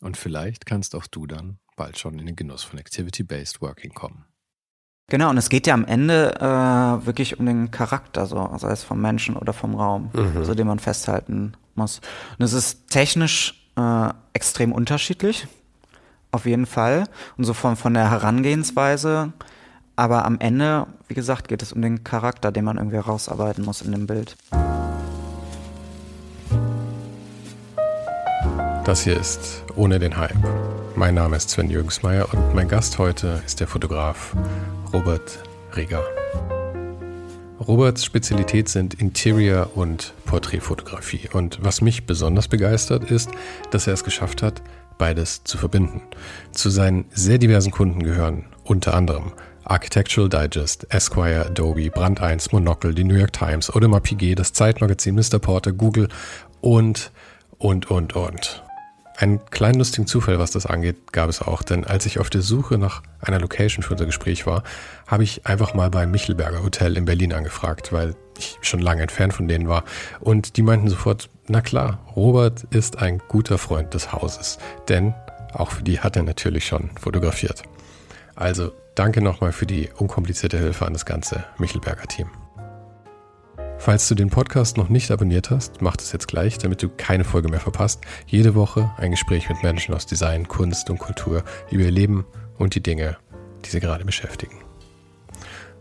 Und vielleicht kannst auch du dann bald schon in den Genuss von Activity-Based Working kommen. Genau, und es geht ja am Ende äh, wirklich um den Charakter, so, sei es vom Menschen oder vom Raum, mhm. so den man festhalten muss. Und es ist technisch äh, extrem unterschiedlich, auf jeden Fall. Und so von, von der Herangehensweise aber am Ende, wie gesagt, geht es um den Charakter, den man irgendwie rausarbeiten muss in dem Bild. Das hier ist Ohne den Hype. Mein Name ist Sven Jürgensmeier und mein Gast heute ist der Fotograf Robert Reger. Roberts Spezialität sind Interior- und Porträtfotografie. Und was mich besonders begeistert ist, dass er es geschafft hat, beides zu verbinden. Zu seinen sehr diversen Kunden gehören unter anderem Architectural Digest, Esquire, Adobe, Brand 1, Monocle, die New York Times, Audemars Piguet, das Zeitmagazin, Mr. Porter, Google und, und, und, und. Einen kleinen lustigen Zufall, was das angeht, gab es auch, denn als ich auf der Suche nach einer Location für unser Gespräch war, habe ich einfach mal beim Michelberger Hotel in Berlin angefragt, weil ich schon lange Fan von denen war. Und die meinten sofort, na klar, Robert ist ein guter Freund des Hauses, denn auch für die hat er natürlich schon fotografiert. Also danke nochmal für die unkomplizierte Hilfe an das ganze Michelberger Team. Falls du den Podcast noch nicht abonniert hast, mach das jetzt gleich, damit du keine Folge mehr verpasst. Jede Woche ein Gespräch mit Menschen aus Design, Kunst und Kultur über ihr Leben und die Dinge, die sie gerade beschäftigen.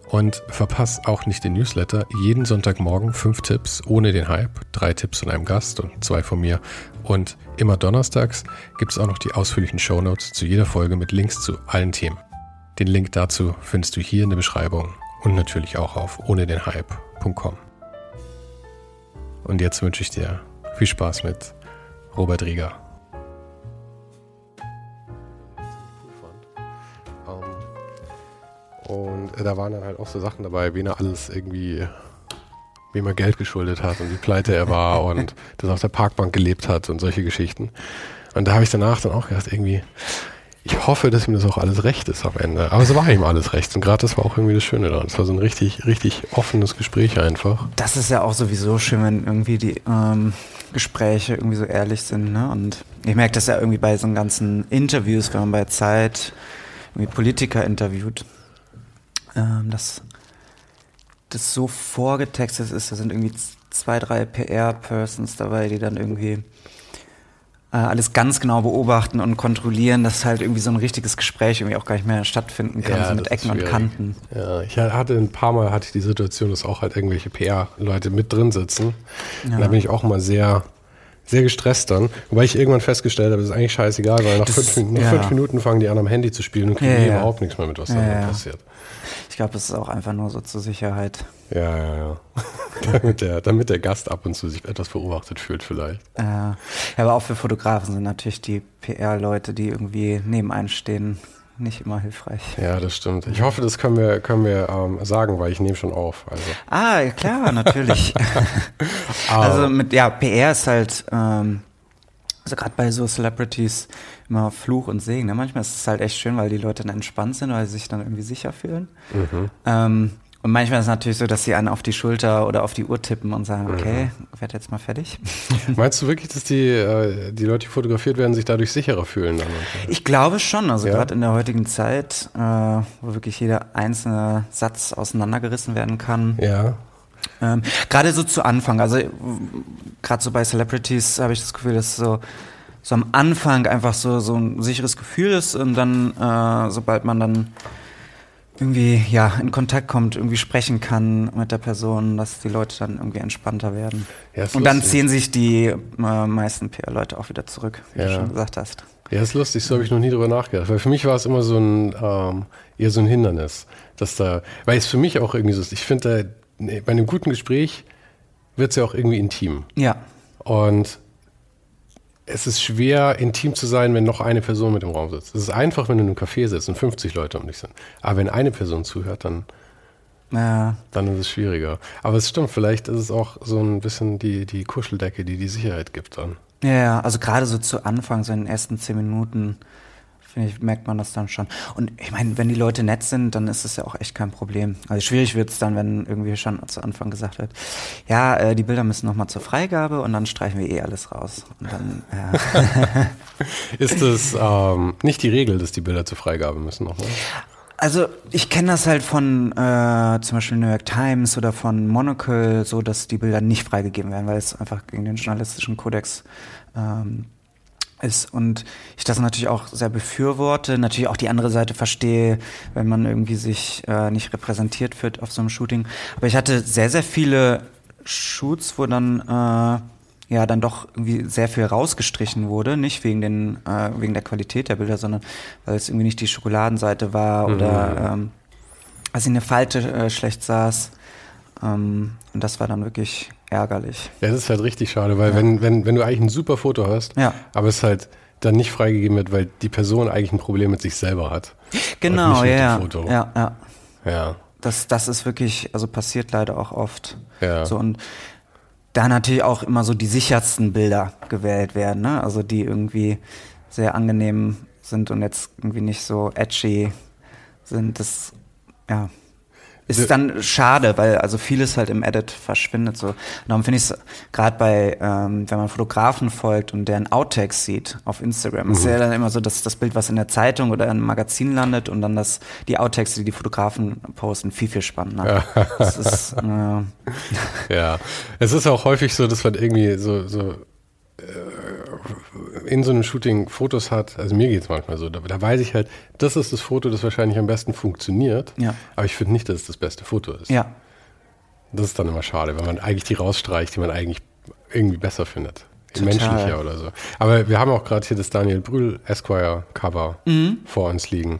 Und verpass auch nicht den Newsletter. Jeden Sonntagmorgen fünf Tipps ohne den Hype, drei Tipps von einem Gast und zwei von mir. Und immer donnerstags gibt es auch noch die ausführlichen Shownotes zu jeder Folge mit Links zu allen Themen. Den Link dazu findest du hier in der Beschreibung und natürlich auch auf ohne den Hype.com. Und jetzt wünsche ich dir viel Spaß mit Robert Rieger. Ähm, und da waren dann halt auch so Sachen dabei, wen er alles irgendwie, wem er Geld geschuldet hat und wie pleite er war und dass er auf der Parkbank gelebt hat und solche Geschichten. Und da habe ich danach dann auch gedacht, irgendwie, ich hoffe, dass ihm das auch alles recht ist am Ende. Aber es war ihm alles recht. Und gerade das war auch irgendwie das Schöne daran. Es war so ein richtig, richtig offenes Gespräch einfach. Das ist ja auch sowieso schön, wenn irgendwie die ähm, Gespräche irgendwie so ehrlich sind. Ne? Und ich merke das ja irgendwie bei so ganzen Interviews, wenn man bei Zeit irgendwie Politiker interviewt, ähm, dass das so vorgetextet ist. Da sind irgendwie zwei, drei PR-Persons dabei, die dann irgendwie alles ganz genau beobachten und kontrollieren, dass halt irgendwie so ein richtiges Gespräch irgendwie auch gar nicht mehr stattfinden kann, ja, so mit Ecken und Kanten. Ja, ich hatte ein paar Mal hatte ich die Situation, dass auch halt irgendwelche PR-Leute mit drin sitzen. Ja. Und da bin ich auch mal sehr, sehr gestresst dann. Wobei ich irgendwann festgestellt habe, das ist eigentlich scheißegal, weil nach, das, fünf, nach ja. fünf, Minuten fangen die an am Handy zu spielen und kriegen ja, überhaupt nichts mehr mit, was da passiert. Ich glaube, es ist auch einfach nur so zur Sicherheit. Ja, ja, ja. damit, der, damit der Gast ab und zu sich etwas beobachtet fühlt vielleicht. Äh, ja, aber auch für Fotografen sind natürlich die PR-Leute, die irgendwie neben einen stehen, nicht immer hilfreich. Ja, das stimmt. Ich hoffe, das können wir, können wir ähm, sagen, weil ich nehme schon auf. Also. Ah, klar, natürlich. also mit, ja, PR ist halt, ähm, also gerade bei so Celebrities immer Fluch und Segen. Ne? Manchmal ist es halt echt schön, weil die Leute dann entspannt sind, weil sie sich dann irgendwie sicher fühlen. Mhm. Ähm, und manchmal ist es natürlich so, dass sie einen auf die Schulter oder auf die Uhr tippen und sagen, okay, mhm. werd jetzt mal fertig. Meinst du wirklich, dass die, äh, die Leute, die fotografiert werden, sich dadurch sicherer fühlen? Dann? Ich glaube schon. Also ja? gerade in der heutigen Zeit, äh, wo wirklich jeder einzelne Satz auseinandergerissen werden kann. Ja. Ähm, gerade so zu Anfang, also gerade so bei Celebrities habe ich das Gefühl, dass so so am Anfang einfach so, so ein sicheres Gefühl ist und dann, äh, sobald man dann irgendwie ja in Kontakt kommt, irgendwie sprechen kann mit der Person, dass die Leute dann irgendwie entspannter werden. Ja, und dann lustig. ziehen sich die äh, meisten PR-Leute auch wieder zurück, wie ja. du schon gesagt hast. Ja, ist lustig, so habe ich noch nie drüber nachgedacht. Weil für mich war es immer so ein ähm, eher so ein Hindernis, dass da, weil es für mich auch irgendwie so ist. Ich finde, bei einem guten Gespräch wird es ja auch irgendwie intim. Ja. Und es ist schwer, intim zu sein, wenn noch eine Person mit im Raum sitzt. Es ist einfach, wenn du in einem Café sitzt und 50 Leute um dich sind. Aber wenn eine Person zuhört, dann, ja. dann ist es schwieriger. Aber es stimmt, vielleicht ist es auch so ein bisschen die, die Kuscheldecke, die die Sicherheit gibt dann. Ja, also gerade so zu Anfang, so in den ersten zehn Minuten, finde ich, merkt man das dann schon. Und ich meine, wenn die Leute nett sind, dann ist es ja auch echt kein Problem. Also schwierig wird es dann, wenn irgendwie schon zu Anfang gesagt wird, ja, äh, die Bilder müssen nochmal zur Freigabe und dann streichen wir eh alles raus. Und dann, ja. ist das ähm, nicht die Regel, dass die Bilder zur Freigabe müssen nochmal? Also ich kenne das halt von äh, zum Beispiel New York Times oder von Monocle, so dass die Bilder nicht freigegeben werden, weil es einfach gegen den journalistischen Kodex ähm, ist und ich das natürlich auch sehr befürworte, natürlich auch die andere Seite verstehe, wenn man irgendwie sich äh, nicht repräsentiert wird auf so einem Shooting. Aber ich hatte sehr, sehr viele Shoots, wo dann äh, ja dann doch irgendwie sehr viel rausgestrichen wurde, nicht wegen den äh, wegen der Qualität der Bilder, sondern weil es irgendwie nicht die Schokoladenseite war mhm. oder ähm, als in der Falte äh, schlecht saß. Ähm, und das war dann wirklich ärgerlich. Ja, das ist halt richtig schade, weil ja. wenn, wenn, wenn du eigentlich ein super Foto hast, ja. aber es halt dann nicht freigegeben wird, weil die Person eigentlich ein Problem mit sich selber hat. Genau, ja, ja, ja. Ja. Das, das ist wirklich, also passiert leider auch oft. Ja. So und da natürlich auch immer so die sichersten Bilder gewählt werden, ne? Also die irgendwie sehr angenehm sind und jetzt irgendwie nicht so edgy sind. Das, ja ist dann schade, weil also vieles halt im Edit verschwindet so. darum finde ich es gerade bei, ähm, wenn man Fotografen folgt und deren Outtakes sieht auf Instagram, mhm. ist ja dann immer so, dass das Bild, was in der Zeitung oder im Magazin landet und dann das, die Outtakes, die die Fotografen posten, viel, viel spannender. Ja. Das ist, äh ja, es ist auch häufig so, dass man irgendwie so, so in so einem Shooting Fotos hat, also mir geht es manchmal so, da, da, weiß ich halt, das ist das Foto, das wahrscheinlich am besten funktioniert, ja. aber ich finde nicht, dass es das beste Foto ist. Ja. Das ist dann immer schade, wenn man eigentlich die rausstreicht, die man eigentlich irgendwie besser findet. Total. Menschlicher oder so. Aber wir haben auch gerade hier das Daniel Brühl Esquire Cover mhm. vor uns liegen.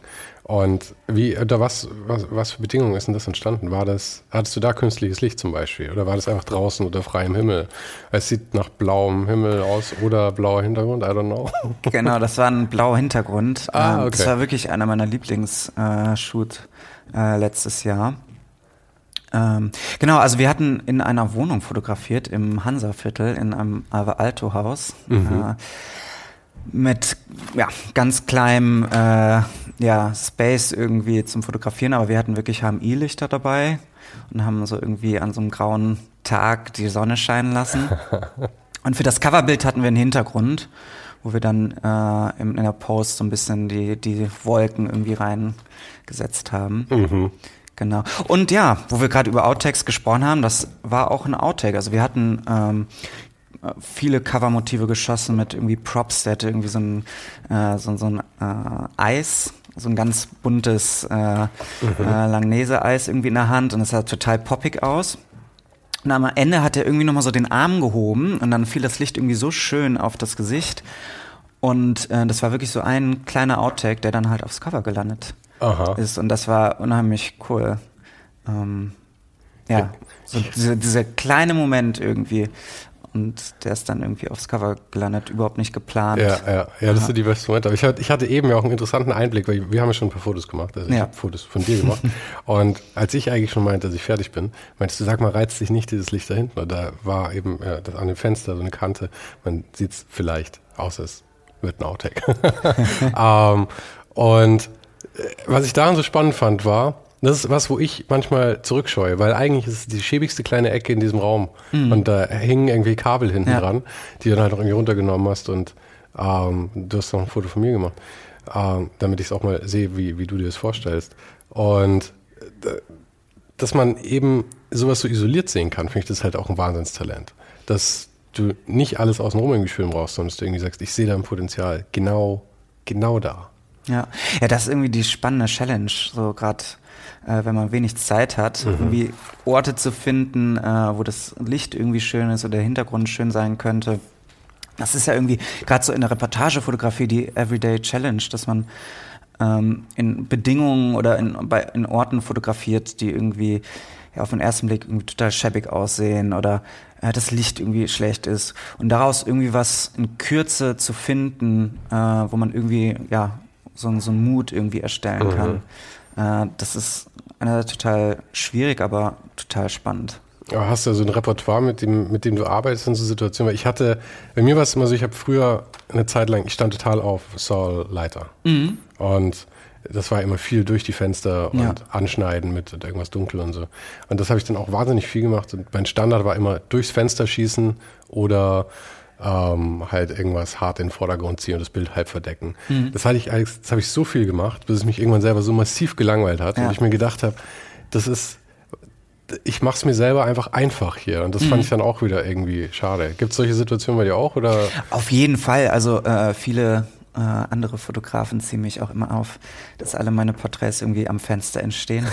Und wie, unter was, was, was für Bedingungen ist denn das entstanden? War das, hattest du da künstliches Licht zum Beispiel? Oder war das einfach draußen unter freiem Himmel? Es sieht nach blauem Himmel aus oder blauer Hintergrund, I don't know. Genau, das war ein blauer Hintergrund. Ah, ähm, okay. Das war wirklich einer meiner Lieblings-Shoot äh, letztes Jahr. Ähm, genau, also wir hatten in einer Wohnung fotografiert im Hansa-Viertel in einem Alto-Haus. Mhm. Mit ja, ganz kleinem äh, ja, Space irgendwie zum Fotografieren, aber wir hatten wirklich HMI-Lichter dabei und haben so irgendwie an so einem grauen Tag die Sonne scheinen lassen. Und für das Coverbild hatten wir einen Hintergrund, wo wir dann äh, in, in der Post so ein bisschen die, die Wolken irgendwie reingesetzt haben. Mhm. Genau. Und ja, wo wir gerade über Outtakes gesprochen haben, das war auch ein Outtake. Also wir hatten ähm, viele Covermotive geschossen mit irgendwie Props. Der hatte irgendwie so ein, äh, so, so ein äh, Eis, so ein ganz buntes äh, mhm. äh, Langnese-Eis irgendwie in der Hand und es sah total poppig aus. Und am Ende hat er irgendwie nochmal so den Arm gehoben und dann fiel das Licht irgendwie so schön auf das Gesicht. Und äh, das war wirklich so ein kleiner Outtake, der dann halt aufs Cover gelandet Aha. ist. Und das war unheimlich cool. Ähm, ja, so dieser, dieser kleine Moment irgendwie und der ist dann irgendwie aufs Cover gelandet, überhaupt nicht geplant. Ja, ja, ja, das sind die besten Momente. Aber ich, hatte, ich hatte eben ja auch einen interessanten Einblick, weil wir haben ja schon ein paar Fotos gemacht. Also ich ja. habe Fotos von dir gemacht. und als ich eigentlich schon meinte, dass ich fertig bin, meintest du, sag mal, reizt dich nicht dieses Licht da hinten? Und da war eben ja, das an dem Fenster so eine Kante. Man sieht es vielleicht, außer es wird ein Outtake. um, ähm, und äh, was ich daran so spannend fand, war, das ist was, wo ich manchmal zurückscheue, weil eigentlich ist es die schäbigste kleine Ecke in diesem Raum. Mhm. Und da hängen irgendwie Kabel hinten ja. dran, die du dann halt auch irgendwie runtergenommen hast und ähm, du hast noch ein Foto von mir gemacht, ähm, damit ich es auch mal sehe, wie, wie du dir das vorstellst. Und äh, dass man eben sowas so isoliert sehen kann, finde ich das halt auch ein Wahnsinnstalent. Dass du nicht alles außenrum irgendwie schön brauchst, sondern dass du irgendwie sagst, ich sehe da ein Potenzial. Genau, genau da. Ja, ja, das ist irgendwie die spannende Challenge, so gerade äh, wenn man wenig Zeit hat, mhm. irgendwie Orte zu finden, äh, wo das Licht irgendwie schön ist oder der Hintergrund schön sein könnte. Das ist ja irgendwie gerade so in der Reportagefotografie die Everyday Challenge, dass man ähm, in Bedingungen oder in, bei, in Orten fotografiert, die irgendwie ja, auf den ersten Blick irgendwie total schäbig aussehen oder äh, das Licht irgendwie schlecht ist. Und daraus irgendwie was in Kürze zu finden, äh, wo man irgendwie ja so, so einen Mut irgendwie erstellen mhm. kann, äh, das ist einerseits total schwierig, aber total spannend. Aber hast du so ein Repertoire, mit dem, mit dem du arbeitest in so Situationen? Weil ich hatte, bei mir war es immer so, ich habe früher eine Zeit lang, ich stand total auf Saul-Leiter. Mhm. Und das war immer viel durch die Fenster und ja. anschneiden mit irgendwas dunkel und so. Und das habe ich dann auch wahnsinnig viel gemacht. Und mein Standard war immer durchs Fenster schießen oder ähm, halt irgendwas hart in den Vordergrund ziehen und das Bild halb verdecken. Mhm. Das, hatte ich, das habe ich so viel gemacht, bis es mich irgendwann selber so massiv gelangweilt hat ja. und ich mir gedacht habe, das ist ich mache es mir selber einfach einfach hier und das fand mhm. ich dann auch wieder irgendwie schade. Gibt es solche Situationen bei dir auch oder? Auf jeden Fall. Also äh, viele äh, andere Fotografen ziehen mich auch immer auf, dass alle meine Porträts irgendwie am Fenster entstehen.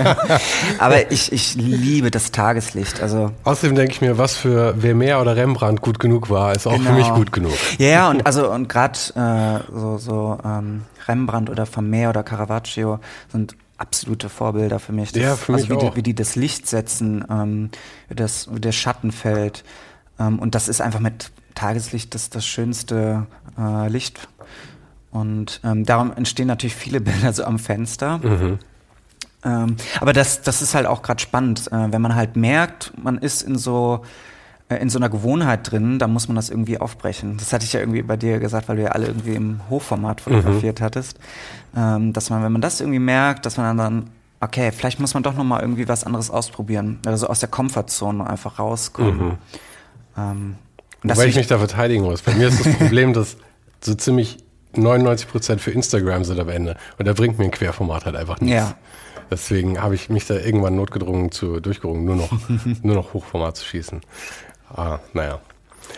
Aber ich, ich liebe das Tageslicht. Also Außerdem denke ich mir, was für Vermeer oder Rembrandt gut genug war, ist auch genau. für mich gut genug. Ja, und also und gerade äh, so, so ähm, Rembrandt oder Vermeer oder Caravaggio sind absolute Vorbilder für mich. Das, ja, für mich also wie, auch. Die, wie die das Licht setzen, ähm, wie, das, wie der Schatten fällt. Ähm, und das ist einfach mit Tageslicht das, das schönste äh, Licht. Und ähm, darum entstehen natürlich viele Bilder so am Fenster. Mhm. Ähm, aber das, das ist halt auch gerade spannend, äh, wenn man halt merkt, man ist in so äh, in so einer Gewohnheit drin, dann muss man das irgendwie aufbrechen. Das hatte ich ja irgendwie bei dir gesagt, weil du ja alle irgendwie im Hochformat fotografiert mhm. hattest, ähm, dass man, wenn man das irgendwie merkt, dass man dann okay, vielleicht muss man doch noch mal irgendwie was anderes ausprobieren, also aus der Komfortzone einfach rauskommen. Mhm. Ähm, Wobei ich mich da verteidigen muss. Bei mir ist das Problem, dass so ziemlich 99 Prozent für Instagram sind am Ende. Und da bringt mir ein Querformat halt einfach nichts. Ja. Deswegen habe ich mich da irgendwann notgedrungen zu durchgerungen, nur noch, nur noch Hochformat zu schießen. Ah, naja.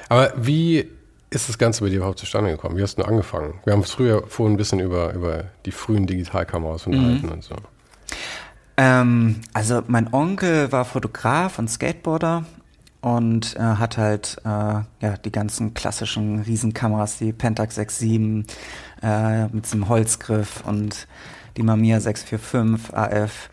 Aber wie ist das Ganze bei dir überhaupt zustande gekommen? Wie hast du angefangen? Wir haben früher vorhin ein bisschen über, über die frühen Digitalkameras unterhalten mhm. und so. Ähm, also mein Onkel war Fotograf und Skateboarder und äh, hat halt äh, ja, die ganzen klassischen Riesenkameras, die Pentax 6.7 äh, mit diesem Holzgriff und die Mamiya 645 AF.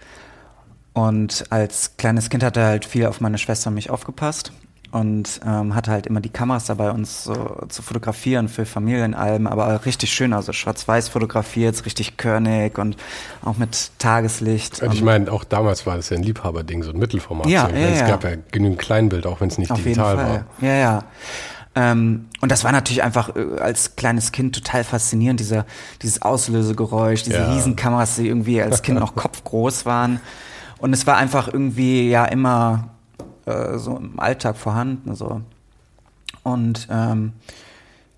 Und als kleines Kind hat er halt viel auf meine Schwester und mich aufgepasst und ähm, hatte halt immer die Kameras dabei, uns so zu fotografieren für Familienalben, aber richtig schön, also schwarz-weiß fotografiert, richtig körnig und auch mit Tageslicht. Und ich meine, auch damals war das ja ein Liebhaberding, so ein Mittelformat. Ja, ja, es ja. gab ja genügend Kleinbild, auch wenn es nicht Auf digital war. Ja, ja. Ähm, und das war natürlich einfach äh, als kleines Kind total faszinierend, dieser, dieses Auslösegeräusch, diese ja. Riesenkameras, die irgendwie als Kind noch kopfgroß waren. Und es war einfach irgendwie ja immer äh, so im Alltag vorhanden. So. Und ähm,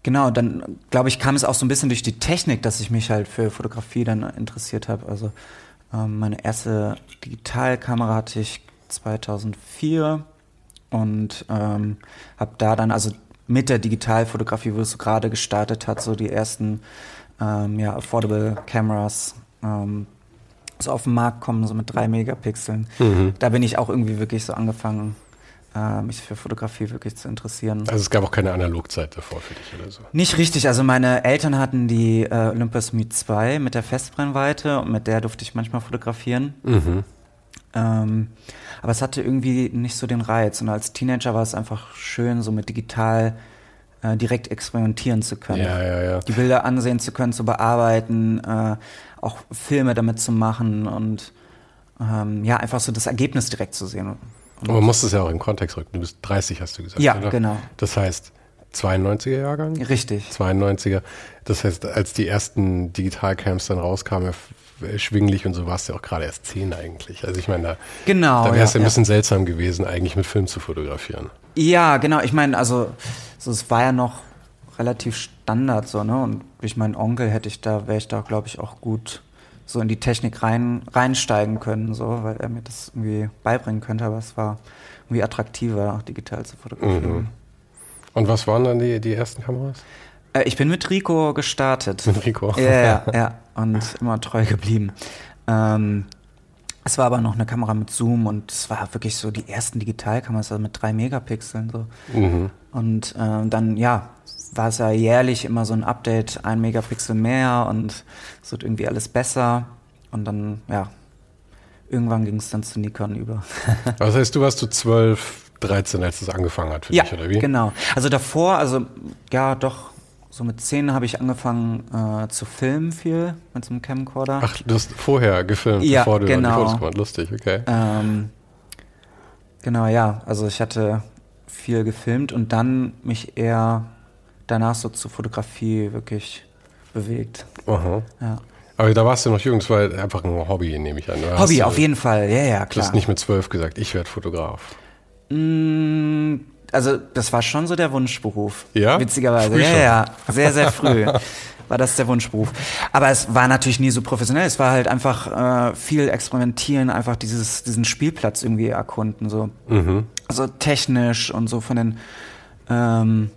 genau, dann glaube ich, kam es auch so ein bisschen durch die Technik, dass ich mich halt für Fotografie dann interessiert habe. Also ähm, meine erste Digitalkamera hatte ich 2004 und ähm, habe da dann, also mit der Digitalfotografie, wo es so gerade gestartet hat, so die ersten ähm, ja, Affordable Cameras ähm, so auf den Markt kommen, so mit drei Megapixeln. Mhm. Da bin ich auch irgendwie wirklich so angefangen, äh, mich für Fotografie wirklich zu interessieren. Also es gab auch keine Analogzeit davor für dich oder so? Nicht richtig. Also meine Eltern hatten die äh, Olympus Meet 2 mit der Festbrennweite und mit der durfte ich manchmal fotografieren. Mhm. Ähm, aber es hatte irgendwie nicht so den Reiz. Und als Teenager war es einfach schön, so mit digital äh, direkt experimentieren zu können. Ja, ja, ja. Die Bilder ansehen zu können, zu bearbeiten, äh, auch Filme damit zu machen und ähm, ja, einfach so das Ergebnis direkt zu sehen. Und man muss es ja auch im Kontext rücken. Du bist 30, hast du gesagt. Ja, oder? genau. Das heißt, 92er Jahrgang? Richtig. 92er. Das heißt, als die ersten Digitalcams dann rauskamen, schwinglich und so war es ja auch gerade erst 10 eigentlich. Also ich meine, da, genau, da wäre es ja, ein bisschen ja. seltsam gewesen, eigentlich mit Film zu fotografieren. Ja, genau. Ich meine, also so, es war ja noch relativ Standard so, ne? Und durch meinen Onkel hätte ich da, wäre ich da, glaube ich, auch gut so in die Technik rein, reinsteigen können, so, weil er mir das irgendwie beibringen könnte, aber es war irgendwie attraktiver, auch digital zu fotografieren. Mhm. Und was waren dann die, die ersten Kameras? Äh, ich bin mit Rico gestartet. Mit Rico. Ja, ja, ja. Und immer treu geblieben. Ähm, es war aber noch eine Kamera mit Zoom und es war wirklich so die ersten Digitalkameras also mit drei Megapixeln so. Mhm. Und ähm, dann, ja, war es ja jährlich immer so ein Update, ein Megapixel mehr und es wird irgendwie alles besser. Und dann, ja, irgendwann ging es dann zu Nikon über. das heißt, du warst so 12, 13, als es angefangen hat für ja, dich, oder wie? genau. Also davor, also ja, doch, so mit 10 habe ich angefangen äh, zu filmen viel mit so einem Camcorder. Ach, du hast vorher gefilmt, Ja, bevor du genau. die Fotos gemacht Lustig, okay. Ähm, genau, ja. Also ich hatte viel gefilmt und dann mich eher danach so zur Fotografie wirklich bewegt. Aha. Ja. Aber da warst du noch jung, das war einfach ein Hobby, nehme ich an. oder? Hobby, Hast du- auf jeden Fall, ja, ja, Du klar. hast nicht mit zwölf gesagt, ich werde Fotograf. Mm, Also das war schon so der Wunschberuf. Ja? Witzigerweise. Früh ja, schon. ja, sehr, sehr früh war das der Wunschberuf. Aber es war natürlich nie so professionell. Es war halt einfach äh, viel experimentieren, einfach dieses, diesen Spielplatz irgendwie erkunden. So, Mhm. so technisch und so von den ähm,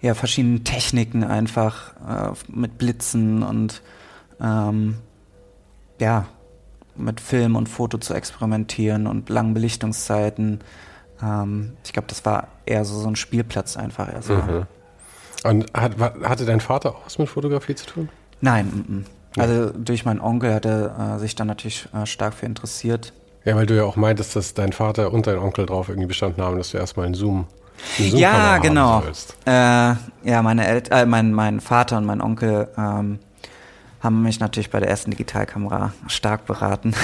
ja, verschiedenen Techniken einfach äh, mit Blitzen und ähm, ja, mit Film und Foto zu experimentieren und langen Belichtungszeiten. Ähm, ich glaube, das war eher so, so ein Spielplatz einfach. So. Mhm. Und hat, hatte dein Vater auch was mit Fotografie zu tun? Nein, mm, mm. also durch meinen Onkel hat er äh, sich dann natürlich äh, stark für interessiert. Ja, weil du ja auch meintest, dass dein Vater und dein Onkel drauf irgendwie bestanden haben, dass du erstmal einen Zoom, Ja, genau. Äh, ja, meine El äh, mein, mein Vater und mein Onkel ähm, haben mich natürlich bei der ersten Digitalkamera stark beraten.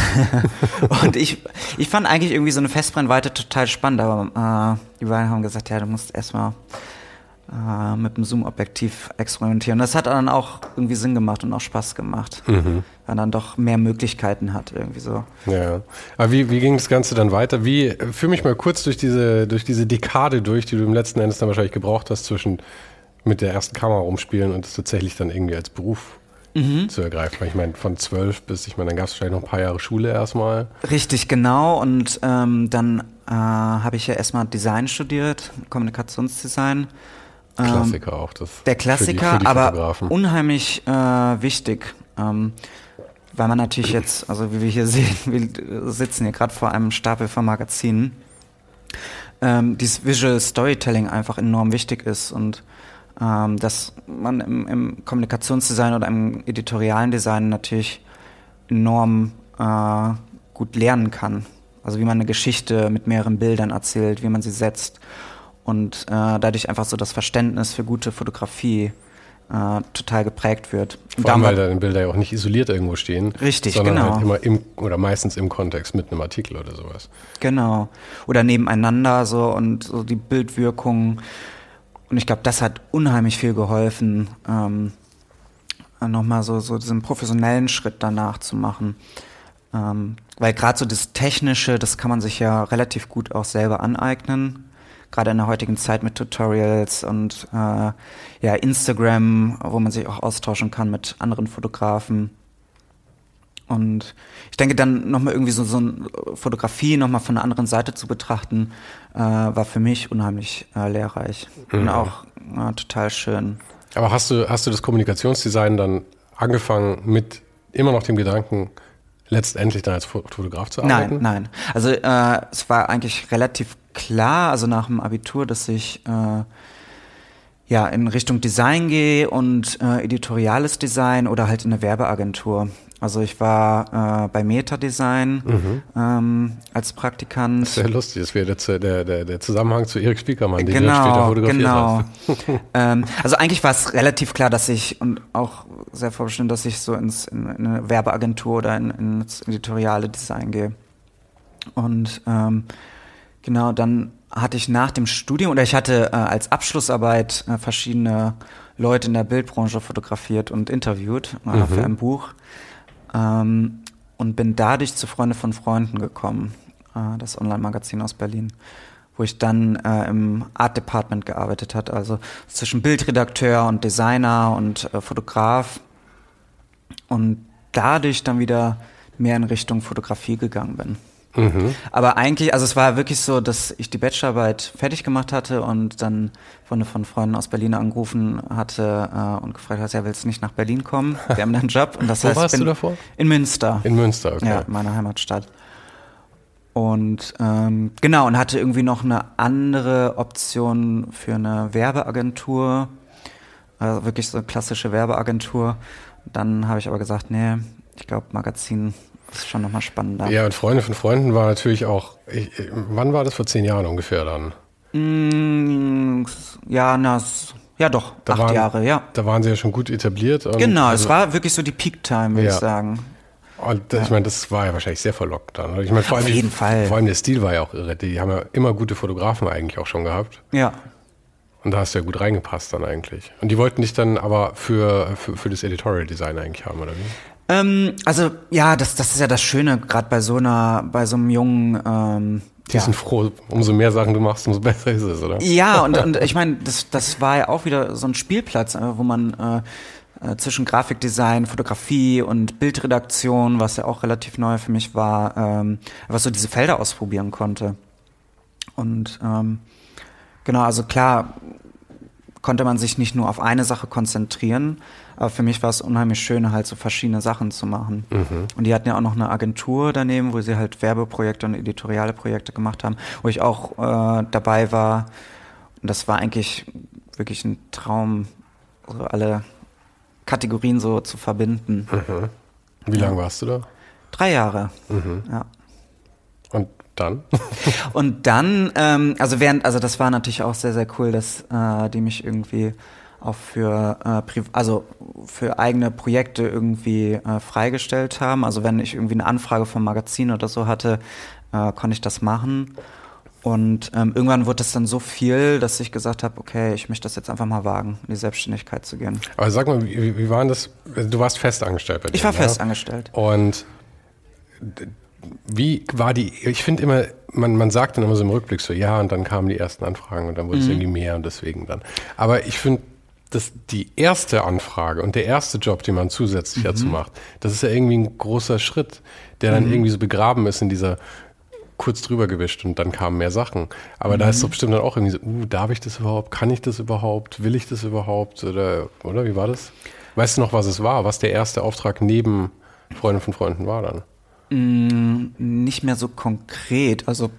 und ich, ich fand eigentlich irgendwie so eine Festbrennweite total spannend, aber äh, die beiden haben gesagt, ja, du musst erstmal äh, mit dem Zoom-Objektiv experimentieren. Das hat dann auch irgendwie Sinn gemacht und auch Spaß gemacht, weil man dann doch mehr Möglichkeiten hat irgendwie so. Ja. Aber wie, wie ging das Ganze dann weiter? Wie, führ mich mal kurz durch diese, durch diese Dekade durch, die du im letzten Endes dann wahrscheinlich gebraucht hast, zwischen mit der ersten Kamera rumspielen und es tatsächlich dann irgendwie als Beruf Mhm. zu ergreifen. Weil ich meine, von zwölf bis, ich meine, dann gab es wahrscheinlich noch ein paar Jahre Schule erstmal. Richtig, genau. Und ähm, dann äh, habe ich ja erstmal Design studiert, Kommunikationsdesign. Ähm, Klassiker auch. Das Der für die- Klassiker, für die aber unheimlich äh, wichtig. Ähm, weil man natürlich jetzt, also wie wir hier sehen, wir sitzen hier gerade vor einem Stapel von Magazinen, ähm, dieses Visual Storytelling einfach enorm wichtig ist und ähm, dass man im, im Kommunikationsdesign oder im editorialen Design natürlich enorm äh, gut lernen kann. Also wie man eine Geschichte mit mehreren Bildern erzählt, wie man sie setzt und äh, dadurch einfach so das Verständnis für gute Fotografie äh, total geprägt wird. Und Vor allem, weil deine Bilder ja auch nicht isoliert irgendwo stehen. Richtig, sondern genau. halt immer im oder meistens im Kontext mit einem Artikel oder sowas. Genau. Oder nebeneinander so und so die Bildwirkung. Und ich glaube, das hat unheimlich viel geholfen, ähm, nochmal so, so diesen professionellen Schritt danach zu machen. Ähm, weil gerade so das Technische, das kann man sich ja relativ gut auch selber aneignen. Gerade in der heutigen Zeit mit Tutorials und äh, ja, Instagram, wo man sich auch austauschen kann mit anderen Fotografen. Und ich denke dann nochmal irgendwie so, so eine Fotografie nochmal von einer anderen Seite zu betrachten, äh, war für mich unheimlich äh, lehrreich und auch äh, total schön. Aber hast du, hast du das Kommunikationsdesign dann angefangen mit immer noch dem Gedanken, letztendlich dann als Fo- Fotograf zu arbeiten? Nein, nein. Also äh, es war eigentlich relativ klar, also nach dem Abitur, dass ich äh, ja in Richtung Design gehe und äh, editoriales Design oder halt in eine Werbeagentur. Also ich war äh, bei Meta Design ähm, als Praktikant. Sehr lustig, das wäre der, der, der, der Zusammenhang zu Erik Spiekermann, den du genau, später fotografiert genau. hast. ähm, also eigentlich war es relativ klar, dass ich und auch sehr vorbestimmt, dass ich so ins, in, in eine Werbeagentur oder in, ins editoriale Design gehe. Und ähm, genau, dann hatte ich nach dem Studium oder ich hatte äh, als Abschlussarbeit äh, verschiedene Leute in der Bildbranche fotografiert und interviewt äh, für ein Buch ähm, und bin dadurch zu Freunde von Freunden gekommen, äh, das Online-Magazin aus Berlin, wo ich dann äh, im Art Department gearbeitet hat, also zwischen Bildredakteur und Designer und äh, Fotograf und dadurch dann wieder mehr in Richtung Fotografie gegangen bin. Mhm. Aber eigentlich, also es war wirklich so, dass ich die Bachelorarbeit fertig gemacht hatte und dann von, von Freunden aus Berlin angerufen hatte äh, und gefragt hat, ja, willst du nicht nach Berlin kommen? Wir haben einen Job. Und das Wo heißt, warst bin du davor? In Münster. In Münster, okay. Ja, meiner Heimatstadt. Und ähm, genau, und hatte irgendwie noch eine andere Option für eine Werbeagentur, also wirklich so eine klassische Werbeagentur. Dann habe ich aber gesagt, nee, ich glaube, Magazin ist schon nochmal spannender. Ja, und Freunde von Freunden war natürlich auch, ich, wann war das vor zehn Jahren ungefähr dann? Mm, ja, na, ja doch, Da acht waren- Jahre, ja. Da waren sie ja schon gut etabliert. Genau, also, es war wirklich so die Peak-Time, würde Ja. ich sagen. Und ich meine, das war ja wahrscheinlich sehr verlockend dann. Ich meine, vor Auf allem, jeden Fall. Vor allem der Stil war ja auch irre. Die haben ja immer gute Fotografen eigentlich auch schon gehabt. Ja. Und da hast du ja gut reingepasst dann eigentlich. Und die wollten dich dann aber für, für, für das Editorial Design eigentlich haben, oder wie? Ähm, also ja, das, das ist ja das Schöne, gerade bei so einer, bei so einem jungen ähm, Die sind froh, umso mehr Sachen du machst, umso besser ist es, oder? Ja, und, und ich meine, das, das war ja auch wieder so ein Spielplatz, äh, wo man äh, äh, zwischen Grafikdesign, Fotografie und Bildredaktion, was ja auch relativ neu für mich war, ähm, was so diese Felder ausprobieren konnte. Und ähm, genau, also klar konnte man sich nicht nur auf eine Sache konzentrieren, aber für mich war es unheimlich schön, halt so verschiedene Sachen zu machen. Und die hatten ja auch noch eine Agentur daneben, wo sie halt Werbeprojekte und editoriale Projekte gemacht haben, wo ich auch äh, dabei war. Und das war eigentlich wirklich ein Traum, so alle Kategorien so zu verbinden. Wie lange warst du da? Drei Jahre. Ja. Und dann? Und dann, ähm, also während, also das war natürlich auch sehr, sehr cool, dass äh, die mich irgendwie auch für, äh, also für eigene Projekte irgendwie äh, freigestellt haben. Also wenn ich irgendwie eine Anfrage vom Magazin oder so hatte, äh, konnte ich das machen. Und ähm, irgendwann wurde das dann so viel, dass ich gesagt habe, okay, ich möchte das jetzt einfach mal wagen, in die Selbstständigkeit zu gehen. Aber sag mal, wie, wie war denn das? Du warst fest angestellt bei Ich denen, war ja? fest angestellt. Und wie war die, ich finde immer, man, man sagt dann immer so im Rückblick so, ja, und dann kamen die ersten Anfragen und dann wurde es Mhm. irgendwie mehr und deswegen dann. Aber ich finde, dass die erste Anfrage und der erste Job, den man zusätzlich Mhm. dazu macht, das ist ja irgendwie ein großer Schritt, der dann irgendwie so begraben ist in dieser kurz drüber gewischt und dann kamen mehr Sachen. Aber da Mhm. ist doch bestimmt dann auch irgendwie so, uh, darf ich das überhaupt? Kann ich das überhaupt? Will ich das überhaupt? Oder, oder wie war das? Weißt du noch, was es war? Was der erste Auftrag neben Freunde von Freunden war dann? Mm, nicht mehr so konkret. Also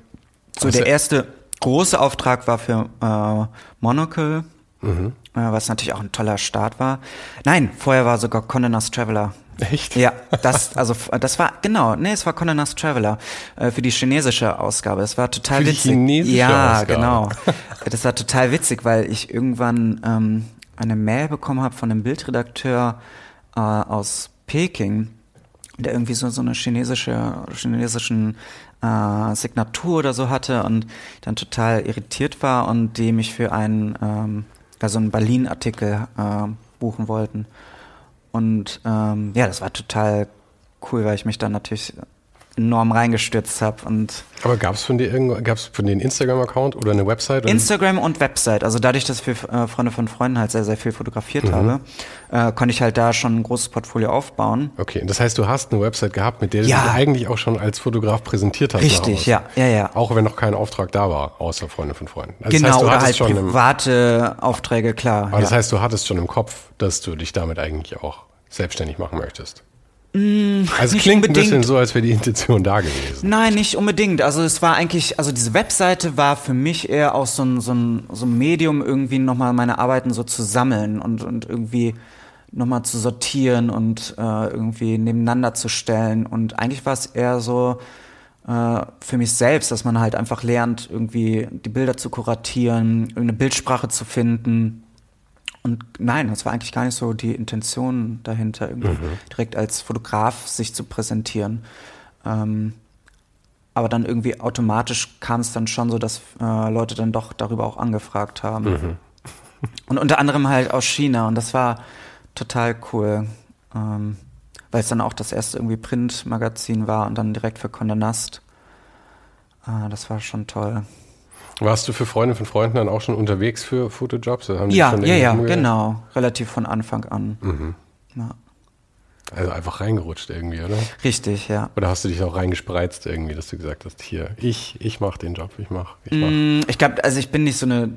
so Also- der erste große Auftrag war für äh, Monocle, Mhm. äh, was natürlich auch ein toller Start war. Nein, vorher war sogar Condé Nast Traveler. Echt? Ja, das also das war genau, nee, es war Condé Nast Traveler äh, für die chinesische Ausgabe. Es war total Für die witzig. chinesische ja, Ausgabe. genau. Das war total witzig, weil ich irgendwann ähm, eine Mail bekommen habe von einem Bildredakteur äh, aus Peking, der irgendwie so, so eine chinesische, chinesischen äh, Signatur oder so hatte und dann total irritiert war und die mich für einen, ähm, also einen Berlin-Artikel äh, buchen wollten. Und ähm, ja, das war total cool, weil ich mich dann natürlich enorm reingestürzt habe und Aber gab es von dir irgendwo, gab es von dir einen Instagram-Account oder eine Website? oder- Instagram und Website. Also dadurch, dass ich für äh, Freunde von Freunden halt sehr, sehr viel fotografiert Mhm. habe, äh, konnte ich halt da schon ein großes Portfolio aufbauen. Okay, das heißt, du hast eine Website gehabt, mit der Ja. du dich eigentlich auch schon als Fotograf präsentiert hast. Richtig, ja, ja, ja. Auch wenn noch kein Auftrag da war, außer Freunde von Freunden. Also genau, das heißt, du oder halt schon im, private Aufträge, klar. aber das ja. heißt, du hattest schon im Kopf, dass du dich damit eigentlich auch selbstständig machen möchtest. Also Mm, nicht klingt ein bisschen unbedingt. so, als wäre die Intention da gewesen. Nein, nicht unbedingt. Also es war eigentlich, also diese Webseite war für mich eher auch so ein, so ein, so ein Medium, irgendwie nochmal meine Arbeiten so zu sammeln und, und irgendwie nochmal zu sortieren und äh, irgendwie nebeneinander zu stellen. Und eigentlich war es eher so äh, für mich selbst, dass man halt einfach lernt, irgendwie die Bilder zu kuratieren, irgendeine Bildsprache zu finden. Und nein, das war eigentlich gar nicht so die Intention dahinter, irgendwie direkt als Fotograf sich zu präsentieren. Ähm, aber dann irgendwie automatisch kam es dann schon so, dass äh, Leute dann doch darüber auch angefragt haben. Und unter anderem halt aus China. Und das war total cool. Ähm, weil es dann auch das erste irgendwie Printmagazin war und dann direkt für Condé Nast. Äh, das war schon toll. Warst du für Freunde von Freunden dann auch schon unterwegs für Fotojobs? Ja, ja, ja, genau. Relativ von Anfang an. Ja. Also einfach reingerutscht irgendwie, oder? Richtig, ja. Oder hast du dich auch reingespreizt irgendwie, dass du gesagt hast, hier, ich, ich mach den Job, ich mach, ich mach. Mm, Ich glaube, also ich bin nicht so eine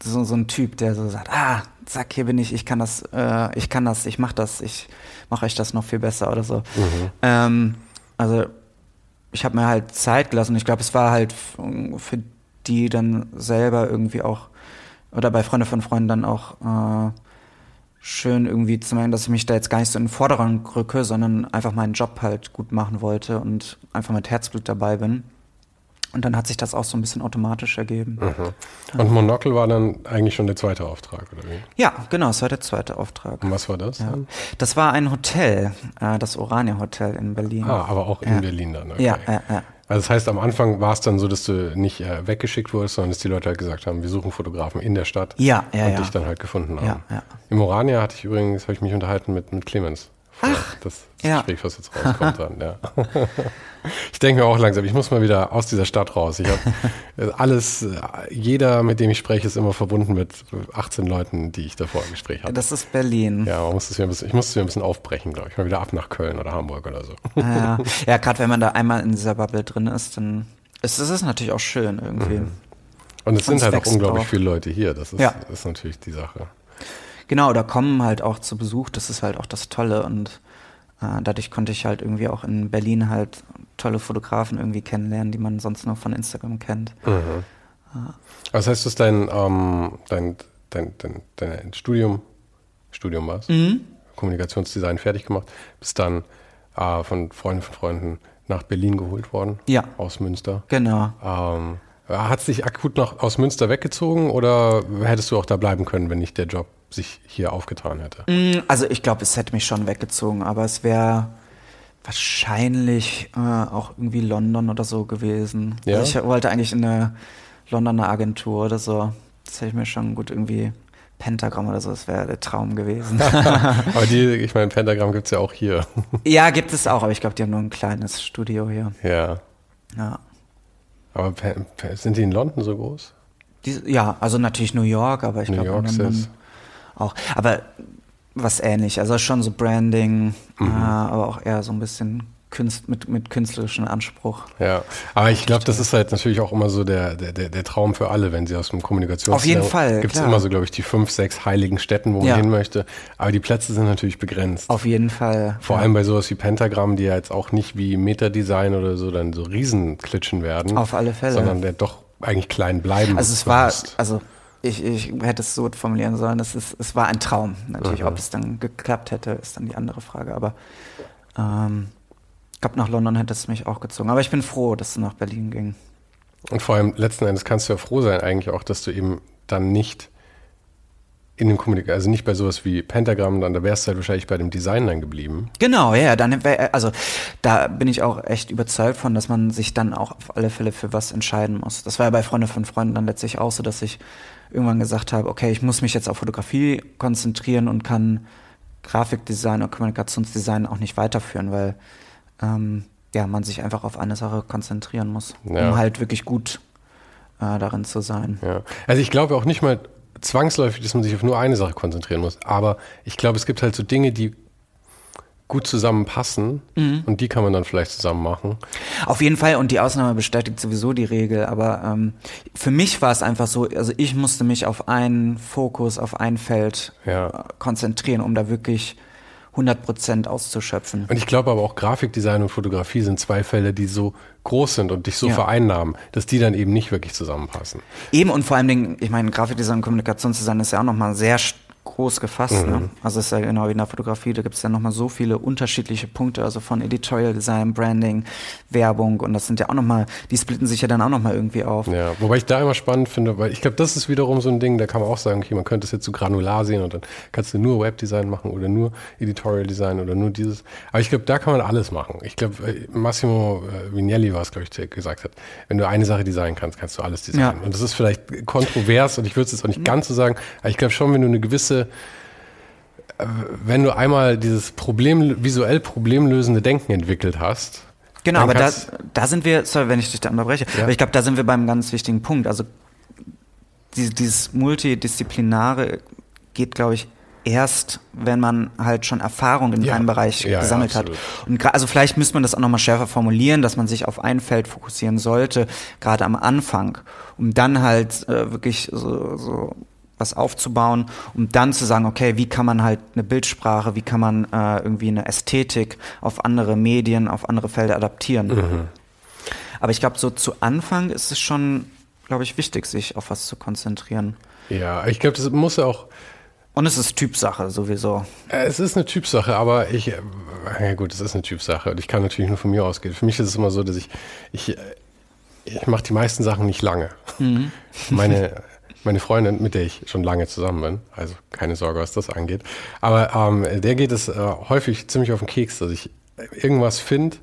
so, so ein Typ, der so sagt, ah, zack, hier bin ich, ich kann das, äh, ich kann das, ich mach das, ich mache euch das noch viel besser oder so. Ähm, also ich habe mir halt Zeit gelassen. Ich glaube, es war halt für die dann selber irgendwie auch oder bei Freunde von Freunden dann auch äh, schön irgendwie zu meinen, dass ich mich da jetzt gar nicht so in den Vordergrund rücke, sondern einfach meinen Job halt gut machen wollte und einfach mit Herzblut dabei bin. Und dann hat sich das auch so ein bisschen automatisch ergeben. Und Monocle war dann eigentlich schon der zweite Auftrag, oder wie? Ja, genau, es war der zweite Auftrag. Und was war das Ja. Das war ein Hotel, äh, das Orania Hotel in Berlin. Ah, aber auch in Ja. Berlin dann, okay. Ja, ja, ja. Also das heißt, am Anfang war es dann so, dass du nicht äh, weggeschickt wurdest, sondern dass die Leute halt gesagt haben, wir suchen Fotografen in der Stadt Ja, ja, und ja. dich dann halt gefunden haben. Ja, ja. Im Orania hatte ich übrigens, habe ich mich unterhalten mit, mit Clemens. Ach, das, das ja. Gespräch, was jetzt rauskommt dann, ja. Ich denke mir auch langsam, ich muss mal wieder aus dieser Stadt raus. Ich habe alles, äh, jeder, mit dem ich spreche, ist immer verbunden mit 18 Leuten, die ich davor im Gespräch hatte. Das ist Berlin. Ja, man muss es ein bisschen, ich muss es mir ein bisschen aufbrechen, glaube ich. Mal wieder ab nach Köln oder Hamburg oder so. Ja, ja gerade wenn man da einmal in dieser Bubble drin ist, dann ist es natürlich auch schön irgendwie. Mhm. Und es sind Und es halt auch unglaublich auch. viele Leute hier. Das ist, Ja. ist natürlich die Sache. Genau, da kommen halt auch zu Besuch, das ist halt auch das Tolle und äh, dadurch konnte ich halt irgendwie auch in Berlin halt tolle Fotografen irgendwie kennenlernen, die man sonst nur von Instagram kennt. Aber Das heißt, du hast dein, ähm, dein, dein, dein, dein Studium, Studium war Mhm. Kommunikationsdesign fertig gemacht, bist dann äh, von Freunden von Freunden nach Berlin geholt worden. Ja. Aus Münster. Genau. Ähm, hat es dich akut noch aus Münster weggezogen oder hättest du auch da bleiben können, wenn nicht der Job sich hier aufgetan hätte? Mm, Also ich glaube, es hätte mich schon weggezogen, aber es wäre wahrscheinlich äh, auch irgendwie London oder so gewesen. Ja? Also ich wollte eigentlich in eine Londoner Agentur oder so. Das hätte ich mir schon gut irgendwie Pentagram oder so, das wäre der Traum gewesen. Aber die, ich meine, Pentagramm gibt es ja auch hier. ja, gibt es auch, aber ich glaube, die haben nur ein kleines Studio hier. ja. Ja. Aber sind die in London so groß? Die, ja, also natürlich New York, aber ich New glaube York London ist- auch. Aber was ähnlich, also schon so Branding, Mhm. äh, aber auch eher so ein bisschen Künst, mit, mit künstlerischem Anspruch. Ja, aber ich glaube, das ist halt natürlich auch immer so der, der, der, Traum für alle, wenn sie aus dem Kommunikations Auf jeden Fall, Gibt es immer so, glaube ich, die fünf, sechs heiligen Städten, wo man Ja. hin möchte. Aber die Plätze sind natürlich begrenzt. Auf jeden Fall. Vor ja. allem bei sowas wie Pentagramm, die ja jetzt auch nicht wie Meta-Design oder so dann so Riesenklitschen werden. Auf alle Fälle. Sondern der doch eigentlich klein bleiben Also es war, musst. also ich, ich hätte es so formulieren sollen, es, ist, es war ein Traum. Natürlich, ob es dann geklappt hätte, ist dann die andere Frage. Aber ähm, ich glaube, nach London hätte es mich auch gezogen. Aber ich bin froh, dass es nach Berlin ging. Und vor allem letzten Endes kannst du ja froh sein eigentlich auch, dass du eben dann nicht in dem Kommunikation, also nicht bei sowas wie Pentagramm, dann da wärst du halt wahrscheinlich bei dem Design dann geblieben. Genau, ja, dann wär, also da bin ich auch echt überzeugt von, dass man sich dann auch auf alle Fälle für was entscheiden muss. Das war ja bei Freunde von Freunden dann letztlich auch so, dass ich irgendwann gesagt habe, okay, ich muss mich jetzt auf Fotografie konzentrieren und kann Grafikdesign und Kommunikationsdesign auch nicht weiterführen, weil ähm, ja, man sich einfach auf eine Sache konzentrieren muss, Ja. um halt wirklich gut äh, darin zu sein. Ja. Also ich glaube auch nicht mal zwangsläufig, dass man sich auf nur eine Sache konzentrieren muss. Aber ich glaube, es gibt halt so Dinge, die gut zusammenpassen Mhm. und die kann man dann vielleicht zusammen machen. Auf jeden Fall, und die Ausnahme bestätigt sowieso die Regel, aber ähm, für mich war es einfach so, also ich musste mich auf einen Fokus, auf ein Feld Ja. äh, konzentrieren, um da wirklich 100% auszuschöpfen. Und ich glaube aber auch Grafikdesign und Fotografie sind zwei Fälle, die so groß sind und dich so Ja. vereinnahmen, dass die dann eben nicht wirklich zusammenpassen. Eben und vor allen Dingen, ich meine, Grafikdesign und Kommunikationsdesign ist ja auch nochmal sehr st- groß gefasst. Mhm. Ne? Also es ist ja genau wie in der Fotografie, da gibt es ja nochmal so viele unterschiedliche Punkte, also von Editorial Design, Branding, Werbung und das sind ja auch nochmal, die splitten sich ja dann auch nochmal irgendwie auf. Ja, wobei ich da immer spannend finde, weil ich glaube, das ist wiederum so ein Ding, da kann man auch sagen, okay, man könnte es jetzt so granular sehen und dann kannst du nur Webdesign machen oder nur Editorial Design oder nur dieses. Aber ich glaube, da kann man alles machen. Ich glaube, äh, Massimo äh, Vignelli war es, glaube ich, der gesagt hat, wenn du eine Sache designen kannst, kannst du alles designen. Ja. Und das ist vielleicht kontrovers und ich würde es jetzt auch nicht ganz so sagen, aber ich glaube schon, wenn du eine gewisse äh, wenn du einmal dieses Problem, visuell problemlösende Denken entwickelt hast, Genau, aber da, da sind wir, sorry, wenn ich dich da unterbreche, Ja. aber ich glaube, da sind wir beim ganz wichtigen Punkt. Also die, dieses Multidisziplinare geht, glaube ich, erst, wenn man halt schon Erfahrung in Ja. einem Bereich Ja, gesammelt hat. Und also vielleicht müsste man das auch nochmal schärfer formulieren, dass man sich auf ein Feld fokussieren sollte, gerade am Anfang, um dann halt äh, wirklich so, so was aufzubauen, um dann zu sagen, okay, wie kann man halt eine Bildsprache, wie kann man äh, irgendwie eine Ästhetik auf andere Medien, auf andere Felder adaptieren. Mhm. Aber ich glaube, so zu Anfang ist es schon, glaube ich, wichtig, sich auf was zu konzentrieren. Ja, ich glaube, das muss ja auch, Und es ist Typsache sowieso. äh, es ist eine Typsache, aber ich, äh, ja gut, es ist eine Typsache und ich kann natürlich nur von mir ausgehen. Für mich ist es immer so, dass ich, ich, äh, ich mache die meisten Sachen nicht lange. Meine, meine Freundin, mit der ich schon lange zusammen bin, also keine Sorge, was das angeht, aber ähm, der geht es äh, häufig ziemlich auf den Keks, dass ich irgendwas finde,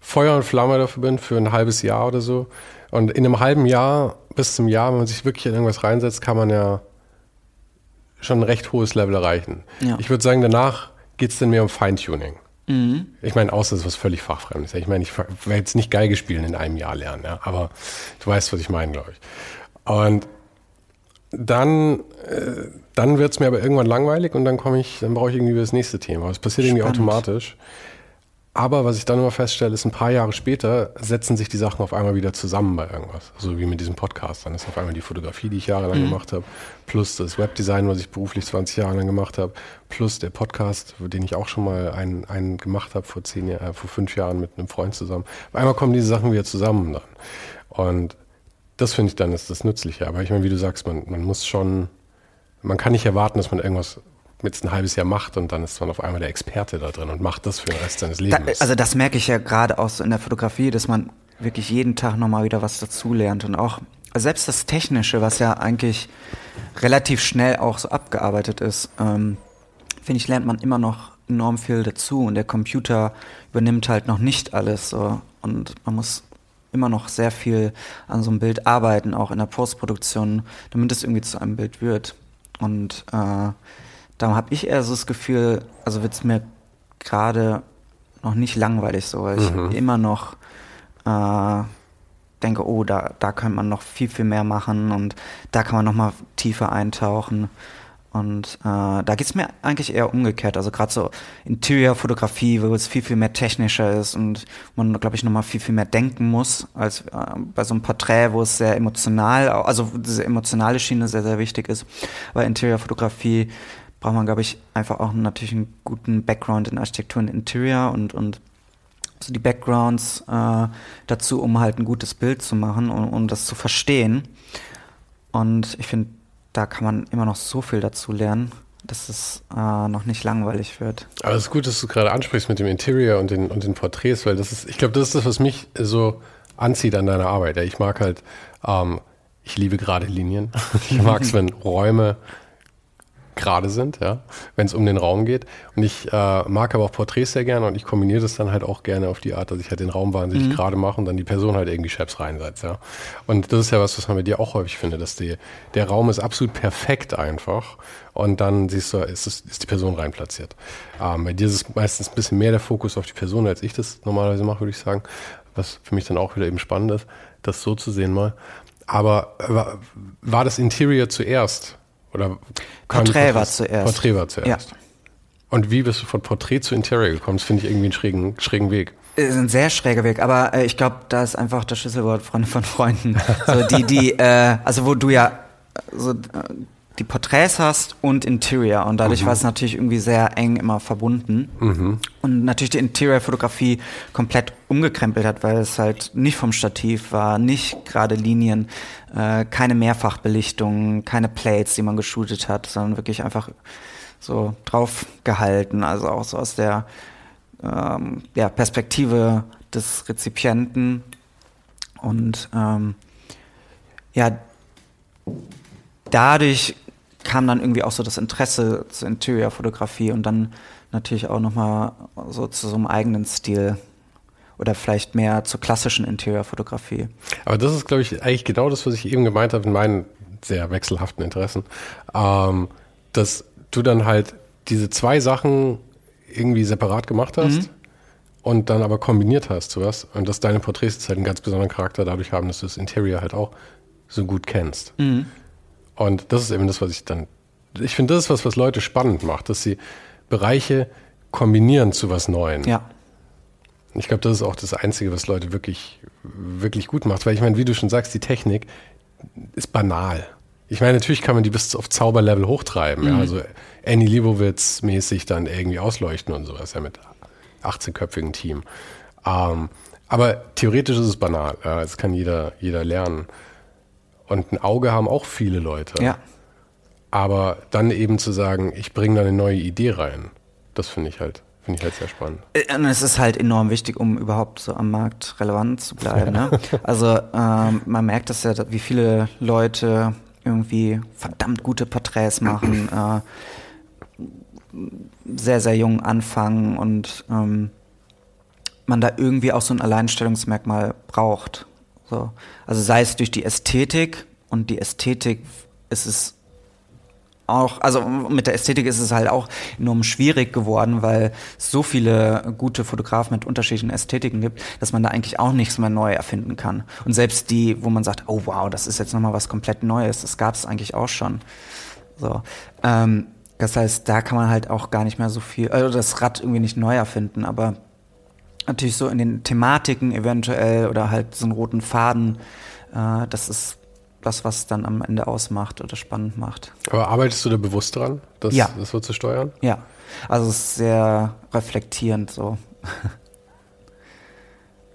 Feuer und Flamme dafür bin für ein halbes Jahr oder so. Und in einem halben Jahr bis zum Jahr, wenn man sich wirklich in irgendwas reinsetzt, kann man ja schon ein recht hohes Level erreichen. Ja. Ich würde sagen, danach geht es dann mehr um Feintuning. Ich meine, außer es ist was völlig Fachfremdes. Ich meine, ich werde jetzt nicht Geige spielen in einem Jahr lernen, ja, aber du weißt, was ich meine, glaube ich. Und dann, äh, dann wird es mir aber irgendwann langweilig und dann komme ich, dann brauche ich irgendwie das nächste Thema. Es passiert irgendwie Spannend. automatisch. Aber was ich dann immer feststelle, ist, ein paar Jahre später setzen sich die Sachen auf einmal wieder zusammen bei irgendwas. So wie mit diesem Podcast. Dann ist auf einmal die Fotografie, die ich jahrelang gemacht habe, plus das Webdesign, was ich beruflich 20 Jahre lang gemacht habe, plus der Podcast, den ich auch schon mal einen, einen gemacht habe vor, zehn, Jahr- äh, vor fünf Jahren mit einem Freund zusammen. Auf einmal kommen diese Sachen wieder zusammen dann. Und das finde ich dann ist das Nützliche. Aber ich meine, wie du sagst, man, man muss schon, man kann nicht erwarten, dass man irgendwas mit ein halbes Jahr macht und dann ist man auf einmal der Experte da drin und macht das für den Rest seines Da, Lebens. also das merke ich ja gerade auch so in der Fotografie, dass man wirklich jeden Tag nochmal wieder was dazulernt und auch selbst das Technische, was ja eigentlich relativ schnell auch so abgearbeitet ist, ähm, finde ich, lernt man immer noch enorm viel dazu und der Computer übernimmt halt noch nicht alles so und man muss immer noch sehr viel an so einem Bild arbeiten, auch in der Postproduktion, damit es irgendwie zu einem Bild wird. Und äh, da habe ich eher so das Gefühl, also wird es mir gerade noch nicht langweilig so, weil ich immer noch äh, denke, oh, da, da könnte man noch viel, viel mehr machen und da kann man noch mal tiefer eintauchen. Und äh, da geht's mir eigentlich eher umgekehrt. Also gerade so Interior-Fotografie, wo es viel, viel mehr technischer ist und man, glaube ich, noch mal viel, viel mehr denken muss, als äh, bei so einem Porträt, wo es sehr emotional, also diese emotionale Schiene sehr, sehr wichtig ist. Bei Interior-Fotografie braucht man, glaube ich, einfach auch natürlich einen guten Background in Architektur und Interior und, und so die Backgrounds äh, dazu, um halt ein gutes Bild zu machen und um das zu verstehen. Und ich finde, da kann man immer noch so viel dazu lernen, dass es äh, noch nicht langweilig wird. Aber es ist gut, dass du gerade ansprichst mit dem Interior und den, und den Porträts, weil das ist, ich glaube, das ist das, was mich so anzieht an deiner Arbeit. Ich mag halt, ähm, ich liebe gerade Linien. Ich mag es, wenn Räume gerade sind, ja, wenn es um den Raum geht. Und ich äh, mag aber auch Porträts sehr gerne und ich kombiniere das dann halt auch gerne auf die Art, dass ich halt den Raum wahnsinnig gerade mache und dann die Person halt irgendwie Chefs reinsetzt, ja. Und das ist ja was, was man bei dir auch häufig findet, dass die, der Raum ist absolut perfekt einfach und dann siehst du, ist, es, ist die Person reinplatziert. Ähm, bei dir ist es meistens ein bisschen mehr der Fokus auf die Person, als ich das normalerweise mache, würde ich sagen. Was für mich dann auch wieder eben spannend ist, das so zu sehen mal. Aber äh, war, war das Interior zuerst? Oder Porträt war zuerst. Porträt war zuerst. Und wie bist du von Porträt zu Interior gekommen? Das finde ich irgendwie einen schrägen, schrägen Weg. Ist ein sehr schräger Weg, aber äh, ich glaube, da ist einfach das Schlüsselwort Freunde von Freunden. So die, die, äh, also wo du ja äh, so äh, die Porträts hast und Interior. Und dadurch war es natürlich irgendwie sehr eng immer verbunden. Und natürlich die Interior-Fotografie komplett umgekrempelt hat, weil es halt nicht vom Stativ war, nicht gerade Linien, äh, keine Mehrfachbelichtung, keine Plates, die man geshootet hat, sondern wirklich einfach so drauf gehalten, also auch so aus der ähm, ja, Perspektive des Rezipienten. Und ähm, ja, dadurch kam dann irgendwie auch so das Interesse zur Interior-Fotografie und dann natürlich auch nochmal so zu so einem eigenen Stil oder vielleicht mehr zur klassischen Interior-Fotografie. Aber das ist, glaube ich, eigentlich genau das, was ich eben gemeint habe in meinen sehr wechselhaften Interessen. Ähm, dass du dann halt diese zwei Sachen irgendwie separat gemacht hast und dann aber kombiniert hast zu was. Und dass deine Porträts halt einen ganz besonderen Charakter dadurch haben, dass du das Interior halt auch so gut kennst. Und das ist eben das, was ich dann ich finde, das ist was, was Leute spannend macht, dass sie Bereiche kombinieren zu was Neuem. Ja. Ich glaube, das ist auch das Einzige, was Leute wirklich, wirklich gut macht. Weil ich meine, wie du schon sagst, die Technik ist banal. Ich meine, natürlich kann man die bis auf Zauberlevel hochtreiben. Mhm. Ja, also Annie Leibovitz mäßig dann irgendwie ausleuchten und sowas, ja, mit 18-köpfigen Team. Ähm, aber theoretisch ist es banal. Ja, das kann jeder, jeder lernen. Und ein Auge haben auch viele Leute. Ja. Aber dann eben zu sagen, ich bringe da eine neue Idee rein, das finde ich halt Finde ich halt sehr spannend. Äh, und es ist halt enorm wichtig, um überhaupt so am Markt relevant zu bleiben. Ja. Ne? Also ähm, man merkt das ja, wie viele Leute irgendwie verdammt gute Porträts machen, äh, sehr, sehr jung anfangen und ähm, man da irgendwie auch so ein Alleinstellungsmerkmal braucht. So. Also sei es durch die Ästhetik und die Ästhetik ist es auch, also mit der Ästhetik ist es halt auch enorm schwierig geworden, weil es so viele gute Fotografen mit unterschiedlichen Ästhetiken gibt, dass man da eigentlich auch nichts mehr neu erfinden kann. Und selbst die, wo man sagt, oh wow, das ist jetzt nochmal was komplett Neues, das gab es eigentlich auch schon. So. Ähm, das heißt, da kann man halt auch gar nicht mehr so viel, also das Rad irgendwie nicht neu erfinden, aber natürlich so in den Thematiken eventuell oder halt so einen roten Faden, äh, das ist das, was dann am Ende ausmacht oder spannend macht. Aber arbeitest du da bewusst dran, das, ja. das so zu steuern? Ja, also es ist sehr reflektierend so.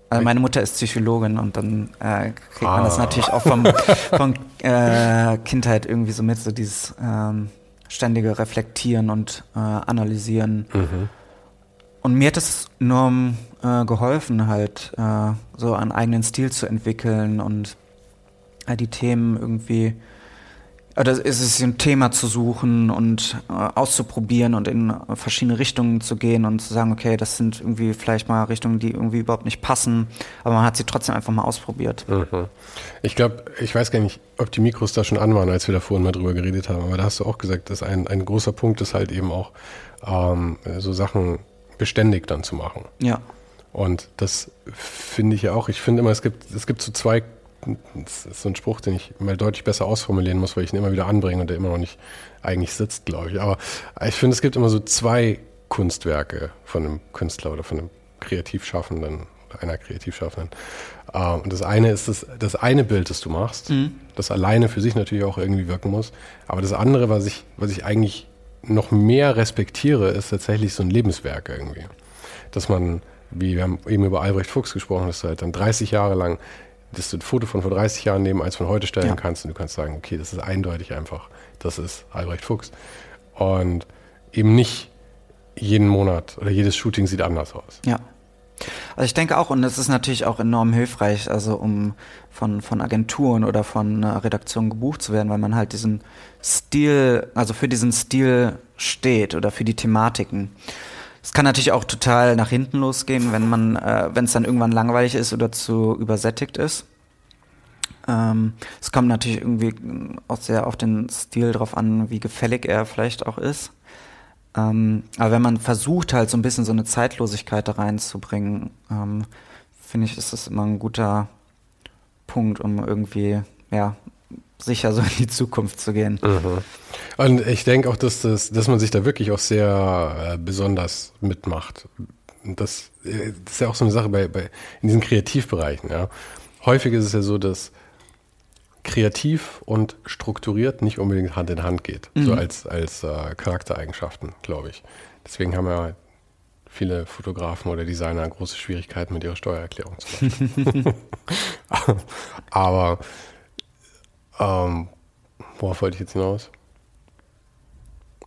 Also meine Mutter ist Psychologin und dann äh, kriegt ah. man das ah. natürlich auch vom, von äh, Kindheit irgendwie so mit, so dieses ähm, ständige Reflektieren und äh, Analysieren. Mhm. Und mir hat es enorm äh, geholfen, halt äh, so einen eigenen Stil zu entwickeln und äh, die Themen irgendwie, oder ist es ein Thema zu suchen und äh, auszuprobieren und in verschiedene Richtungen zu gehen und zu sagen, okay, das sind irgendwie vielleicht mal Richtungen, die irgendwie überhaupt nicht passen, aber man hat sie trotzdem einfach mal ausprobiert. Mhm. Ich glaube, ich weiß gar nicht, ob die Mikros da schon an waren, als wir da vorhin mal drüber geredet haben, aber da hast du auch gesagt, dass ein, ein großer Punkt ist halt eben auch, ähm, so Sachen beständig dann zu machen. Ja. Und das finde ich ja auch. Ich finde immer, es gibt, es gibt so zwei das ist so ein Spruch, den ich mal deutlich besser ausformulieren muss, weil ich ihn immer wieder anbringe und der immer noch nicht eigentlich sitzt, glaube ich. Aber ich finde, es gibt immer so zwei Kunstwerke von einem Künstler oder von einem Kreativschaffenden, einer Kreativschaffenden. Ähm, und das eine ist das, das eine Bild, das du machst, mhm. das alleine für sich natürlich auch irgendwie wirken muss. Aber das andere, was ich, was ich eigentlich noch mehr respektiere, ist tatsächlich so ein Lebenswerk irgendwie. Dass man, wie wir haben eben über Albrecht Fuchs gesprochen, dass du halt dann 30 Jahre lang dass du ein Foto von vor 30 Jahren neben eins von heute stellen ja. kannst und du kannst sagen, okay, das ist eindeutig einfach, das ist Albrecht Fuchs. Und eben nicht jeden Monat oder jedes Shooting sieht anders aus. Ja. Also ich denke auch, und das ist natürlich auch enorm hilfreich, also um von, von Agenturen oder von Redaktionen gebucht zu werden, weil man halt diesen Stil, also für diesen Stil steht oder für die Thematiken. Es kann natürlich auch total nach hinten losgehen, wenn man, äh, wenn es dann irgendwann langweilig ist oder zu übersättigt ist. Ähm, es kommt natürlich irgendwie auch sehr auf den Stil drauf an, wie gefällig er vielleicht auch ist. Ähm, aber wenn man versucht halt so ein bisschen so eine Zeitlosigkeit da reinzubringen, ähm, finde ich, ist das immer ein guter Punkt, um irgendwie, ja, sicher so in die Zukunft zu gehen. Mhm. Und ich denke auch, dass, das, dass man sich da wirklich auch sehr äh, besonders mitmacht. Das, äh, das, ist ja auch so eine Sache bei, bei in diesen Kreativbereichen. Ja. Häufig ist es ja so, dass kreativ und strukturiert nicht unbedingt Hand in Hand geht, mhm. so als, als äh, Charaktereigenschaften, glaube ich. Deswegen haben ja viele Fotografen oder Designer große Schwierigkeiten mit ihrer Steuererklärung zu machen. Aber ähm, worauf wollte ich jetzt hinaus?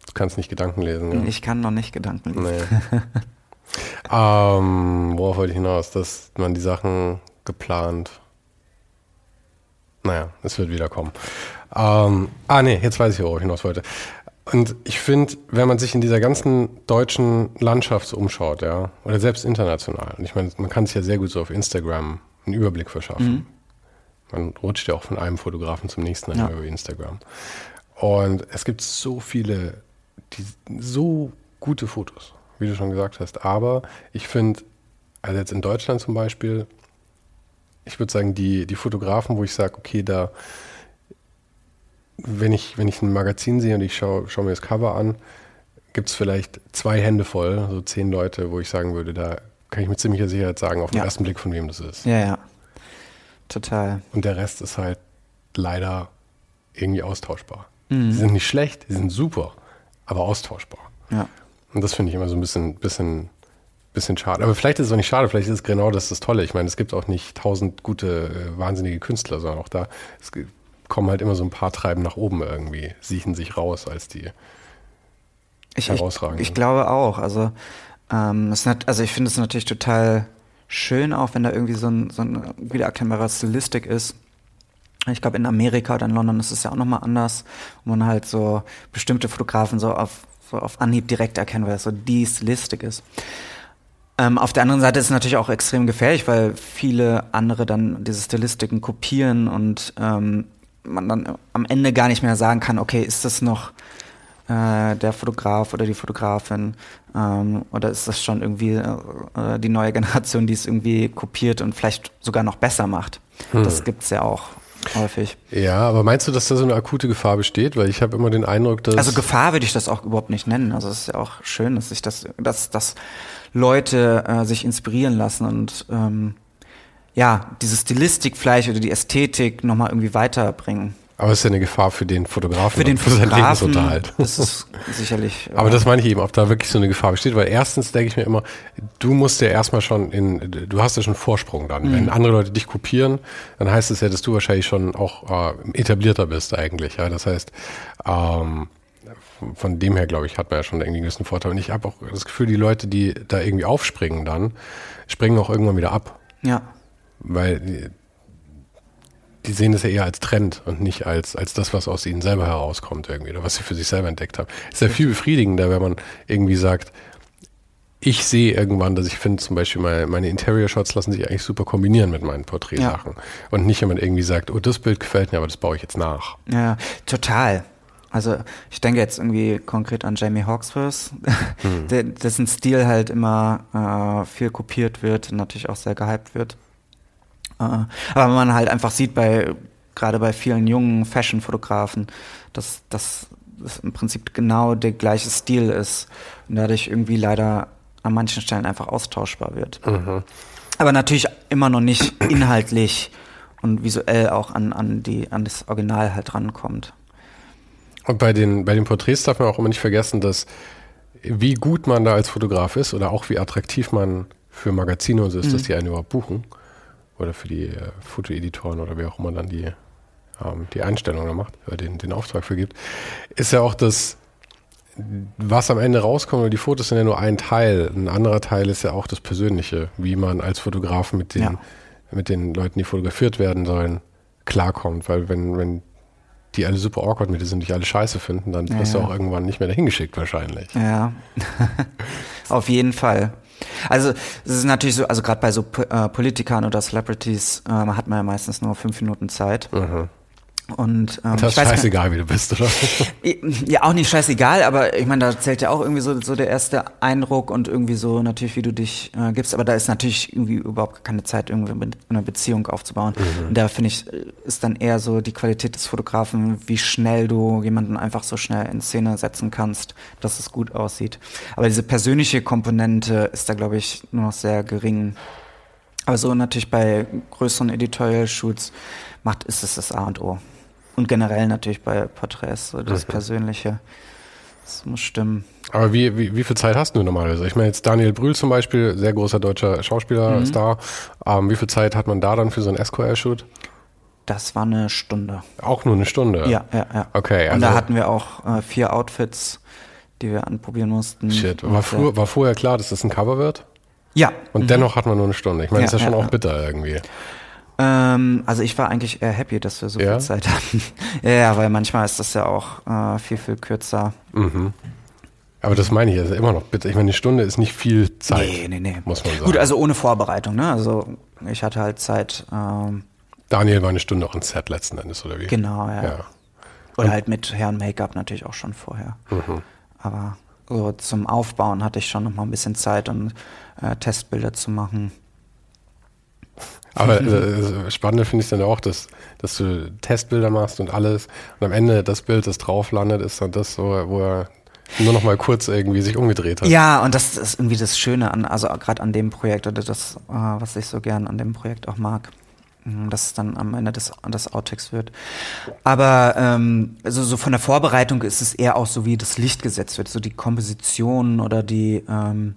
Du kannst nicht Gedanken lesen. Ja? Ich kann noch nicht Gedanken lesen. Nee. ähm, worauf wollte ich hinaus? Dass man die Sachen geplant. Naja, es wird wieder kommen. Ähm, ah, nee, jetzt weiß ich, worauf ich hinaus wollte. Und ich finde, wenn man sich in dieser ganzen deutschen Landschaft so umschaut, ja, oder selbst international, und ich meine, man kann sich ja sehr gut so auf Instagram einen Überblick verschaffen. Mhm. Man rutscht ja auch von einem Fotografen zum nächsten ja. über Instagram. Und es gibt so viele, die, so gute Fotos, wie du schon gesagt hast. Aber ich finde, also jetzt in Deutschland zum Beispiel, ich würde sagen, die, die Fotografen, wo ich sage, okay, da, wenn ich, wenn ich ein Magazin sehe und ich schaue schau mir das Cover an, gibt es vielleicht zwei Hände voll, so zehn Leute, wo ich sagen würde, da kann ich mit ziemlicher Sicherheit sagen, auf den Ja. ersten Blick, von wem das ist. Ja, ja. Total. Und der Rest ist halt leider irgendwie austauschbar. Mhm. Die sind nicht schlecht, die sind super, aber austauschbar. Ja. Und das finde ich immer so ein bisschen, bisschen, bisschen schade. Aber vielleicht ist es auch nicht schade, vielleicht ist es genau das das Tolle. Ich meine, es gibt auch nicht tausend gute, äh, wahnsinnige Künstler, sondern auch da kommen halt immer so ein paar Treiben nach oben irgendwie, siechen sich raus als die. Ich, ich, Herausragend. ich glaube auch. Also, ähm, es hat, also ich finde es natürlich total schön, auch wenn da irgendwie so, ein, so eine wiedererkennbare Stilistik ist. Ich glaube, in Amerika oder in London ist es ja auch nochmal anders, wo man halt so bestimmte Fotografen so auf, so auf Anhieb direkt erkennt, weil es so die Stilistik ist. Ähm, auf der anderen Seite ist es natürlich auch extrem gefährlich, weil viele andere dann diese Stilistiken kopieren und ähm, man dann am Ende gar nicht mehr sagen kann, okay, ist das noch äh, der Fotograf oder die Fotografin ähm, oder ist das schon irgendwie äh, die neue Generation, die es irgendwie kopiert und vielleicht sogar noch besser macht. Das gibt's ja auch häufig. Ja, aber meinst du, dass da so eine akute Gefahr besteht? Weil ich habe immer den Eindruck, dass. Also Gefahr würde ich das auch überhaupt nicht nennen. Also es ist ja auch schön, dass sich das, dass, dass Leute äh, sich inspirieren lassen und ähm, ja, diese Stilistik vielleicht oder die Ästhetik nochmal irgendwie weiterbringen. aber es ist ja eine Gefahr für den Fotografen. Für den und für seinen Fotografen Lebensunterhalt. ist es sicherlich. Aber äh, das meine ich eben, ob da wirklich so eine Gefahr besteht, weil erstens denke ich mir immer, du musst ja erstmal schon in, du hast ja schon Vorsprung dann. Mhm. Wenn andere Leute dich kopieren, dann heißt es ja, dass du wahrscheinlich schon auch äh, etablierter bist eigentlich. Ja, das heißt, ähm, von dem her, glaube ich, hat man ja schon irgendwie einen gewissen Vorteil. Und ich habe auch das Gefühl, die Leute, die da irgendwie aufspringen dann, springen auch irgendwann wieder ab. ja. Weil die, die sehen das ja eher als Trend und nicht als, als das, was aus ihnen selber herauskommt irgendwie oder was sie für sich selber entdeckt haben. Ist ja viel befriedigender, wenn man irgendwie sagt, ich sehe irgendwann, dass ich finde, zum Beispiel meine, meine Interior-Shots lassen sich eigentlich super kombinieren mit meinen Porträtsachen. Und nicht, wenn man irgendwie sagt, oh, das Bild gefällt mir, aber das baue ich jetzt nach. Ja, total. Also ich denke jetzt irgendwie konkret an Jamie Hawksworth, der- dessen Stil halt immer äh, viel kopiert wird und natürlich auch sehr gehypt wird. Äh, aber man halt einfach sieht bei gerade bei vielen jungen Fashion-Fotografen, dass das im Prinzip genau der gleiche Stil ist und dadurch irgendwie leider an manchen Stellen einfach austauschbar wird. Aber natürlich immer noch nicht inhaltlich und visuell auch an, an, die, an das Original halt rankommt. Und bei den, bei den Porträts darf man auch immer nicht vergessen, dass wie gut man da als Fotograf ist oder auch wie attraktiv man für Magazine und so ist, dass die einen überhaupt buchen. Oder für die äh, Fotoeditoren oder wer auch immer dann die, ähm, die Einstellung da macht, oder den, den Auftrag vergibt, ist ja auch das, was am Ende rauskommt, oder die Fotos sind ja nur ein Teil. Ein anderer Teil ist ja auch das Persönliche, wie man als Fotograf mit den, Ja. mit den Leuten, die fotografiert werden sollen, klarkommt. Weil wenn, wenn die alle super awkward mit dir sind, dich alle scheiße finden, dann Ja, wirst du ja. auch irgendwann nicht mehr dahin geschickt wahrscheinlich. Ja, auf jeden Fall. Also es ist natürlich so, also gerade bei so äh, Politikern oder Celebrities ähm, hat man ja meistens nur fünf Minuten Zeit. Und ähm, Mhm. Das ist scheißegal, wie du bist, oder? Ja, auch nicht scheißegal, aber ich meine, da zählt ja auch irgendwie so, so der erste Eindruck und irgendwie so natürlich, wie du dich äh, gibst. Aber da ist natürlich irgendwie überhaupt keine Zeit, irgendwie mit eine Beziehung aufzubauen. Und da finde ich, ist dann eher so die Qualität des Fotografen, wie schnell du jemanden einfach so schnell in Szene setzen kannst, dass es gut aussieht. Aber diese persönliche Komponente ist da, glaube ich, nur noch sehr gering. Aber so natürlich bei größeren Editorial-Shoots macht, ist es das A und O. Und generell natürlich bei Porträts, so das Persönliche. Das muss stimmen. Aber wie, wie, wie viel Zeit hast du normalerweise? Ich meine, jetzt Daniel Brühl zum Beispiel, sehr großer deutscher Schauspieler, Mhm. Star. Ähm, wie viel Zeit hat man da dann für so einen SQL-Shoot? Das war eine Stunde. Auch nur eine Stunde? Ja, ja, ja. Okay, Und da also- hatten wir auch äh, vier Outfits, die wir anprobieren mussten. Shit. War, äh, vor, war vorher klar, dass das ein Cover wird? Ja. Und dennoch hat man nur eine Stunde. Ich meine, Ja, das ist ja schon ja, auch bitter irgendwie. Ähm, also ich war eigentlich eher happy, dass wir so Ja? viel Zeit hatten. ja, weil manchmal ist das ja auch äh, viel, viel kürzer. Aber das meine ich, ist immer noch. Ich meine, eine Stunde ist nicht viel Zeit. Nee, nee, nee. Muss man sagen. Gut, also ohne Vorbereitung, ne? Also ich hatte halt Zeit, ähm, Daniel war eine Stunde on Set letzten Endes, oder wie? genau, ja. Ja. Oder halt mit Herrn Make-up natürlich auch schon vorher. Mhm. Aber so zum Aufbauen hatte ich schon noch mal ein bisschen Zeit, um äh, Testbilder zu machen. Aber äh, spannende finde ich dann auch, dass, dass du Testbilder machst und alles und am Ende das Bild, das drauf landet, ist dann das, so, wo er nur noch mal kurz irgendwie sich umgedreht hat. Ja, und das ist irgendwie das Schöne an, also gerade an dem Projekt oder das, äh, was ich so gern an dem Projekt auch mag. Mhm, dass es dann am Ende des, des Outtakes wird. Aber ähm, also so von der Vorbereitung ist es eher auch so, wie das Licht gesetzt wird, so die Komposition oder die, ähm,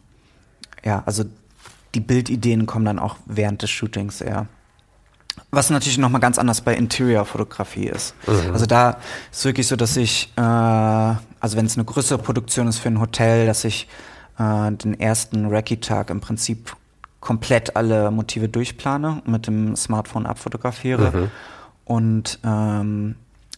ja, also die Bildideen kommen dann auch während des Shootings eher. Was natürlich nochmal ganz anders bei Interior-Fotografie ist. Mhm. Also da ist wirklich so, dass ich, äh, also wenn es eine größere Produktion ist für ein Hotel, dass ich äh, den ersten Recce-Tag im Prinzip komplett alle Motive durchplane, mit dem Smartphone abfotografiere mhm. und ähm,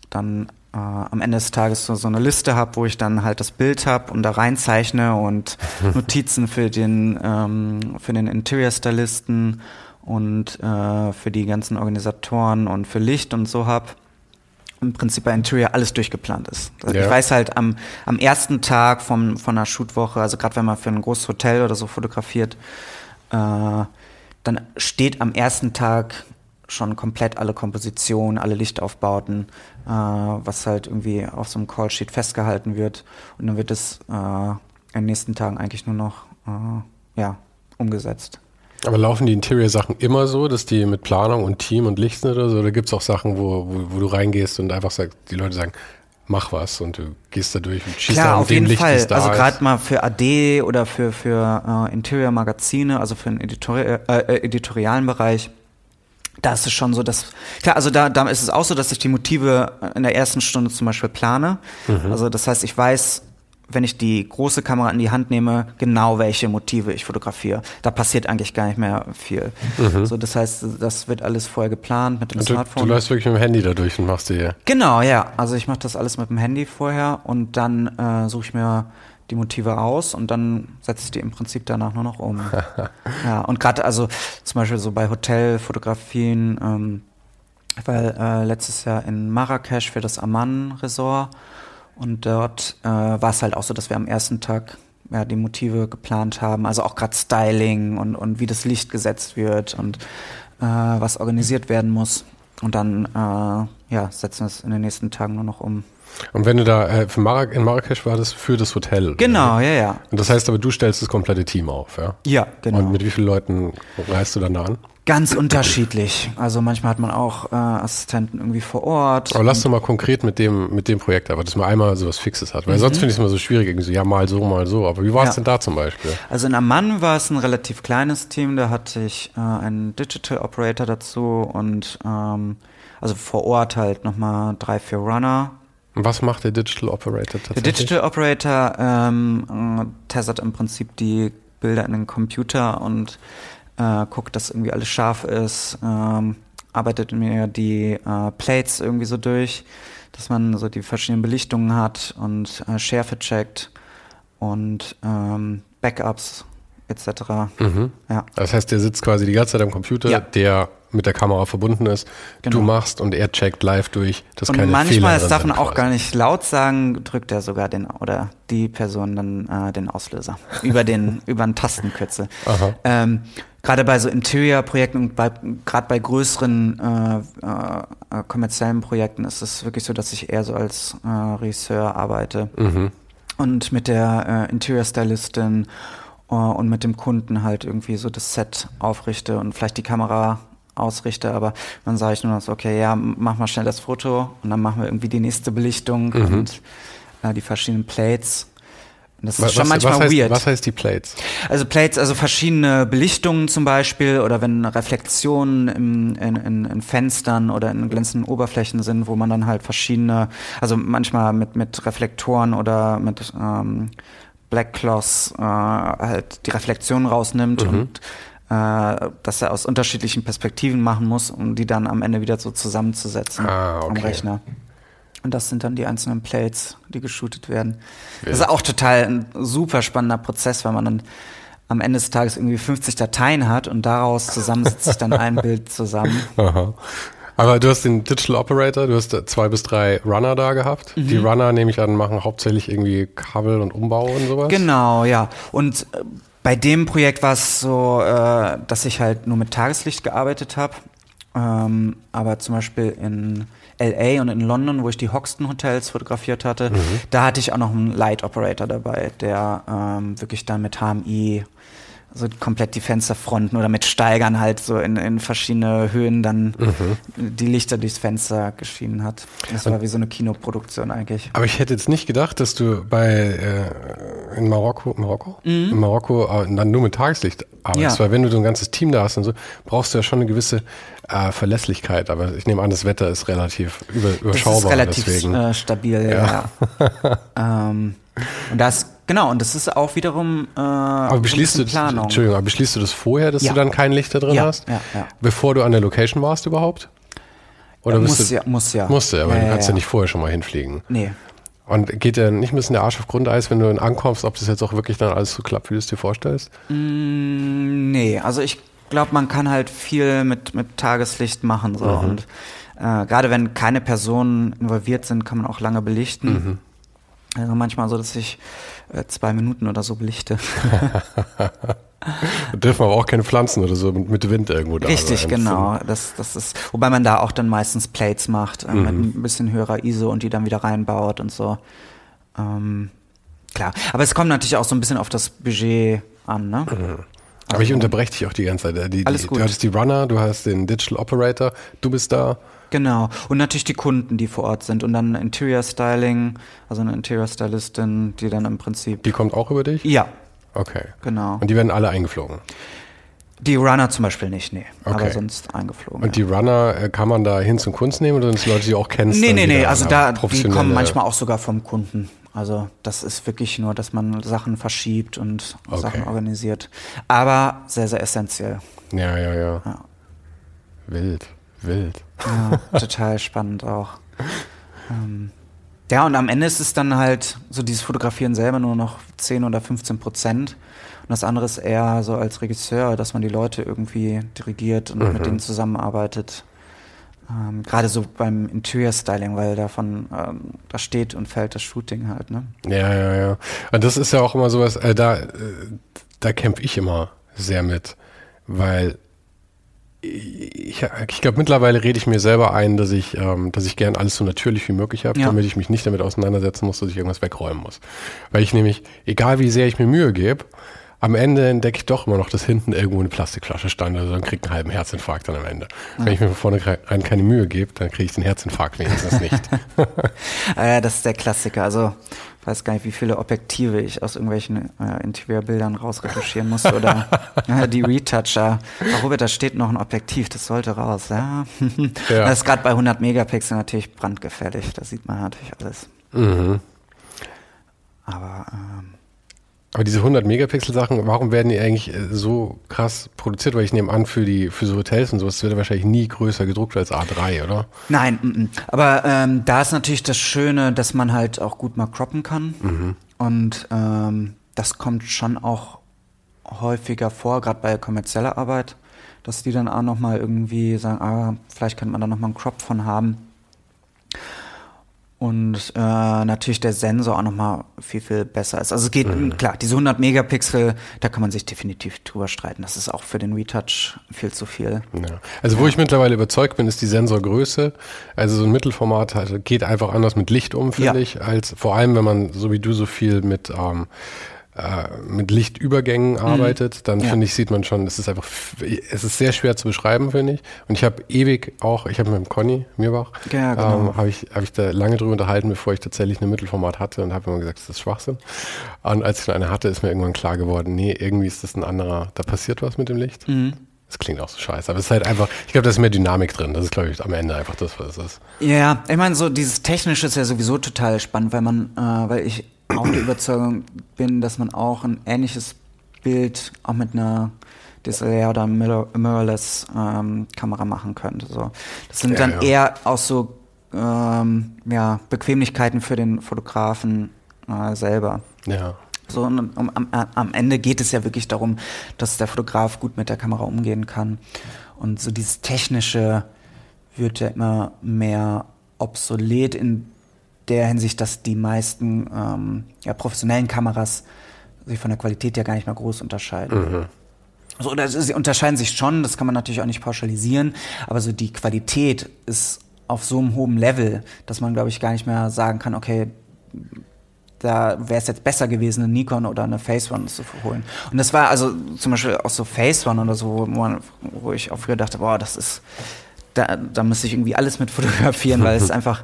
dann äh, am Ende des Tages so, so eine Liste habe, wo ich dann halt das Bild habe und da reinzeichne und Notizen für den, ähm, für den Interior-Stylisten und äh, für die ganzen Organisatoren und für Licht und so habe. Im Prinzip bei Interior alles durchgeplant ist. Also ja. Ich weiß halt am, am ersten Tag vom, von einer Shootwoche, also gerade wenn man für ein großes Hotel oder so fotografiert, äh, dann steht am ersten Tag schon komplett alle Kompositionen, alle Lichtaufbauten, äh, was halt irgendwie auf so einem Callsheet festgehalten wird. Und dann wird es äh, in den nächsten Tagen eigentlich nur noch äh, ja, umgesetzt. Aber laufen die Interior-Sachen immer so, dass die mit Planung und Team und Licht sind oder so? Oder gibt es auch Sachen, wo, wo, wo, du reingehst und einfach sagst, die Leute sagen, mach was und du gehst da durch und schießt Klar, da auf jeden Licht, Fall. Also gerade mal für AD oder für, für äh, Interior-Magazine, also für den Editori äh, äh, editorialen Bereich, da ist es schon so, dass, klar, also da, da ist es auch so, dass ich die Motive in der ersten Stunde zum Beispiel plane. Mhm. Also das heißt, ich weiß, wenn ich die große Kamera in die Hand nehme, genau welche Motive ich fotografiere. Da passiert eigentlich gar nicht mehr viel. Mhm. So, das heißt, das wird alles vorher geplant mit dem und du, Smartphone. Du läufst wirklich mit dem Handy da durch und machst die. Genau, ja. Also ich mache das alles mit dem Handy vorher und dann äh, suche ich mir die Motive aus und dann setze ich die im Prinzip danach nur noch um. ja, und gerade also zum Beispiel so bei Hotelfotografien, ähm, ich war äh, letztes Jahr in Marrakesch für das Amman Resort und dort äh, war es halt auch so, dass wir am ersten Tag ja, die Motive geplant haben, also auch gerade Styling und, und wie das Licht gesetzt wird und äh, was organisiert werden muss. Und dann äh, ja, setzen wir es in den nächsten Tagen nur noch um. Und wenn du da äh, für Mar in Marrakesch war das für das Hotel? Genau, oder? ja, ja. Und das heißt aber, du stellst das komplette Team auf, ja? Ja, genau. Und mit wie vielen Leuten reist du dann da an? Ganz unterschiedlich. Also manchmal hat man auch äh, Assistenten irgendwie vor Ort. Aber lass doch mal konkret mit dem, mit dem Projekt aber, dass man einmal sowas Fixes hat. Weil mhm. sonst finde ich es immer so schwierig, irgendwie so, ja, mal so, mal so. Aber wie war es ja. denn da zum Beispiel? Also in Amman war es ein relativ kleines Team. Da hatte ich äh, einen Digital Operator dazu und ähm, also vor Ort halt nochmal drei, vier Runner. Was macht der Digital Operator tatsächlich? Der Digital Operator ähm, äh, testet im Prinzip die Bilder in den Computer und äh, guckt, dass irgendwie alles scharf ist, ähm, arbeitet mir die äh, Plates irgendwie so durch, dass man so die verschiedenen Belichtungen hat und äh, Schärfe checkt und ähm, Backups etc. Mhm. Ja. Das heißt, der sitzt quasi die ganze Zeit am Computer, ja. der mit der Kamera verbunden ist. Genau. Du machst und er checkt live durch, dass und keine manchmal, Fehler das darf man auch gar nicht laut sagen, drückt er sogar den oder die Person dann äh, den Auslöser über den über einen Tastenkürzel. Ähm, gerade bei so Interior-Projekten und bei, gerade bei größeren äh, äh, kommerziellen Projekten ist es wirklich so, dass ich eher so als äh, Regisseur arbeite mhm. und mit der äh, Interior-Stylistin äh, und mit dem Kunden halt irgendwie so das Set aufrichte und vielleicht die Kamera ausrichte, aber dann sage ich nur noch so, okay, ja, mach mal schnell das Foto und dann machen wir irgendwie die nächste Belichtung mhm. und äh, die verschiedenen Plates das ist was, schon manchmal was heißt, weird. Was heißt die Plates? Also Plates, also verschiedene Belichtungen zum Beispiel oder wenn Reflexionen im, in, in, in Fenstern oder in glänzenden Oberflächen sind, wo man dann halt verschiedene, also manchmal mit, mit Reflektoren oder mit ähm, Black Cloths äh, halt die Reflexionen rausnimmt mhm. und äh, dass er aus unterschiedlichen Perspektiven machen muss, um die dann am Ende wieder so zusammenzusetzen ah, okay. am Rechner. Und das sind dann die einzelnen Plates, die geshootet werden. Ja. Das ist auch total ein super spannender Prozess, weil man dann am Ende des Tages irgendwie 50 Dateien hat und daraus zusammensetzt sich dann ein Bild zusammen. Aha. Aber du hast den Digital Operator, du hast zwei bis drei Runner da gehabt. Mhm. Die Runner, nehme ich an, machen hauptsächlich irgendwie Kabel und Umbau und sowas. Genau, ja. Und äh, Bei dem Projekt war es so, äh, dass ich halt nur mit Tageslicht gearbeitet habe. Ähm, aber zum Beispiel in LA und in London, wo ich die Hoxton Hotels fotografiert hatte, mhm. da hatte ich auch noch einen Light Operator dabei, der ähm, wirklich dann mit HMI so komplett die Fensterfronten oder mit Steigern halt so in, in verschiedene Höhen dann mhm. die Lichter durchs Fenster geschienen hat. Das war wie so eine Kinoproduktion eigentlich. Aber ich hätte jetzt nicht gedacht, dass du bei äh, in Marokko, Marokko? Mhm. In Marokko äh, dann nur mit Tageslicht arbeitest, ja. weil wenn du so ein ganzes Team da hast und so, brauchst du ja schon eine gewisse äh, Verlässlichkeit. Aber ich nehme an, das Wetter ist relativ über, überschaubar. Das ist relativ äh, stabil, ja. ja. ähm, und das Genau, und das ist auch wiederum äh, aber beschließt du, Planung. Entschuldigung, aber beschließt du das vorher, dass ja. du dann kein Licht da drin ja, hast? Ja, ja. Bevor du an der Location warst überhaupt? Oder ja, muss, du, ja, muss ja. Musste, aber du kannst ja, nicht vorher schon mal hinfliegen. Nee. Und geht dir nicht ein bisschen der Arsch auf Grundeis, wenn du dann ankommst, ob das jetzt auch wirklich dann alles so klappt, wie du es dir vorstellst? Mm, nee, also ich glaube, man kann halt viel mit, mit Tageslicht machen. So. Mhm. Und äh, gerade wenn keine Personen involviert sind, kann man auch lange belichten. Mhm. Also manchmal so, dass ich äh, zwei Minuten oder so belichte. da dürfen aber auch keine Pflanzen oder so mit Wind irgendwo da Richtig, sein. genau. Das, das ist, wobei man da auch dann meistens Plates macht, äh, mhm. mit ein bisschen höherer ISO und die dann wieder reinbaut und so. Ähm, klar. Aber es kommt natürlich auch so ein bisschen auf das Budget an, ne? Mhm. Aber also, ich unterbreche dich auch die ganze Zeit. Die, die, alles gut. Du hast die Runner, du hast den Digital Operator, du bist da. Genau. Und natürlich die Kunden, die vor Ort sind. Und dann Interior Styling, also eine Interior Stylistin, die dann im Prinzip. Die kommt auch über dich? Ja. Okay. Genau. Und die werden alle eingeflogen? Die Runner zum Beispiel nicht, nee. Okay. Aber sonst eingeflogen. Und die Runner, äh, kann man da hin zum Kunst nehmen oder sind das Leute, die auch kennst? Nee, nee, nee. Also da, die kommen manchmal auch sogar vom Kunden. Also das ist wirklich nur, dass man Sachen verschiebt und okay. Sachen organisiert. Aber sehr, sehr essentiell. Ja, ja, ja. ja. Wild. Wild. Ja, total spannend auch. Ähm, ja, und am Ende ist es dann halt so dieses Fotografieren selber nur noch 10 oder 15 Prozent. Und das andere ist eher so als Regisseur, dass man die Leute irgendwie dirigiert und mhm. mit denen zusammenarbeitet. Ähm, Gerade so beim Interior Styling, weil davon ähm, da steht und fällt das Shooting halt, ne? Ja, ja, ja. Und das ist ja auch immer sowas, äh, da, äh, da kämpfe ich immer sehr mit, weil ich, ich glaube, mittlerweile rede ich mir selber ein, dass ich, ähm, dass ich gern alles so natürlich wie möglich habe, ja. damit ich mich nicht damit auseinandersetzen muss, dass ich irgendwas wegräumen muss. Weil ich nämlich, egal wie sehr ich mir Mühe gebe, am Ende entdecke ich doch immer noch, dass hinten irgendwo eine Plastikflasche stand, also dann kriegt einen halben Herzinfarkt dann am Ende. Ja. Wenn ich mir von vorne rein keine Mühe gebe, dann kriege ich den Herzinfarkt wenigstens nicht. Ah ja, das ist der Klassiker. Also weiß gar nicht, wie viele Objektive ich aus irgendwelchen äh, Interieurbildern rausretuschieren muss oder äh, die Retoucher. Robert, da steht noch ein Objektiv, das sollte raus. Ja, ja. Das ist gerade bei 100 Megapixel natürlich brandgefährlich. Da sieht man natürlich alles. Mhm. Aber ähm, aber diese 100 Megapixel Sachen, warum werden die eigentlich äh, so krass produziert? Weil ich nehme an, für die für so Hotels und sowas wird wahrscheinlich nie größer gedruckt als A3, oder? Nein, m -m. aber ähm, da ist natürlich das Schöne, dass man halt auch gut mal croppen kann. Mhm. Und ähm, das kommt schon auch häufiger vor, gerade bei kommerzieller Arbeit, dass die dann auch nochmal irgendwie sagen, ah, vielleicht könnte man da nochmal einen Crop von haben. Und äh, natürlich der Sensor auch nochmal viel, viel besser ist. Also es geht, mhm. klar, diese 100 Megapixel, da kann man sich definitiv drüber streiten. Das ist auch für den Retouch viel zu viel. Ja. Also wo ja. ich mittlerweile überzeugt bin, ist die Sensorgröße. Also so ein Mittelformat halt, geht einfach anders mit Licht um, finde ja. ich, als vor allem, wenn man so wie du so viel mit ähm, äh, mit Lichtübergängen mhm. arbeitet, dann ja. finde ich, sieht man schon, es ist einfach, es ist sehr schwer zu beschreiben, finde ich. Und ich habe ewig auch, ich habe mit dem Conny Mirbach, ja, genau. ähm, habe ich, hab ich da lange drüber unterhalten, bevor ich tatsächlich ein Mittelformat hatte und habe immer gesagt, das ist Schwachsinn. Und als ich dann eine hatte, ist mir irgendwann klar geworden, nee, irgendwie ist das ein anderer, da passiert was mit dem Licht. Mhm. Das klingt auch so scheiße, aber es ist halt einfach, ich glaube, da ist mehr Dynamik drin. Das ist, glaube ich, am Ende einfach das, was es ist. Ja, ich meine, so dieses Technische ist ja sowieso total spannend, weil man, äh, weil ich auch der Überzeugung bin, dass man auch ein ähnliches Bild auch mit einer DSLR oder Mirrorless ähm, Kamera machen könnte. So. Das sind ja, dann ja. eher auch so ähm, ja, Bequemlichkeiten für den Fotografen äh, selber. Ja. So, und um, am, am Ende geht es ja wirklich darum, dass der Fotograf gut mit der Kamera umgehen kann. Und so dieses Technische wird ja immer mehr obsolet in der Hinsicht, dass die meisten ähm, ja, professionellen Kameras sich von der Qualität ja gar nicht mehr groß unterscheiden. Mhm. Also, oder sie unterscheiden sich schon, das kann man natürlich auch nicht pauschalisieren, aber so die Qualität ist auf so einem hohen Level, dass man, glaube ich, gar nicht mehr sagen kann, okay, da wäre es jetzt besser gewesen, eine Nikon oder eine Face One zu holen. Und das war also zum Beispiel auch so Face One oder so, wo, man, wo ich auch früher dachte, boah, das ist, da, da müsste ich irgendwie alles mit fotografieren, weil es einfach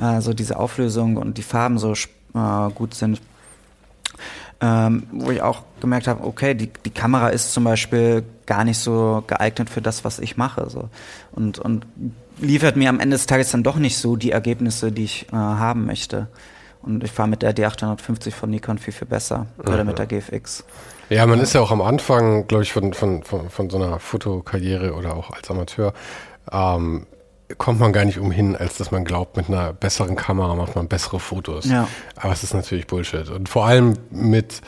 äh, so diese Auflösung und die Farben so äh, gut sind. Ähm, wo ich auch gemerkt habe, okay, die, die Kamera ist zum Beispiel gar nicht so geeignet für das, was ich mache. So. Und, und liefert mir am Ende des Tages dann doch nicht so die Ergebnisse, die ich äh, haben möchte. Und ich fahre mit der D850 von Nikon viel, viel besser. Oder mit der GFX. Ja, man ist ja auch am Anfang, glaube ich, von, von, von, von so einer Fotokarriere oder auch als Amateur, ähm, kommt man gar nicht umhin, als dass man glaubt, mit einer besseren Kamera macht man bessere Fotos. Ja. Aber es ist natürlich Bullshit. Und vor allem mit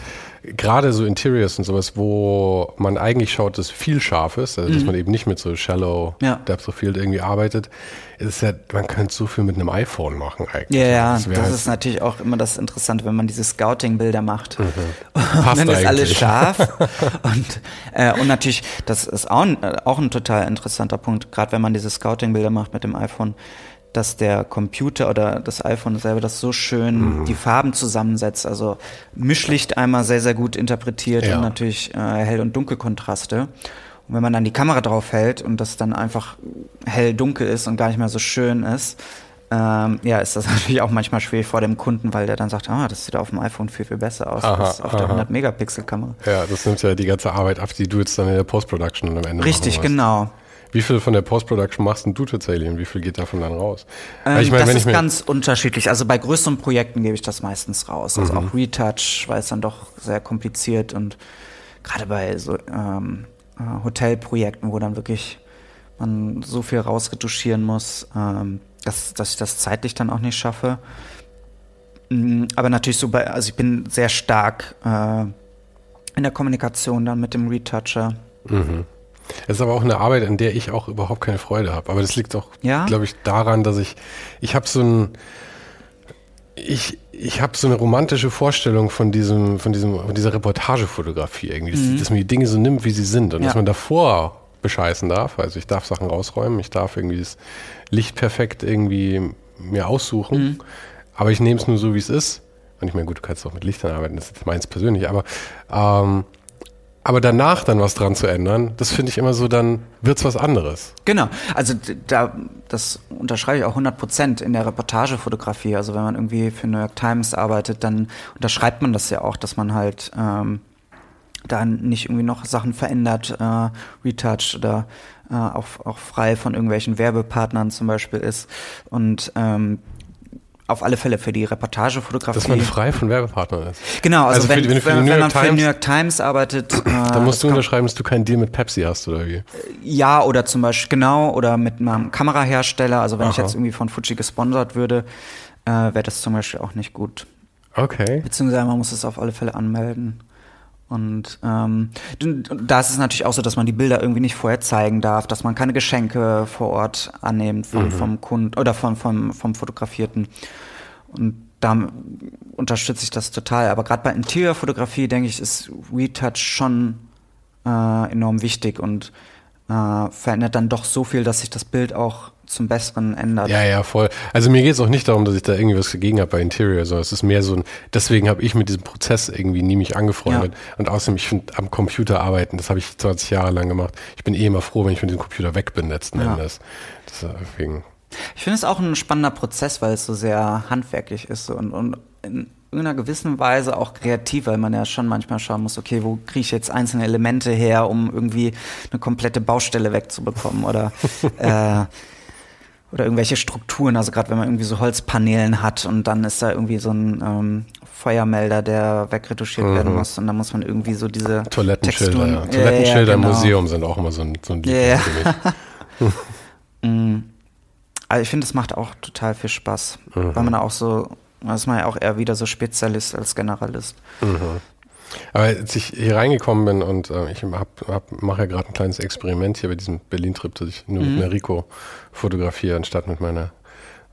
gerade so Interiors und sowas, wo man eigentlich schaut, dass viel scharf ist, also dass mhm. man eben nicht mit so Shallow ja. Depth of Field irgendwie arbeitet, ist ja, man könnte so viel mit einem iPhone machen eigentlich. Ja, ja, das, das halt ist natürlich auch immer das Interessante, wenn man diese Scouting-Bilder macht. Mhm. Und dann ist alles scharf. und, äh, und natürlich, das ist auch, auch ein total interessanter Punkt, gerade wenn man diese Scouting-Bilder macht mit dem iPhone dass der Computer oder das iPhone selber das so schön mhm. die Farben zusammensetzt. Also Mischlicht einmal sehr, sehr gut interpretiert ja. und natürlich äh, Hell- und Dunkelkontraste. Und wenn man dann die Kamera drauf hält und das dann einfach hell-dunkel ist und gar nicht mehr so schön ist, ähm, ja, ist das natürlich auch manchmal schwierig vor dem Kunden, weil der dann sagt, ah, das sieht auf dem iPhone viel, viel besser aus aha, als auf aha. der 100-Megapixel-Kamera. Ja, das nimmt ja die ganze Arbeit ab, die du jetzt dann in der Post-Production am Ende Richtig, genau. Wie viel von der Post-Production machst du tatsächlich und wie viel geht davon dann raus? Ähm, ich mein, das ist ganz unterschiedlich. Also bei größeren Projekten gebe ich das meistens raus. Also mhm. auch Retouch, weil es dann doch sehr kompliziert und gerade bei so ähm, äh, Hotelprojekten, wo dann wirklich man so viel rausretuschieren muss, ähm, dass, dass ich das zeitlich dann auch nicht schaffe. Mm, aber natürlich so bei, also ich bin sehr stark äh, in der Kommunikation dann mit dem Retoucher. Mhm. Es ist aber auch eine Arbeit, an der ich auch überhaupt keine Freude habe. Aber das liegt auch, ja? glaube ich, daran, dass ich, ich habe so ein, ich, ich habe so eine romantische Vorstellung von diesem, von diesem, von dieser Reportagefotografie irgendwie, dass, mhm. dass man die Dinge so nimmt, wie sie sind und ja. dass man davor bescheißen darf. Also ich darf Sachen rausräumen, ich darf irgendwie das Licht perfekt irgendwie mir aussuchen, mhm. aber ich nehme es nur so, wie es ist. Und ich meine, gut, du kannst auch mit Lichtern arbeiten, das ist meins persönlich, aber ähm, aber danach dann was dran zu ändern, das finde ich immer so, dann wird es was anderes. Genau, also da, das unterschreibe ich auch 100 Prozent in der Reportagefotografie. Also wenn man irgendwie für New York Times arbeitet, dann unterschreibt man das ja auch, dass man halt ähm, da nicht irgendwie noch Sachen verändert, äh, retouched oder äh, auch, auch frei von irgendwelchen Werbepartnern zum Beispiel ist. Und ähm, auf alle Fälle für die Reportagefotografie. Dass man frei von Werbepartnern ist. Genau, also, also wenn, für, wenn, wenn, wenn man für die New York Times arbeitet. Äh, dann musst du unterschreiben, dass du keinen Deal mit Pepsi hast, oder wie? Ja, oder zum Beispiel, genau, oder mit einem Kamerahersteller. Also wenn Aha. ich jetzt irgendwie von Fuji gesponsert würde, äh, wäre das zum Beispiel auch nicht gut. Okay. Beziehungsweise man muss es auf alle Fälle anmelden. Und ähm, da ist es natürlich auch so, dass man die Bilder irgendwie nicht vorher zeigen darf, dass man keine Geschenke vor Ort annimmt vom, mhm. vom Kunden oder vom, vom, vom Fotografierten. Und da unterstütze ich das total. Aber gerade bei Interiorfotografie, denke ich, ist Retouch schon äh, enorm wichtig und äh, verändert dann doch so viel, dass sich das Bild auch zum Besseren ändert. Ja, ja, voll. Also mir geht es auch nicht darum, dass ich da irgendwie was dagegen habe bei Interior, sondern es ist mehr so ein, deswegen habe ich mit diesem Prozess irgendwie nie mich angefreundet. Ja. Und außerdem, ich finde, am Computer arbeiten, das habe ich 20 Jahre lang gemacht. Ich bin eh immer froh, wenn ich von diesem Computer weg bin letzten ja. Endes. Deswegen. Ich finde es auch ein spannender Prozess, weil es so sehr handwerklich ist und, und in irgendeiner gewissen Weise auch kreativ, weil man ja schon manchmal schauen muss, okay, wo kriege ich jetzt einzelne Elemente her, um irgendwie eine komplette Baustelle wegzubekommen oder äh, oder irgendwelche Strukturen, also gerade wenn man irgendwie so Holzpanelen hat und dann ist da irgendwie so ein ähm, Feuermelder, der wegretuschiert mhm. werden muss und dann muss man irgendwie so diese Toilettenschilder, ja. Toilettenschilder ja, ja, genau. im Museum sind auch immer so ein, so ein ja. mich. Mhm. also ich finde, es macht auch total viel Spaß, mhm. weil man auch so, da ist man ja auch eher wieder so Spezialist als Generalist. Mhm. Aber als ich hier reingekommen bin und äh, ich hab, hab, mache ja gerade ein kleines Experiment hier bei diesem Berlin-Trip, dass ich nur mhm. mit einer Rico fotografiere, anstatt mit meiner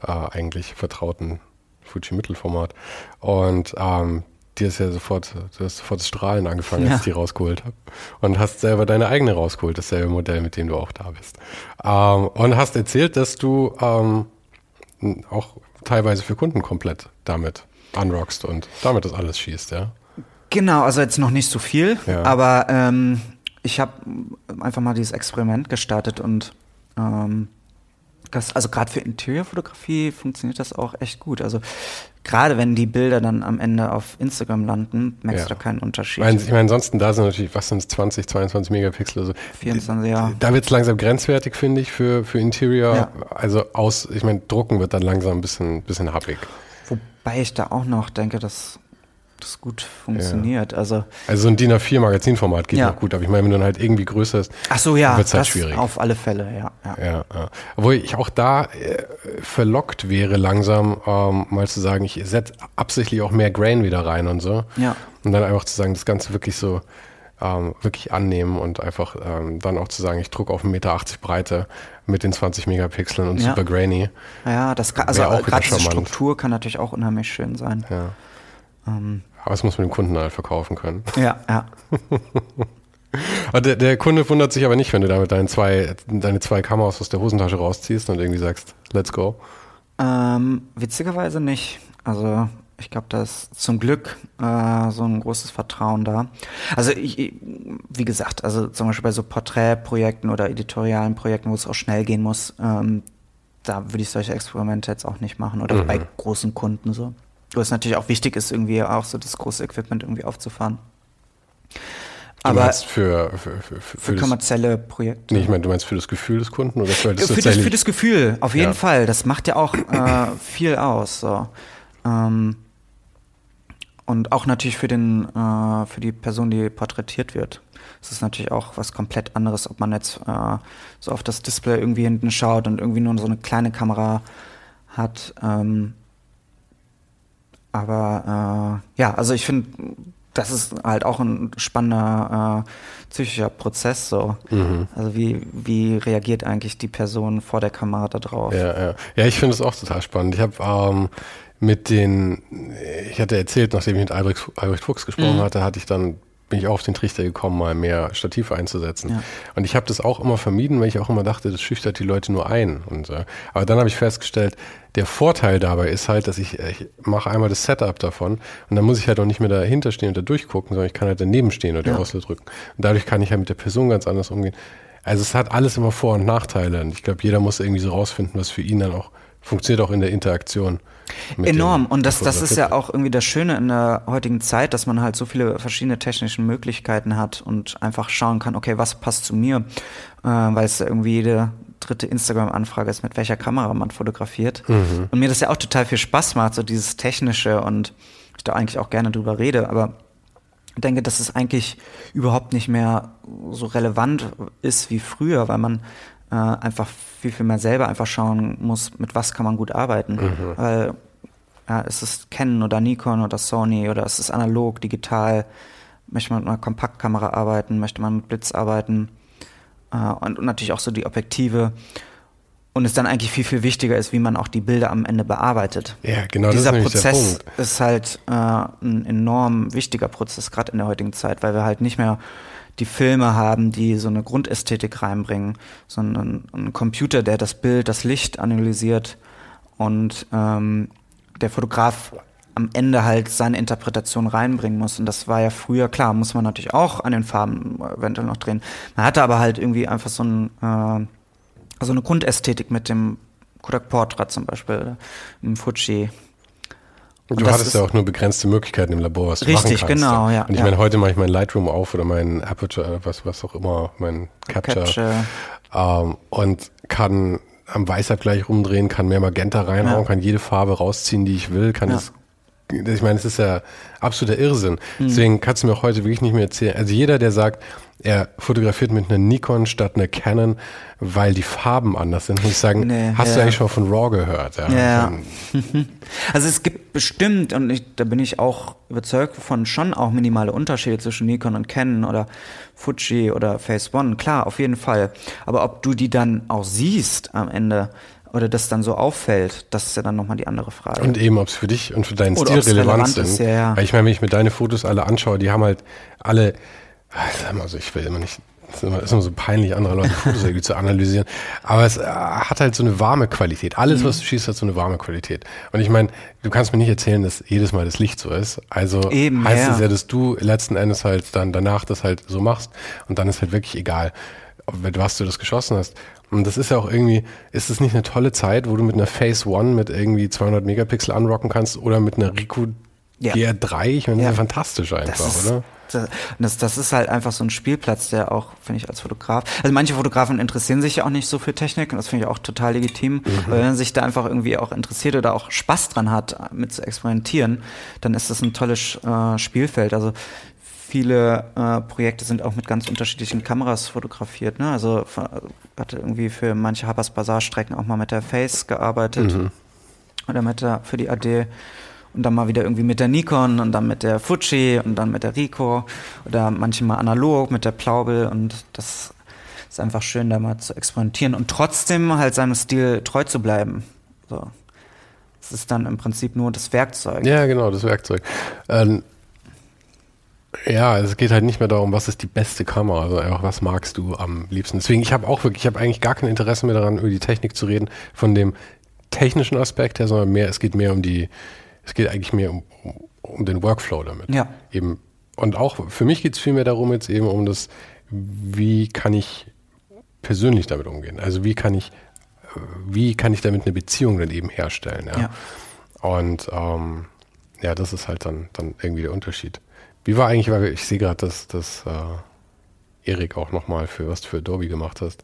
äh, eigentlich vertrauten Fuji-Mittelformat. Und ähm, dir ist ja sofort, du hast sofort das Strahlen angefangen, ja. als ich die rausgeholt habe. Und hast selber deine eigene rausgeholt, dasselbe Modell, mit dem du auch da bist. Ähm, und hast erzählt, dass du ähm, auch teilweise für Kunden komplett damit unrockst und damit das alles schießt, ja? Genau, also jetzt noch nicht so viel, ja. aber ähm, ich habe einfach mal dieses Experiment gestartet und ähm, das, also gerade für Interiorfotografie funktioniert das auch echt gut. Also gerade wenn die Bilder dann am Ende auf Instagram landen, merkst ja. du da keinen Unterschied. Ich meine, ich mein, ansonsten da sind natürlich, was sind es, 20, 22 Megapixel? Also 24, ja. Da wird es langsam grenzwertig, finde ich, für, für Interior. Ja. Also aus, ich meine, drucken wird dann langsam ein bisschen, bisschen happig. Wobei ich da auch noch denke, dass das gut funktioniert. Ja. Also, also so ein DIN A4 Magazinformat geht ja. noch gut, aber ich meine, wenn du dann halt irgendwie größer ist, Ach so, ja, wird es halt schwierig. Auf alle Fälle, ja. Ja, ja, ja. Obwohl ich auch da äh, verlockt wäre, langsam ähm, mal zu sagen, ich setze absichtlich auch mehr Grain wieder rein und so. Ja. Und dann einfach zu sagen, das Ganze wirklich so ähm, wirklich annehmen und einfach ähm, dann auch zu sagen, ich drucke auf 1,80 Meter Breite mit den 20 Megapixeln und ja. super grainy. Ja, das kann, also gerade die Struktur kann natürlich auch unheimlich schön sein. Ja. Ähm, Aber es muss man dem Kunden halt verkaufen können. Ja, ja. der, der, Kunde wundert sich aber nicht, wenn du damit deine zwei, deine zwei Kameras aus der Hosentasche rausziehst und irgendwie sagst, let's go. Ähm, witzigerweise nicht. Also ich glaube, da ist zum Glück äh, so ein großes Vertrauen da. Also ich, wie gesagt, also zum Beispiel bei so Porträtprojekten oder editorialen Projekten, wo es auch schnell gehen muss, ähm, da würde ich solche Experimente jetzt auch nicht machen oder mhm. bei großen Kunden so. Wo es natürlich auch wichtig ist, irgendwie auch so das große Equipment irgendwie aufzufahren. Du aber für, für, für, für, für kommerzielle Projekte. Nee, ich meine, du meinst für das Gefühl des Kunden oder für das Für das, für das Gefühl, auf jeden ja. Fall. Das macht ja auch äh, viel aus. So. Ähm, und auch natürlich für den, äh, für die Person, die porträtiert wird. Es ist natürlich auch was komplett anderes, ob man jetzt äh, so auf das Display irgendwie hinten schaut und irgendwie nur so eine kleine Kamera hat. Ähm, aber äh, ja, also ich finde, das ist halt auch ein spannender äh, psychischer Prozess so. Mhm. Also wie, wie reagiert eigentlich die Person vor der Kamera da drauf? Ja, ja. ja ich finde es auch total spannend. Ich habe ähm, mit den, ich hatte erzählt, nachdem ich mit Albrecht, Albrecht Fuchs gesprochen mhm. hatte, hatte ich dann bin ich auch auf den Trichter gekommen, mal mehr Stative einzusetzen. Ja. Und ich habe das auch immer vermieden, weil ich auch immer dachte, das schüchtert die Leute nur ein. Und, äh, aber dann habe ich festgestellt, der Vorteil dabei ist halt, dass ich, ich mache einmal das Setup davon und dann muss ich halt auch nicht mehr dahinter stehen und da durchgucken, sondern ich kann halt daneben stehen und ja. Auslöser drücken. Und dadurch kann ich halt mit der Person ganz anders umgehen. Also es hat alles immer Vor- und Nachteile. Und ich glaube, jeder muss irgendwie so rausfinden, was für ihn dann auch funktioniert auch in der Interaktion. Enorm. Und das, das ist ja auch irgendwie das Schöne in der heutigen Zeit, dass man halt so viele verschiedene technische Möglichkeiten hat und einfach schauen kann, okay, was passt zu mir? Äh, weil es irgendwie jede dritte Instagram-Anfrage ist, mit welcher Kamera man fotografiert. Mhm. Und mir das ja auch total viel Spaß macht, so dieses Technische und ich da eigentlich auch gerne drüber rede, aber ich denke, dass es eigentlich überhaupt nicht mehr so relevant ist wie früher, weil man äh, einfach viel, viel mehr selber einfach schauen muss, mit was kann man gut arbeiten. Mhm. Weil ja, ist es Canon oder Nikon oder Sony oder ist es analog, digital? Möchte man mit einer Kompaktkamera arbeiten? Möchte man mit Blitz arbeiten? Äh, und, und natürlich auch so die Objektive und es dann eigentlich viel, viel wichtiger ist, wie man auch die Bilder am Ende bearbeitet. Ja, genau. Dieser das ist Prozess ist halt äh, ein enorm wichtiger Prozess, gerade in der heutigen Zeit, weil wir halt nicht mehr die Filme haben, die so eine Grundästhetik reinbringen, sondern ein Computer, der das Bild, das Licht analysiert und ähm, der Fotograf am Ende halt seine Interpretation reinbringen muss. Und das war ja früher, klar, muss man natürlich auch an den Farben eventuell noch drehen. Man hatte aber halt irgendwie einfach so, ein, äh, so eine Grundästhetik mit dem Kodak Portrait zum Beispiel, im Fuji und du hattest ja auch nur begrenzte Möglichkeiten im Labor, was du richtig, machen kannst. genau, ja. Und ich ja. meine, heute mache ich mein Lightroom auf oder mein Aperture, was, was auch immer, mein Capture. Capture. Ähm, und kann am Weißabgleich rumdrehen, kann mehr Magenta reinhauen, ja. kann jede Farbe rausziehen, die ich will, kann ja. das ich meine, es ist ja absoluter Irrsinn. Mhm. Deswegen kannst du mir auch heute wirklich nicht mehr erzählen. Also jeder, der sagt, er fotografiert mit einer Nikon statt einer Canon, weil die Farben anders sind, muss ich sagen, nee, hast ja. du eigentlich schon von RAW gehört? Ja. ja. Also es gibt bestimmt, und ich, da bin ich auch überzeugt von, schon auch minimale Unterschiede zwischen Nikon und Canon oder Fuji oder Phase One. Klar, auf jeden Fall. Aber ob du die dann auch siehst am Ende, oder das dann so auffällt, das ist ja dann nochmal die andere Frage. Und eben, ob es für dich und für deinen Oder Stil relevant relevant ist, ja, ja. Weil ich meine, wenn ich mir deine Fotos alle anschaue, die haben halt alle, also ich will immer nicht, es ist immer, ist immer so peinlich, andere Leute Fotos irgendwie zu analysieren, aber es äh, hat halt so eine warme Qualität. Alles, Mhm. was du schießt, hat so eine warme Qualität. Und ich meine, du kannst mir nicht erzählen, dass jedes Mal das Licht so ist. Also Eben, heißt ja. es ja, dass du letzten Endes halt dann danach das halt so machst und dann ist halt wirklich egal, was du das geschossen hast. Und das ist ja auch irgendwie, ist es nicht eine tolle Zeit, wo du mit einer Phase One mit irgendwie 200 Megapixel anrocken kannst oder mit einer Ricoh Ja. GR3? Ich meine, das Ja. ist ja fantastisch einfach, Das oder? das, das, das ist halt einfach so ein Spielplatz, der auch, finde ich, als Fotograf. Also manche Fotografen interessieren sich ja auch nicht so für Technik und das finde ich auch total legitim. Aber wenn man sich da einfach irgendwie auch interessiert oder auch Spaß dran hat, mit zu experimentieren, dann ist das ein tolles äh, Spielfeld. Also viele äh, Projekte sind auch mit ganz unterschiedlichen Kameras fotografiert. Ne? Also hatte irgendwie für manche Habas Bazaar Strecken auch mal mit der Face gearbeitet oder mit der für die AD und dann mal wieder irgendwie mit der Nikon und dann mit der Fuji und dann mit der Ricoh oder manchmal analog mit der Plaubel und das ist einfach schön, da mal zu experimentieren und trotzdem halt seinem Stil treu zu bleiben. So. Es ist dann im Prinzip nur das Werkzeug. Ja, genau, das Werkzeug. Ähm, ja, es geht halt nicht mehr darum, was ist die beste Kamera, also einfach, was magst du am liebsten. Deswegen, ich habe auch wirklich, ich habe eigentlich gar kein Interesse mehr daran, über die Technik zu reden, von dem technischen Aspekt her, sondern mehr, es geht mehr um die, es geht eigentlich mehr um, um, den Workflow damit. Ja. Eben, und auch für mich geht es vielmehr darum, jetzt eben um das, wie kann ich persönlich damit umgehen? Also wie kann ich, wie kann ich damit eine Beziehung dann eben herstellen? Ja. Ja. Und ähm, ja, das ist halt dann, dann irgendwie der Unterschied. Wie war eigentlich, weil ich sehe gerade, dass, dass äh, Erik auch nochmal für was du für Adobe gemacht hast.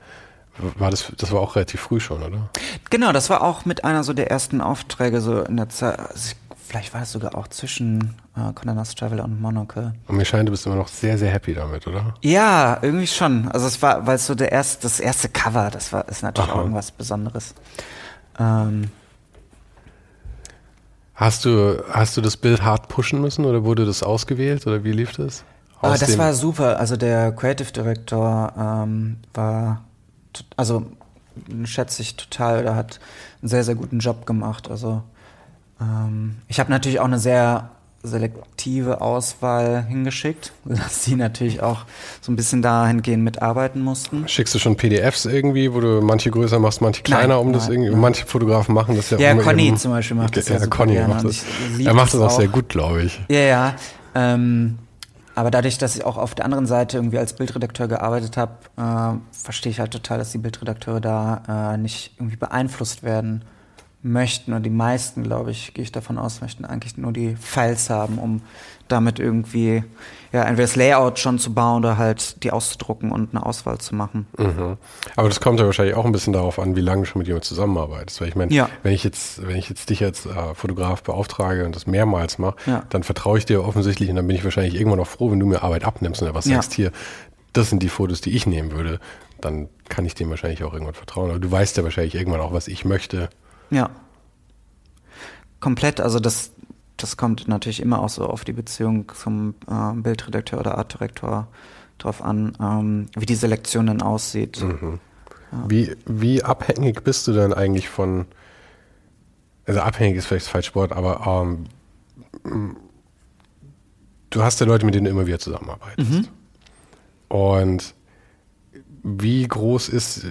War das, das war auch relativ früh schon, oder? Genau, das war auch mit einer so der ersten Aufträge so in der Zeit. Also ich- vielleicht war es sogar auch zwischen äh, Condé Nast Traveler und Monocle. Und mir scheint, du bist immer noch sehr, sehr happy damit, oder? Ja, irgendwie schon. Also es war, weil es so der erste, das erste Cover, das war, ist natürlich Aha. auch irgendwas Besonderes. Ähm, Hast du, hast du das Bild hart pushen müssen oder wurde das ausgewählt oder wie lief das? Aus das war super. Also der Creative Director ähm, war, also schätze ich total, der hat einen sehr, sehr guten Job gemacht. Also ähm, ich habe natürlich auch eine sehr selektive Auswahl hingeschickt, dass die natürlich auch so ein bisschen dahingehend mitarbeiten mussten. Schickst du schon PDFs irgendwie, wo du manche größer machst, manche kleiner, Nein, um das nein, irgendwie. nein. Manche Fotografen machen das ja Ja, Conny eben- zum Beispiel macht das ja super Conny gerne macht das. Er macht das das auch sehr auch. gut, glaube ich. Ja, ja. Ähm, aber dadurch, dass ich auch auf der anderen Seite irgendwie als Bildredakteur gearbeitet habe, äh, verstehe ich halt total, dass die Bildredakteure da äh, nicht irgendwie beeinflusst werden möchten. Und die meisten, glaube ich, gehe ich davon aus, möchten eigentlich nur die Files haben, um damit irgendwie ja entweder das Layout schon zu bauen oder halt die auszudrucken und eine Auswahl zu machen. Mhm. Aber das kommt ja wahrscheinlich auch ein bisschen darauf an, wie lange du schon mit jemandem zusammenarbeitest. Weil ich meine, Ja. wenn ich jetzt, wenn ich jetzt dich als äh, Fotograf beauftrage und das mehrmals mache, Ja. dann vertraue ich dir offensichtlich und dann bin ich wahrscheinlich irgendwann auch froh, wenn du mir Arbeit abnimmst und was Ja. sagst hier, das sind die Fotos, die ich nehmen würde. Dann kann ich dem wahrscheinlich auch irgendwann vertrauen. Aber du weißt ja wahrscheinlich irgendwann auch, was ich möchte. Ja. Komplett, also das, das kommt natürlich immer auch so auf die Beziehung zum äh, Bildredakteur oder Artdirektor drauf an, ähm, wie die Selektion dann aussieht. Wie, wie abhängig bist du denn eigentlich von, also abhängig ist vielleicht das falsche Wort, aber ähm, du hast ja Leute, mit denen du immer wieder zusammenarbeitest. Und wie groß ist,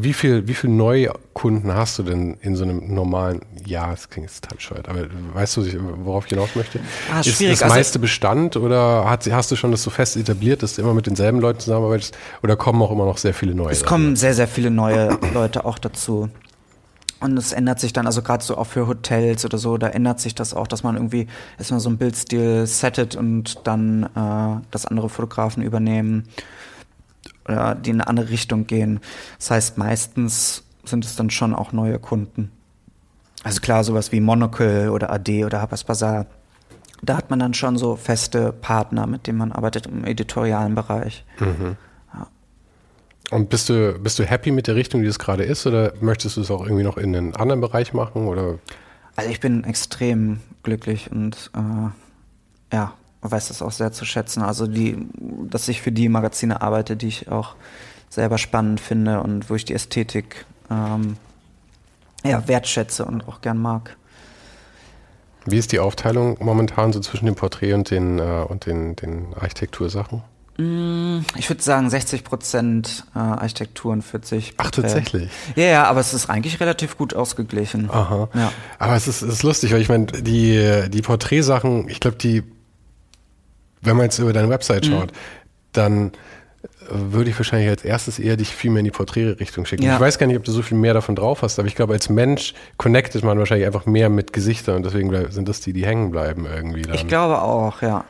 wie viel, wie viel Neukunden hast du denn in so einem normalen, ja, es klingt jetzt total bescheuert, aber weißt du, worauf ich hinaus möchte? Ah, ist schwierig, das also- meiste Bestand oder hat, hast du schon das so fest etabliert, dass du immer mit denselben Leuten zusammenarbeitest oder kommen auch immer noch sehr viele neue? Es kommen sehr, sehr viele neue Leute auch dazu. Und es ändert sich dann, also gerade so auch für Hotels oder so, da ändert sich das auch, dass man irgendwie erstmal so einen Bildstil settet und dann äh, das andere Fotografen übernehmen oder die in eine andere Richtung gehen. Das heißt, meistens sind es dann schon auch neue Kunden. Also klar, sowas wie Monocle oder AD oder Habas Bazaar. Da hat man dann schon so feste Partner, mit denen man arbeitet im editorialen Bereich. Und bist du, bist du happy mit der Richtung, die es gerade ist, oder möchtest du es auch irgendwie noch in einen anderen Bereich machen? Oder Also ich bin extrem glücklich und äh, ja, weiß das auch sehr zu schätzen. Also die, dass ich für die Magazine arbeite, die ich auch selber spannend finde und wo ich die Ästhetik ähm, ja, wertschätze und auch gern mag. Wie ist die Aufteilung momentan so zwischen dem Porträt und den, äh, und den, den Architektursachen? Mm, ich würde sagen 60 Prozent äh, Architektur und 40 Ach, tatsächlich? Ja, ja, aber es ist eigentlich relativ gut ausgeglichen. Aha. Ja. Aber es ist, es ist lustig, weil ich meine, die, die Porträtsachen, ich glaube, die, wenn man jetzt über deine Website Mhm. schaut, dann würde ich wahrscheinlich als erstes eher dich viel mehr in die Porträtrichtung schicken. Ja. Ich weiß gar nicht, ob du so viel mehr davon drauf hast, aber ich glaube, als Mensch connectet man wahrscheinlich einfach mehr mit Gesichtern und deswegen sind das die, die hängen bleiben irgendwie dann. Ich glaube auch, ja.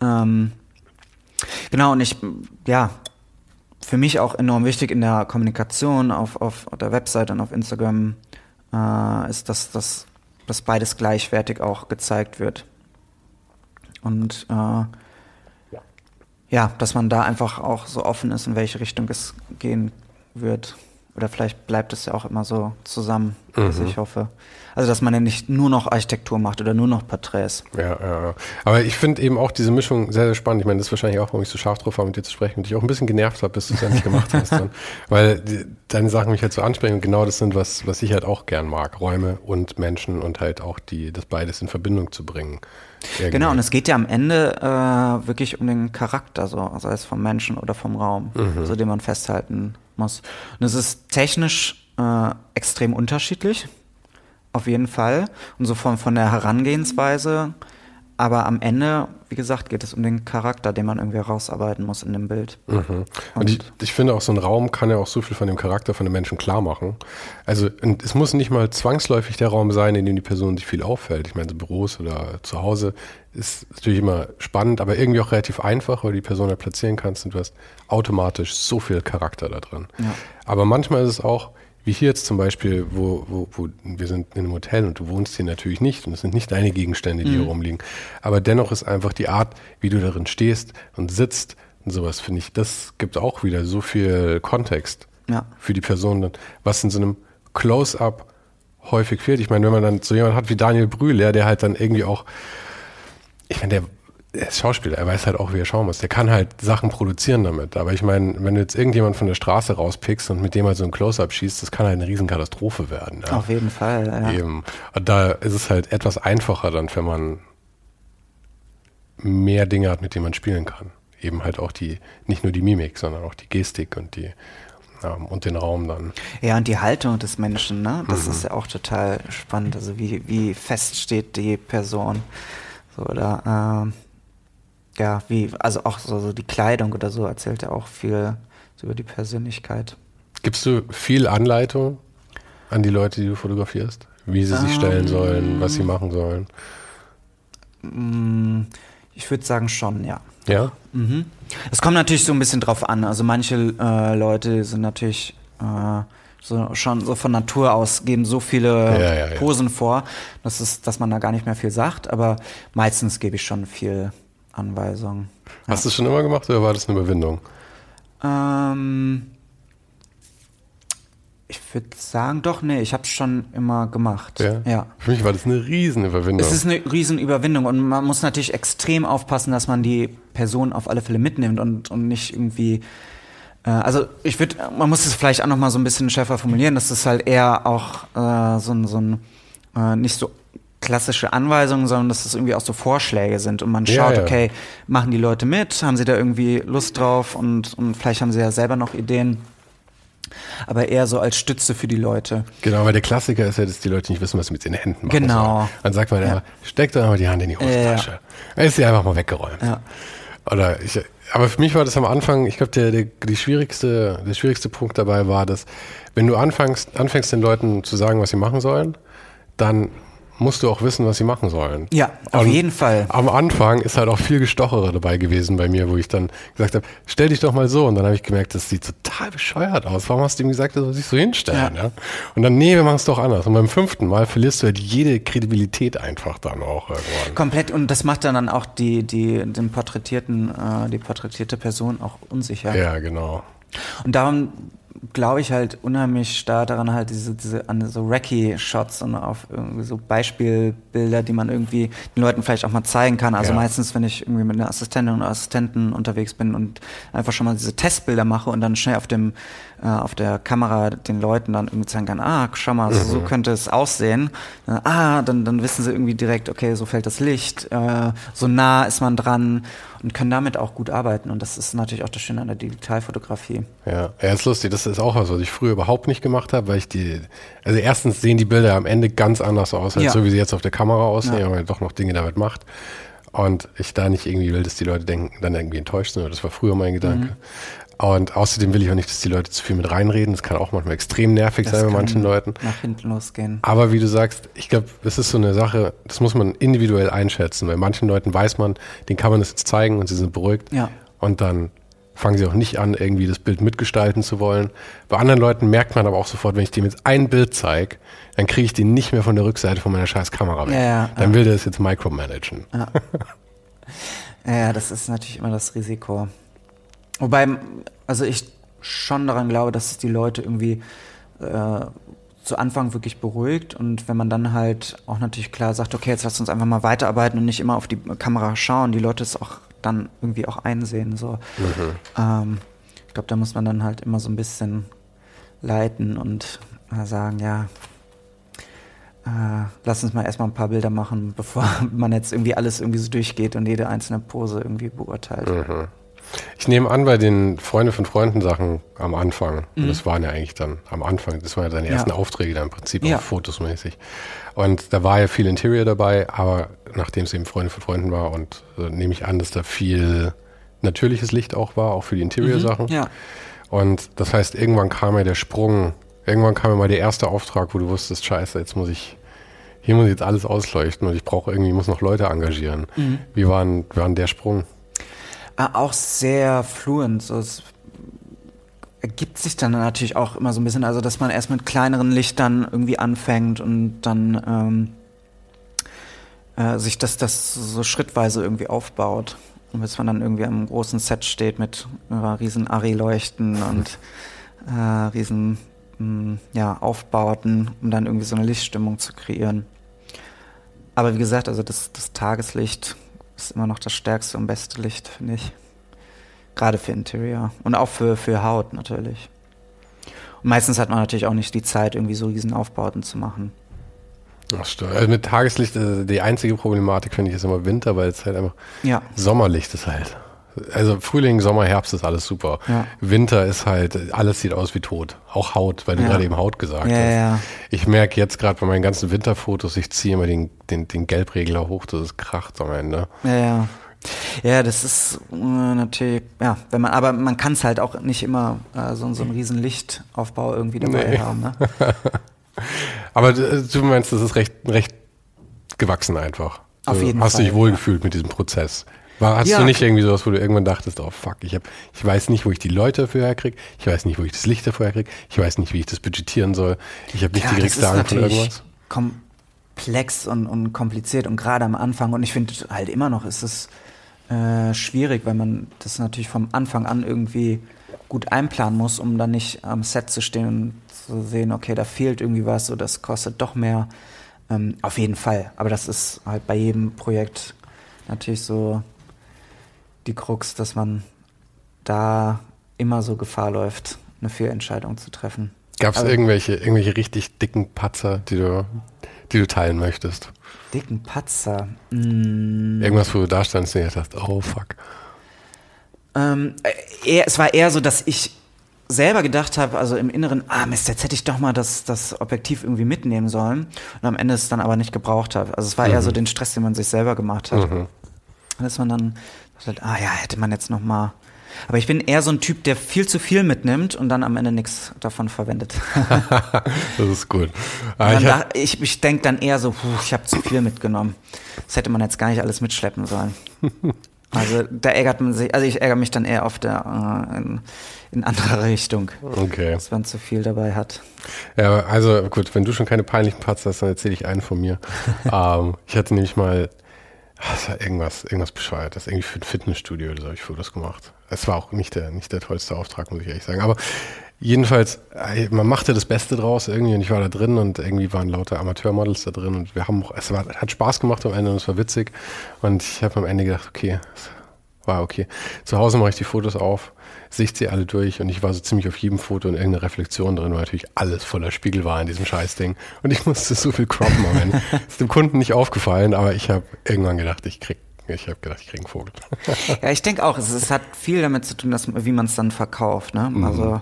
Ähm, genau, und ich, ja, für mich auch enorm wichtig in der Kommunikation auf, auf der Website und auf Instagram äh, ist, dass, dass, dass beides gleichwertig auch gezeigt wird. Und äh, ja, dass man da einfach auch so offen ist, in welche Richtung es gehen wird. Oder vielleicht bleibt es ja auch immer so zusammen, was ich hoffe. Also, dass man ja nicht nur noch Architektur macht oder nur noch Porträts. Ja, ja, ja. Aber ich finde eben auch diese Mischung sehr, sehr spannend. Ich meine, das ist wahrscheinlich auch, warum ich so scharf drauf war, mit dir zu sprechen und dich auch ein bisschen genervt habe, bis du es endlich gemacht hast. Dann. Weil die, deine Sachen mich halt so ansprechen und genau das sind, was, was ich halt auch gern mag. Räume und Menschen und halt auch die, das beides in Verbindung zu bringen. Irgendwie. Genau, und es geht ja am Ende äh, wirklich um den Charakter, so, sei es vom Menschen oder vom Raum, also den man festhalten muss. Und es ist technisch äh, extrem unterschiedlich, auf jeden Fall. Und so von, von der Herangehensweise. Aber am Ende, wie gesagt, geht es um den Charakter, den man irgendwie herausarbeiten muss in dem Bild. Mhm. Und ich, ich finde auch, so ein Raum kann ja auch so viel von dem Charakter von den Menschen klar machen. Also und es muss nicht mal zwangsläufig der Raum sein, in dem die Person sich viel auffällt. Ich meine, so Büros oder zu Hause ist natürlich immer spannend, aber irgendwie auch relativ einfach, weil du die Person da platzieren kannst und du hast automatisch so viel Charakter da drin. Ja. Aber manchmal ist es auch, wie hier jetzt zum Beispiel, wo, wo, wo wir sind in einem Hotel und du wohnst hier natürlich nicht und es sind nicht deine Gegenstände, die hier rumliegen. Aber dennoch ist einfach die Art, wie du darin stehst und sitzt und sowas, finde ich, das gibt auch wieder so viel Kontext Ja. für die Person, was in so einem Close-up häufig fehlt. Ich meine, wenn man dann so jemanden hat wie Daniel Brühl, ja, der halt dann irgendwie auch, ich meine, der, der ist Schauspieler, er weiß halt auch, wie er schauen muss. Der kann halt Sachen produzieren damit. Aber ich meine, wenn du jetzt irgendjemand von der Straße rauspickst und mit dem halt so ein Close-up schießt, das kann halt eine Riesenkatastrophe werden. Ja. Auf jeden Fall, ja. Eben. Und da ist es halt etwas einfacher dann, wenn man mehr Dinge hat, mit denen man spielen kann. Eben halt auch die, nicht nur die Mimik, sondern auch die Gestik und die und den Raum dann. Ja, und die Haltung des Menschen, ne? Das ist ja auch total spannend. Also wie, wie fest steht die Person. So, oder ähm, ja, wie, also auch so, so die Kleidung oder so erzählt ja auch viel so über die Persönlichkeit. Gibst du viel Anleitung an die Leute, die du fotografierst? Wie sie sich stellen sollen, was sie machen sollen? Mm, Ich würde sagen schon, ja. Ja? Mhm. Es kommt natürlich so ein bisschen drauf an. Also manche äh, Leute sind natürlich äh, so schon so von Natur aus geben so viele Ja, ja, ja. Posen vor, dass es, dass man da gar nicht mehr viel sagt. Aber meistens gebe ich schon viel Anweisung. Hast du es schon immer gemacht oder war das eine Überwindung? Ähm, ich würde sagen, doch, nee, ich habe es schon immer gemacht. ja. Für mich war das eine riesen Überwindung. Es ist eine Riesenüberwindung und man muss natürlich extrem aufpassen, dass man die Person auf alle Fälle mitnimmt und, und nicht irgendwie. Äh, also ich würde, man muss es vielleicht auch noch mal so ein bisschen schärfer formulieren, dass das halt eher auch äh, so ein, so ein äh, nicht so klassische Anweisungen, sondern dass das irgendwie auch so Vorschläge sind und man Ja, schaut, ja. okay, machen die Leute mit, haben sie da irgendwie Lust drauf und, und vielleicht haben sie ja selber noch Ideen, aber eher so als Stütze für die Leute. Genau, weil der Klassiker ist ja, dass die Leute nicht wissen, was sie mit den Händen machen Genau. sollen. Dann sagt man ja, steck doch mal die Hand in die Hosentasche. Dann ist sie einfach mal weggeräumt. Ja. Oder ich, aber für mich war das am Anfang, ich glaube, der, der, die schwierigste, der schwierigste Punkt dabei war, dass wenn du anfängst, anfängst den Leuten zu sagen, was sie machen sollen, dann musst du auch wissen, was sie machen sollen. Ja, auf Und jeden Fall. Am Anfang ist halt auch viel Gestochere dabei gewesen bei mir, wo ich dann gesagt habe, stell dich doch mal so. Und dann habe ich gemerkt, das sieht total bescheuert aus. Warum hast du ihm gesagt, er soll sich so hinstellen? Ja. Und dann, nee, wir machen es doch anders. Und beim fünften Mal verlierst du halt jede Kredibilität einfach dann auch irgendwann. Komplett und das macht dann auch die, die, den porträtierten, äh, die porträtierte Person auch unsicher. Ja, genau. Und darum glaube ich halt unheimlich stark daran halt diese, diese an so Racky-Shots und auf irgendwie so Beispielbilder, die man irgendwie den Leuten vielleicht auch mal zeigen kann. Also Ja. meistens, wenn ich irgendwie mit einer Assistentin oder Assistenten unterwegs bin und einfach schon mal diese Testbilder mache und dann schnell auf dem äh, auf der Kamera den Leuten dann irgendwie zeigen kann, ah, schau mal, so könnte es aussehen. Äh, ah, dann, dann wissen sie irgendwie direkt, okay, so fällt das Licht, äh, so nah ist man dran und können damit auch gut arbeiten. Und das ist natürlich auch das Schöne an der Digitalfotografie. Ja, ja, ist lustig. Das ist auch was, was ich früher überhaupt nicht gemacht habe, weil ich die, also erstens sehen die Bilder am Ende ganz anders aus, als Ja. so wie sie jetzt auf der Kamera aussehen, Ja. weil man doch noch Dinge damit macht. Und ich da nicht irgendwie will, dass die Leute denken, dann irgendwie enttäuscht sind. Das war früher mein Gedanke. Mhm. Und außerdem will ich auch nicht, dass die Leute zu viel mit reinreden. Das kann auch manchmal extrem nervig Das sein bei manchen Leuten. Nach hinten losgehen. Aber wie du sagst, ich glaube, das ist so eine Sache, das muss man individuell einschätzen. Bei manchen Leuten weiß man, denen kann man das jetzt zeigen und sie sind beruhigt. Ja. Und dann fangen sie auch nicht an, irgendwie das Bild mitgestalten zu wollen. Bei anderen Leuten merkt man aber auch sofort, wenn ich dem jetzt ein Bild zeige, dann kriege ich den nicht mehr von der Rückseite von meiner scheiß Kamera weg. Ja, ja, dann ja. will der es jetzt micromanagen. Ja, das ist natürlich immer das Risiko. Wobei, also ich schon daran glaube, dass es die Leute irgendwie äh, zu Anfang wirklich beruhigt und wenn man dann halt auch natürlich klar sagt, okay, jetzt lasst uns einfach mal weiterarbeiten und nicht immer auf die Kamera schauen, die Leute es auch dann irgendwie auch einsehen. So. Ähm, ich glaube, da muss man dann halt immer so ein bisschen leiten und äh, sagen, ja, äh, lass uns mal erstmal ein paar Bilder machen, bevor man jetzt irgendwie alles irgendwie so durchgeht und jede einzelne Pose irgendwie beurteilt. Ich nehme an, bei den Freunde von Freunden Sachen am Anfang, und das waren ja eigentlich dann am Anfang, das waren ja deine Mhm. Ja. ersten Aufträge dann im Prinzip Ja. auch fotosmäßig. Und da war ja viel Interior dabei, aber nachdem es eben Freunde von Freunden war und äh, nehme ich an, dass da viel natürliches Licht auch war, auch für die Interior-Sachen. Mhm. Ja. Und das heißt, irgendwann kam ja der Sprung, irgendwann kam ja mal der erste Auftrag, wo du wusstest, scheiße, jetzt muss ich, hier muss ich jetzt alles ausleuchten und ich brauche irgendwie, muss noch Leute engagieren. Mhm. Wie war denn, wie war denn der Sprung? Ah, auch sehr fluent. So, es ergibt sich dann natürlich auch immer so ein bisschen, also dass man erst mit kleineren Lichtern irgendwie anfängt und dann ähm, äh, sich das, das so schrittweise irgendwie aufbaut. Und bis man dann irgendwie am großen Set steht mit äh, riesen Ari-Leuchten und äh, riesen mh, ja, Aufbauten, um dann irgendwie so eine Lichtstimmung zu kreieren. Aber wie gesagt, also das, das Tageslicht ist immer noch das stärkste und beste Licht, finde ich. Gerade für Interior. Und auch für, für Haut natürlich. Und meistens hat man natürlich auch nicht die Zeit, irgendwie so riesen Aufbauten zu machen. Ach, stimmt. Also mit Tageslicht, äh, die einzige Problematik finde ich ist immer Winter, weil es halt einfach Ja. Sommerlicht ist halt. Also Frühling, Sommer, Herbst ist alles super. Ja. Winter ist halt, alles sieht aus wie tot. Auch Haut, weil du Ja. gerade eben Haut gesagt Ja, hast. ja. Ich merke jetzt gerade bei meinen ganzen Winterfotos, ich ziehe immer den, den, den Gelbregler hoch, das ist kracht am Ende. Ja, ja. Ja, das ist äh, natürlich, ja, wenn man, aber man kann es halt auch nicht immer äh, so, so einen riesen Lichtaufbau irgendwie dabei Nee. haben. Ne? Aber äh, du meinst, das ist recht, recht gewachsen einfach. Auf Du jeden hast Fall, du dich wohlgefühlt mit diesem Prozess? War, hast Ja, du nicht irgendwie sowas, wo du irgendwann dachtest, oh fuck, ich, hab, ich weiß nicht, wo ich die Leute dafür herkriege, ich weiß nicht, wo ich das Licht dafür herkriege, ich weiß nicht, wie ich das budgetieren soll, ich habe nicht Ja, die ist Ahnung von irgendwas. komplex und, und kompliziert und gerade am Anfang und ich finde halt immer noch ist es äh, schwierig, weil man das natürlich vom Anfang an irgendwie gut einplanen muss, um dann nicht am Set zu stehen und zu sehen, okay, da fehlt irgendwie was oder das kostet doch mehr. Ähm, auf jeden Fall, aber das ist halt bei jedem Projekt natürlich so die Krux, dass man da immer so Gefahr läuft, eine Fehlentscheidung zu treffen. Gab es Aber- irgendwelche, irgendwelche richtig dicken Patzer, die du, die du teilen möchtest? Dicken Patzer. Mm, Irgendwas, wo du da standst und dir dachtest, oh fuck. ähm, äh, eher, es war eher so, dass ich selber gedacht habe, also im Inneren, ah Mist, jetzt hätte ich doch mal das, das Objektiv irgendwie mitnehmen sollen und am Ende es dann aber nicht gebraucht habe. Also es war eher so den Stress, den man sich selber gemacht hat. Dass man dann sagt, ah ja, hätte man jetzt noch mal. Aber ich bin eher so ein Typ, der viel zu viel mitnimmt und dann am Ende nichts davon verwendet. Das ist gut. Ah, ich da, ich ich denke dann eher so, puh, ich habe zu viel mitgenommen. Das hätte man jetzt gar nicht alles mitschleppen sollen. Also da ärgert man sich, also ich ärgere mich dann eher auf der äh, in, in anderer Richtung, okay. dass man zu viel dabei hat. Ja, also gut, wenn du schon keine peinlichen Patzer hast, dann erzähle ich einen von mir. ähm, ich hatte nämlich mal Das war irgendwas, irgendwas bescheuert. irgendwie für ein Fitnessstudio oder so habe ich Fotos gemacht. Es war auch nicht der, nicht der tollste Auftrag, muss ich ehrlich sagen. Aber jedenfalls, man machte das Beste draus irgendwie und ich war da drin und irgendwie waren lauter Amateurmodels da drin und wir haben auch, es war, hat Spaß gemacht am Ende und es war witzig. Und ich habe am Ende gedacht, okay, war okay. Zu Hause mache ich die Fotos auf, sicht sie alle durch und ich war so ziemlich auf jedem Foto in irgendeiner Reflexion drin, weil natürlich alles voller Spiegel war in diesem Scheißding. Und ich musste so viel croppen am Ende. Ist dem Kunden nicht aufgefallen, aber ich habe irgendwann gedacht, ich krieg ich habe gedacht, ich kriege einen Vogel. ja, ich denke auch, es, es, hat viel damit zu tun, dass, wie man es dann verkauft. Ne? Mhm. Also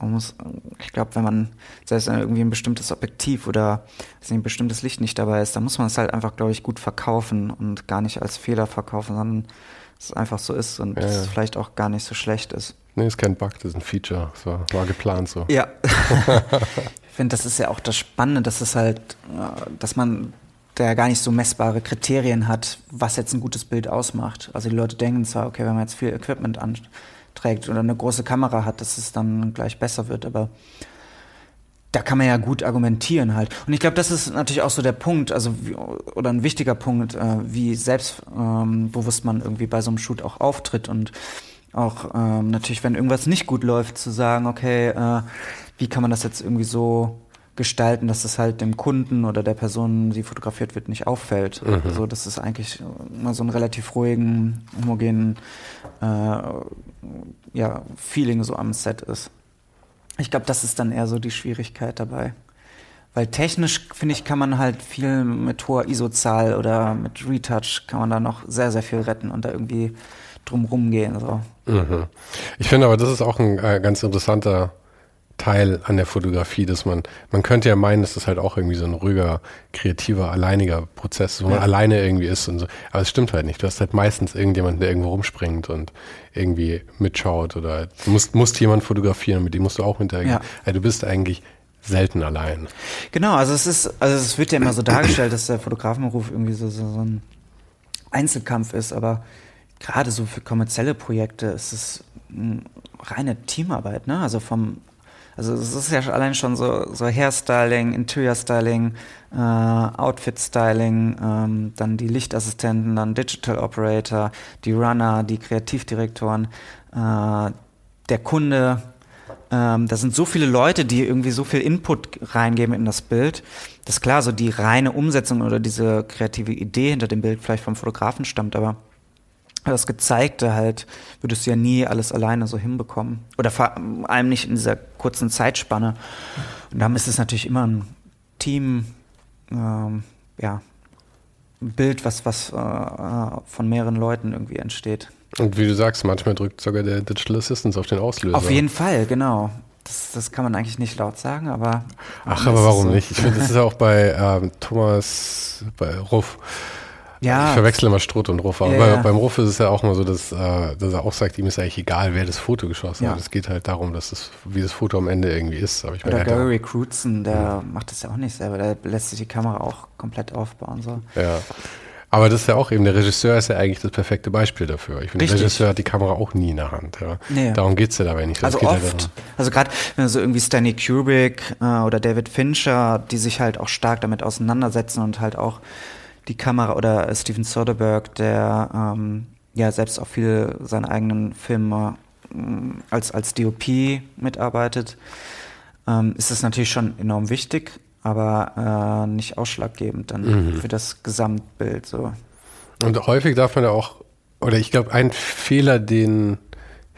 man muss, ich glaube, wenn man selbst irgendwie ein bestimmtes Objektiv oder ein bestimmtes Licht nicht dabei ist, dann muss man es halt einfach, glaube ich, gut verkaufen und gar nicht als Fehler verkaufen, sondern es einfach so ist und ja, ja. es vielleicht auch gar nicht so schlecht ist. Nee, ist kein Bug, das ist ein Feature. Das war, war geplant so. Ja. ich finde, das ist ja auch das Spannende, dass es halt, dass man da gar nicht so messbare Kriterien hat, was jetzt ein gutes Bild ausmacht. Also die Leute denken zwar, okay, wenn man jetzt viel Equipment anträgt oder eine große Kamera hat, dass es dann gleich besser wird, aber da kann man ja gut argumentieren halt. Und ich glaube, das ist natürlich auch so der Punkt, also wie, oder ein wichtiger Punkt, äh, wie selbstbewusst ähm, man irgendwie bei so einem Shoot auch auftritt und auch ähm, natürlich, wenn irgendwas nicht gut läuft, zu sagen, okay, äh, wie kann man das jetzt irgendwie so gestalten, dass es halt dem Kunden oder der Person, die fotografiert wird, nicht auffällt. Mhm. Also dass es eigentlich immer so einen relativ ruhigen, homogenen äh, ja, Feeling so am Set ist. Ich glaube, das ist dann eher so die Schwierigkeit dabei. Weil technisch, finde ich, kann man halt viel mit hoher ISO-Zahl oder mit Retouch kann man da noch sehr, sehr viel retten und da irgendwie drum gehen. So. Mhm. Ich finde aber, das ist auch ein äh, ganz interessanter Teil an der Fotografie, dass man, man könnte ja meinen, dass das halt auch irgendwie so ein ruhiger, kreativer, alleiniger Prozess ist, wo man ja. alleine irgendwie ist und so. Aber es stimmt halt nicht. Du hast halt meistens irgendjemanden, der irgendwo rumspringt und irgendwie mitschaut oder du musst, musst jemanden fotografieren, mit dem musst du auch interagieren. Ja. Also du bist eigentlich selten allein. Genau, also es ist, also es wird ja immer so dargestellt, dass der Fotografenberuf irgendwie so, so, so ein Einzelkampf ist, aber gerade so für kommerzielle Projekte ist es reine Teamarbeit, ne? Also vom also es ist ja allein schon so, so Hairstyling, Interior Styling, äh, Outfit Styling, ähm, dann die Lichtassistenten, dann Digital Operator, die Runner, die Kreativdirektoren, äh, der Kunde. Ähm, da sind so viele Leute, die irgendwie so viel Input reingeben in das Bild. Das ist klar, so die reine Umsetzung oder diese kreative Idee hinter dem Bild vielleicht vom Fotografen stammt, aber das Gezeigte halt, würdest du ja nie alles alleine so hinbekommen. Oder vor allem nicht in dieser kurzen Zeitspanne. Und dann ist es natürlich immer ein Team, ähm, ja, Bild, was, was äh, von mehreren Leuten irgendwie entsteht. Und wie du sagst, manchmal drückt sogar der Digital Assistant auf den Auslöser. Auf jeden Fall, genau. Das, das kann man eigentlich nicht laut sagen, aber. Ach, aber warum so. nicht? Ich finde, das ist auch bei ähm, Thomas, bei Ruff ja. Ich verwechsel immer Strutt und Ruff. Aber ja, ja. beim Ruff ist es ja auch mal so, dass, äh, dass er auch sagt, ihm ist eigentlich egal, wer das Foto geschossen ja. hat. Es geht halt darum, dass das, wie das Foto am Ende irgendwie ist. Aber ich Oder Gary Crutzen, der macht das ja auch nicht selber. Der lässt sich die Kamera auch komplett aufbauen. So. Ja. Aber das ist ja auch eben, der Regisseur ist ja eigentlich das perfekte Beispiel dafür. Ich finde, der Regisseur hat die Kamera auch nie in der Hand. Ja. Nee. Darum geht's ja dabei nicht. Das also oft, halt also gerade wenn so irgendwie Stanley Kubrick äh, oder David Fincher, die sich halt auch stark damit auseinandersetzen und halt auch die Kamera oder Steven Soderbergh, der ähm, ja selbst auch viele seiner eigenen Filme ähm, als, als DOP mitarbeitet, ähm, ist es natürlich schon enorm wichtig, aber äh, nicht ausschlaggebend dann mhm. für das Gesamtbild. So. Und häufig darf man ja auch, oder ich glaube, ein Fehler, den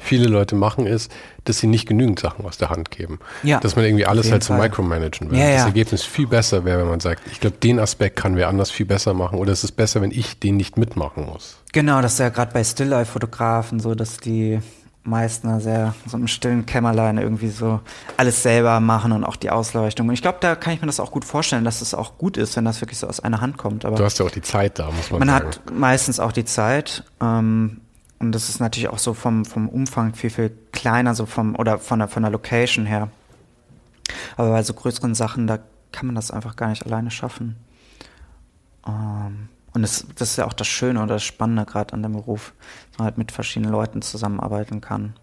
viele Leute machen, ist, dass sie nicht genügend Sachen aus der Hand geben. Ja, dass man irgendwie alles halt so micromanagen will. Ja, das ja. Ergebnis viel besser wäre, wenn man sagt, ich glaube, den Aspekt kann wer anders viel besser machen oder es ist besser, wenn ich den nicht mitmachen muss. Genau, das ist ja gerade bei Stilllife-Fotografen so, dass die meisten sehr so im stillen Kämmerlein irgendwie so alles selber machen und auch die Ausleuchtung. Und ich glaube, da kann ich mir das auch gut vorstellen, dass es auch gut ist, wenn das wirklich so aus einer Hand kommt. Aber du hast ja auch die Zeit da, muss man, man sagen. Man hat meistens auch die Zeit. Ähm, und das ist natürlich auch so vom, vom Umfang viel, viel kleiner, so vom, oder von der, von der Location her. Aber bei so größeren Sachen, da kann man das einfach gar nicht alleine schaffen. Ähm, und das, das ist ja auch das Schöne oder das Spannende gerade an dem Beruf, dass man halt mit verschiedenen Leuten zusammenarbeiten kann.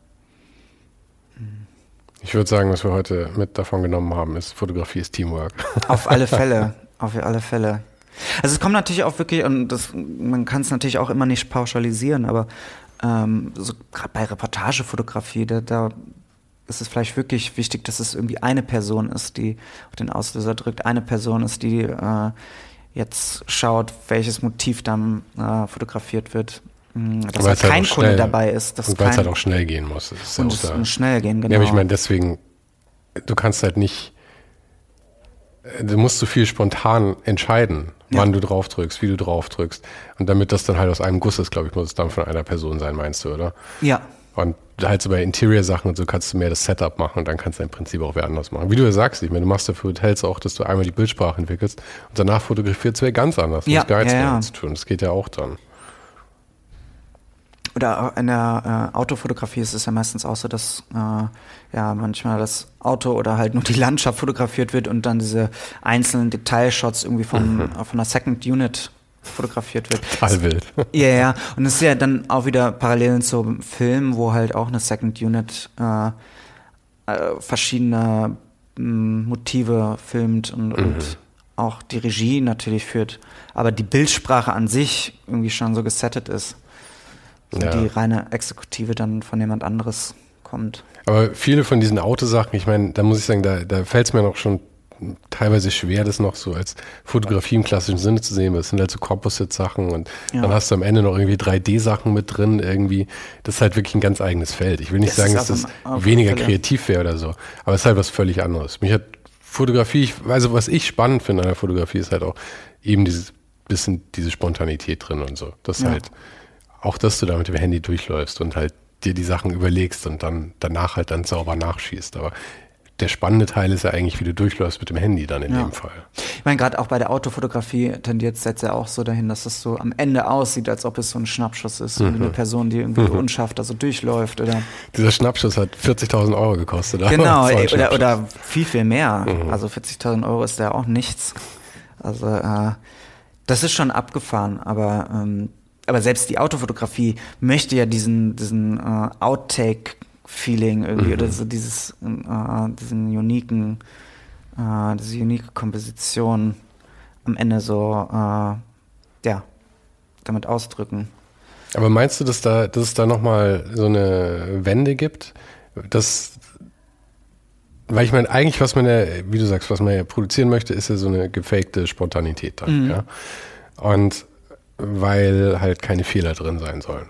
Ich würde sagen, was wir heute mit davon genommen haben, ist Fotografie ist Teamwork. Auf alle Fälle, auf alle Fälle. Also es kommt natürlich auch wirklich, und das, man kann es natürlich auch immer nicht pauschalisieren, aber ähm, so gerade bei Reportagefotografie, da, da ist es vielleicht wirklich wichtig, dass es irgendwie eine Person ist, die auf den Auslöser drückt, eine Person ist, die äh, jetzt schaut, welches Motiv dann äh, fotografiert wird. Mm, dass halt kein halt Kunde dabei ist. Dass und weil es halt auch schnell gehen muss. Das und ja muss schnell gehen, genau. Ja, aber ich meine, deswegen, du kannst halt nicht, du musst so viel spontan entscheiden, ja. wann du drauf drückst, wie du drauf drückst. Und damit das dann halt aus einem Guss ist, glaube ich, muss es dann von einer Person sein, meinst du, oder? Ja, und halt so bei Interior-Sachen und so kannst du mehr das Setup machen und dann kannst du im Prinzip auch wer anders machen. Wie du ja sagst, ich meine, du machst ja für Hotels auch, dass du einmal die Bildsprache entwickelst und danach fotografierst du ja ganz anders. Ja, gar nichts ja, ja. zu tun. Das geht ja auch dann. Oder in der äh, Autofotografie ist es ja meistens auch so, dass äh, ja manchmal das Auto oder halt nur die Landschaft fotografiert wird und dann diese einzelnen Detailshots irgendwie von, mhm. von einer Second Unit fotografiert wird. Total wild. Ja, ja. Und es ist ja dann auch wieder Parallelen zum Film, wo halt auch eine Second Unit äh, äh, verschiedene äh, Motive filmt und, mhm. und, auch die Regie natürlich führt. Aber die Bildsprache an sich irgendwie schon so gesettet ist. So ja. Die reine Exekutive dann von jemand anderes kommt. Aber viele von diesen Autosachen, ich meine, da muss ich sagen, da, da fällt es mir noch schon teilweise schwer, das noch so als Fotografie im klassischen Sinne zu sehen. Das sind halt so Composite-Sachen und ja. dann hast du am Ende noch irgendwie 3D-Sachen mit drin. Irgendwie, das ist halt wirklich ein ganz eigenes Feld. Ich will nicht das sagen, dass das weniger kreativ wäre oder so, aber es ist halt was völlig anderes. Mich hat Fotografie, also was ich spannend finde an der Fotografie ist halt auch eben dieses bisschen diese Spontanität drin und so. Das ja. halt auch, dass du da mit dem Handy durchläufst und halt dir die Sachen überlegst und dann danach halt dann sauber nachschießt. Aber der spannende Teil ist ja eigentlich, wie du durchläufst mit dem Handy dann in ja. dem Fall. Ich meine, gerade auch bei der Autofotografie tendiert es jetzt ja auch so dahin, dass es so am Ende aussieht, als ob es so ein Schnappschuss ist. Mhm. Eine Person, die irgendwie mhm. unscharf da so durchläuft. Oder Dieser Schnappschuss hat 40.000 Euro gekostet. Genau, oder, oder viel, viel mehr. Mhm. Also 40.000 Euro ist ja auch nichts. Also äh, das ist schon abgefahren, aber ähm, aber selbst die Autofotografie möchte ja diesen, diesen äh, Outtake Feeling irgendwie mhm. oder so dieses, äh, diesen uniken, äh, diese unique Komposition am Ende so, äh, ja, damit ausdrücken. Aber meinst du, dass da, dass es da nochmal so eine Wende gibt? Dass, weil ich meine, eigentlich, was man ja, wie du sagst, was man ja produzieren möchte, ist ja so eine gefakte Spontanität dann, mhm. ja. Und weil halt keine Fehler drin sein sollen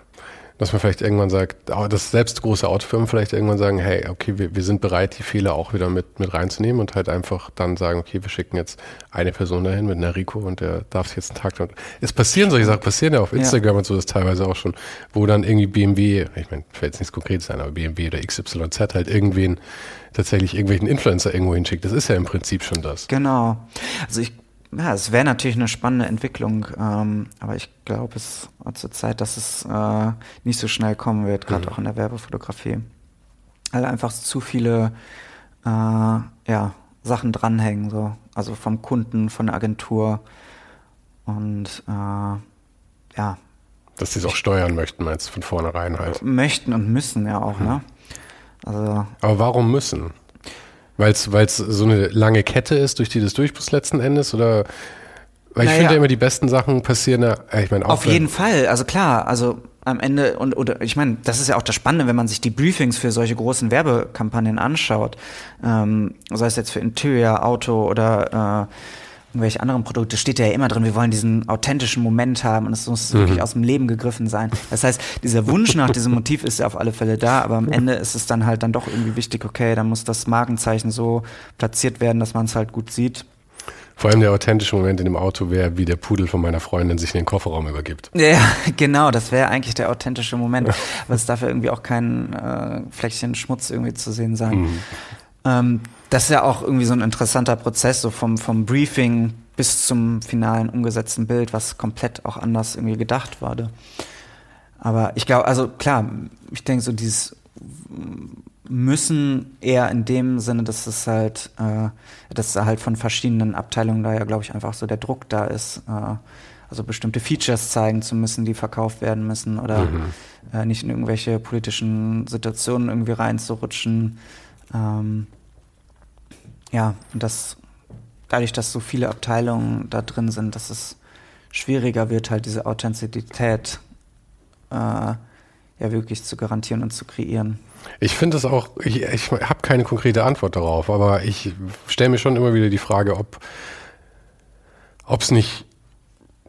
dass man vielleicht irgendwann sagt, dass selbst große Autofirmen vielleicht irgendwann sagen, hey, okay, wir, wir sind bereit, die Fehler auch wieder mit, mit reinzunehmen und halt einfach dann sagen, okay, wir schicken jetzt eine Person dahin mit einer Rico und der darf sich jetzt einen Tag lang. Es passieren solche Sachen, passieren ja auf Instagram ja. und so das teilweise auch schon, wo dann irgendwie BMW, ich meine, ich will jetzt nichts Konkretes sein, aber BMW oder XYZ halt irgendwen tatsächlich irgendwelchen Influencer irgendwo hinschickt. Das ist ja im Prinzip schon das. Genau. Also ich ja, es wäre natürlich eine spannende Entwicklung, ähm, aber ich glaube, es zur Zeit, dass es äh, nicht so schnell kommen wird, gerade mhm. auch in der Werbefotografie. Weil einfach zu viele äh, ja, Sachen dranhängen, so. also vom Kunden, von der Agentur und äh, ja. Dass sie es auch steuern möchten, meinst du, von vornherein halt? Möchten und müssen ja auch, mhm. ne? Also, aber warum müssen? Weil es so eine lange Kette ist, durch die das durch muss letzten Endes? Oder weil ich naja. finde ja immer, die besten Sachen passieren ja, ich meine, Auf jeden Fall, also klar, also am Ende, und oder ich meine, das ist ja auch das Spannende, wenn man sich die Briefings für solche großen Werbekampagnen anschaut, ähm, sei es jetzt für Interior, Auto oder äh, irgendwelche anderen Produkte, steht ja immer drin, wir wollen diesen authentischen Moment haben und es muss mhm. wirklich aus dem Leben gegriffen sein. Das heißt, dieser Wunsch nach diesem Motiv ist ja auf alle Fälle da, aber am Ende ist es dann halt dann doch irgendwie wichtig, okay, dann muss das Markenzeichen so platziert werden, dass man es halt gut sieht. Vor allem der authentische Moment in dem Auto wäre, wie der Pudel von meiner Freundin sich in den Kofferraum übergibt. Ja, genau, das wäre eigentlich der authentische Moment. Aber es darf ja irgendwie auch kein äh, Fleckchen Schmutz irgendwie zu sehen sein. Mhm. Ähm, das ist ja auch irgendwie so ein interessanter Prozess, so vom, vom Briefing bis zum finalen umgesetzten Bild, was komplett auch anders irgendwie gedacht wurde. Aber ich glaube, also klar, ich denke so dieses müssen eher in dem Sinne, dass es halt, äh, dass da halt von verschiedenen Abteilungen da ja, glaube ich, einfach so der Druck da ist, äh, also bestimmte Features zeigen zu müssen, die verkauft werden müssen oder mhm. äh, nicht in irgendwelche politischen Situationen irgendwie reinzurutschen. Ähm, ja, und das dadurch, dass so viele Abteilungen da drin sind, dass es schwieriger wird, halt diese Authentizität äh, ja wirklich zu garantieren und zu kreieren. Ich finde es auch, ich, ich habe keine konkrete Antwort darauf, aber ich stelle mir schon immer wieder die Frage, ob es nicht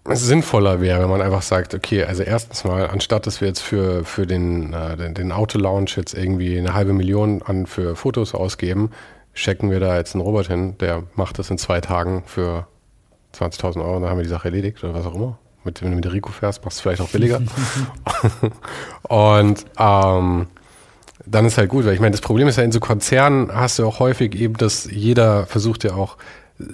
sinnvoller wäre, wenn man einfach sagt, okay, also erstens mal, anstatt dass wir jetzt für, für den, äh, den, den Auto-Lounge jetzt irgendwie eine halbe Million an für Fotos ausgeben, checken wir da jetzt einen Robert hin, der macht das in zwei Tagen für 20.000 Euro, dann haben wir die Sache erledigt oder was auch immer. Mit, wenn du mit Rico fährst, machst du vielleicht auch billiger. und ähm, dann ist halt gut, weil ich meine, das Problem ist ja in so Konzernen hast du auch häufig eben, dass jeder versucht ja auch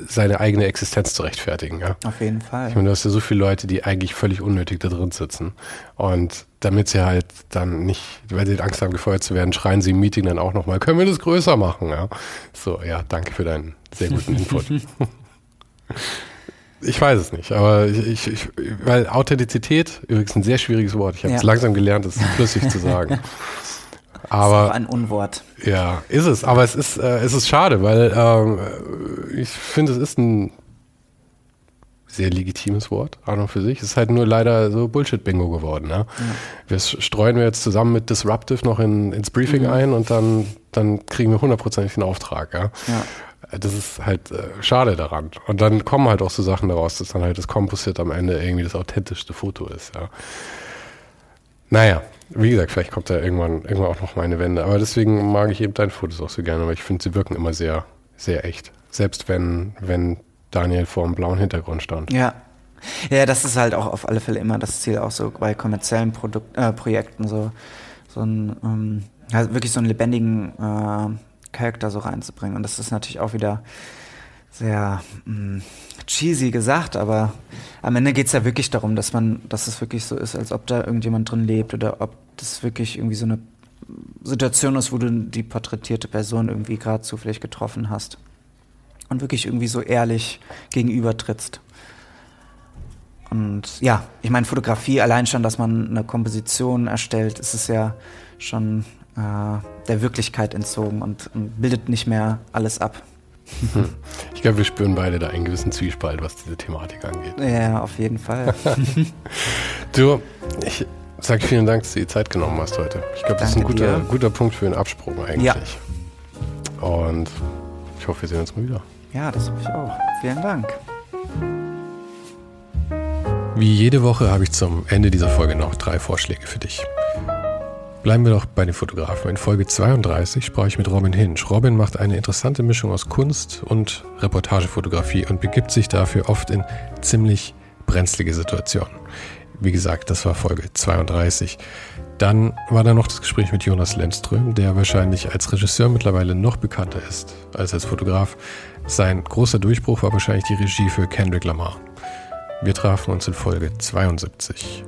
seine eigene Existenz zu rechtfertigen. Ja? Auf jeden Fall. Ich meine, du hast ja so viele Leute, die eigentlich völlig unnötig da drin sitzen. Und damit sie halt dann nicht, weil sie Angst haben, gefeuert zu werden, schreien sie im Meeting dann auch nochmal, können wir das größer machen? Ja? So, ja, danke für deinen sehr guten Input. ich weiß es nicht, aber ich, ich, weil Authentizität, übrigens ein sehr schwieriges Wort, ich habe es langsam gelernt, es flüssig zu sagen. Aber, ist auch ein Unwort. Ja, ist es. Aber es ist, äh, es ist schade, weil ähm, ich finde, es ist ein sehr legitimes Wort, an und für sich. Es ist halt nur leider so Bullshit-Bingo geworden. Ne? Ja. Das streuen wir jetzt zusammen mit Disruptive noch in, ins Briefing mhm. ein und dann, dann kriegen wir hundertprozentig den Auftrag. Ja? ja. Das ist halt äh, schade daran. Und dann kommen halt auch so Sachen daraus, dass dann halt das Composite am Ende irgendwie das authentischste Foto ist. Ja? Naja, wie gesagt, vielleicht kommt da irgendwann, irgendwann auch noch mal eine Wende. Aber deswegen mag ich eben deine Fotos auch so gerne, weil ich finde, sie wirken immer sehr, sehr echt. Selbst wenn, wenn Daniel vor einem blauen Hintergrund stand. Ja. Ja, das ist halt auch auf alle Fälle immer das Ziel, auch so bei kommerziellen Produkt, äh, Projekten, so, so ein, ähm, also wirklich so einen lebendigen äh, Charakter so reinzubringen. Und das ist natürlich auch wieder sehr mh, mm, cheesy gesagt, aber am Ende geht es ja wirklich darum, dass man, dass es wirklich so ist, als ob da irgendjemand drin lebt oder ob das wirklich irgendwie so eine Situation ist, wo du die porträtierte Person irgendwie gerade zufällig getroffen hast und wirklich irgendwie so ehrlich gegenübertrittst. Und ja, ich meine, Fotografie, allein schon, dass man eine Komposition erstellt, ist es ja schon äh, der Wirklichkeit entzogen und, und bildet nicht mehr alles ab. Hm. Ich glaube, wir spüren beide da einen gewissen Zwiespalt, was diese Thematik angeht. Ja, auf jeden Fall. du, ich sage vielen Dank, dass du dir Zeit genommen hast heute. Ich glaube, das ist ein guter, guter Punkt für einen Absprung eigentlich. Ja. Und ich hoffe, wir sehen uns mal wieder. Ja, das hoffe ich auch. Vielen Dank. Wie jede Woche habe ich zum Ende dieser Folge noch drei Vorschläge für dich. Bleiben wir doch bei den Fotografen. In Folge 32 sprach ich mit Robin Hinch. Robin macht eine interessante Mischung aus Kunst und Reportagefotografie und begibt sich dafür oft in ziemlich brenzlige Situationen. Wie gesagt, das war Folge 32. Dann war da noch das Gespräch mit Jonas Lindström, der wahrscheinlich als Regisseur mittlerweile noch bekannter ist als als Fotograf. Sein großer Durchbruch war wahrscheinlich die Regie für Kendrick Lamar. Wir trafen uns in Folge 72.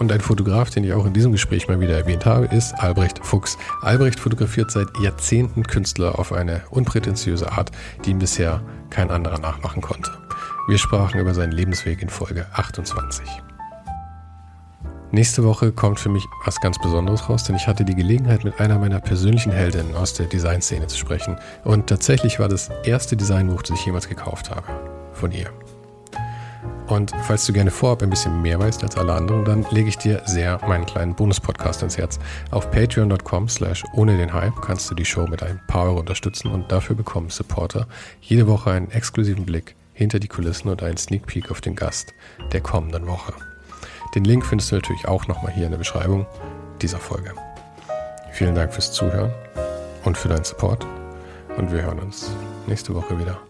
Und ein Fotograf, den ich auch in diesem Gespräch mal wieder erwähnt habe, ist Albrecht Fuchs. Albrecht fotografiert seit Jahrzehnten Künstler auf eine unprätentiöse Art, die ihm bisher kein anderer nachmachen konnte. Wir sprachen über seinen Lebensweg in Folge 28. Nächste Woche kommt für mich was ganz Besonderes raus, denn ich hatte die Gelegenheit, mit einer meiner persönlichen Heldinnen aus der Designszene zu sprechen. Und tatsächlich war das erste Designbuch, das ich jemals gekauft habe. Von ihr. Und falls du gerne vorab ein bisschen mehr weißt als alle anderen, dann lege ich dir sehr meinen kleinen Bonus-Podcast ins Herz. Auf patreon.com slash ohne den Hype kannst du die Show mit ein paar Euro unterstützen und dafür bekommen Supporter jede Woche einen exklusiven Blick hinter die Kulissen und einen Sneak Peek auf den Gast der kommenden Woche. Den Link findest du natürlich auch nochmal hier in der Beschreibung dieser Folge. Vielen Dank fürs Zuhören und für deinen Support und wir hören uns nächste Woche wieder.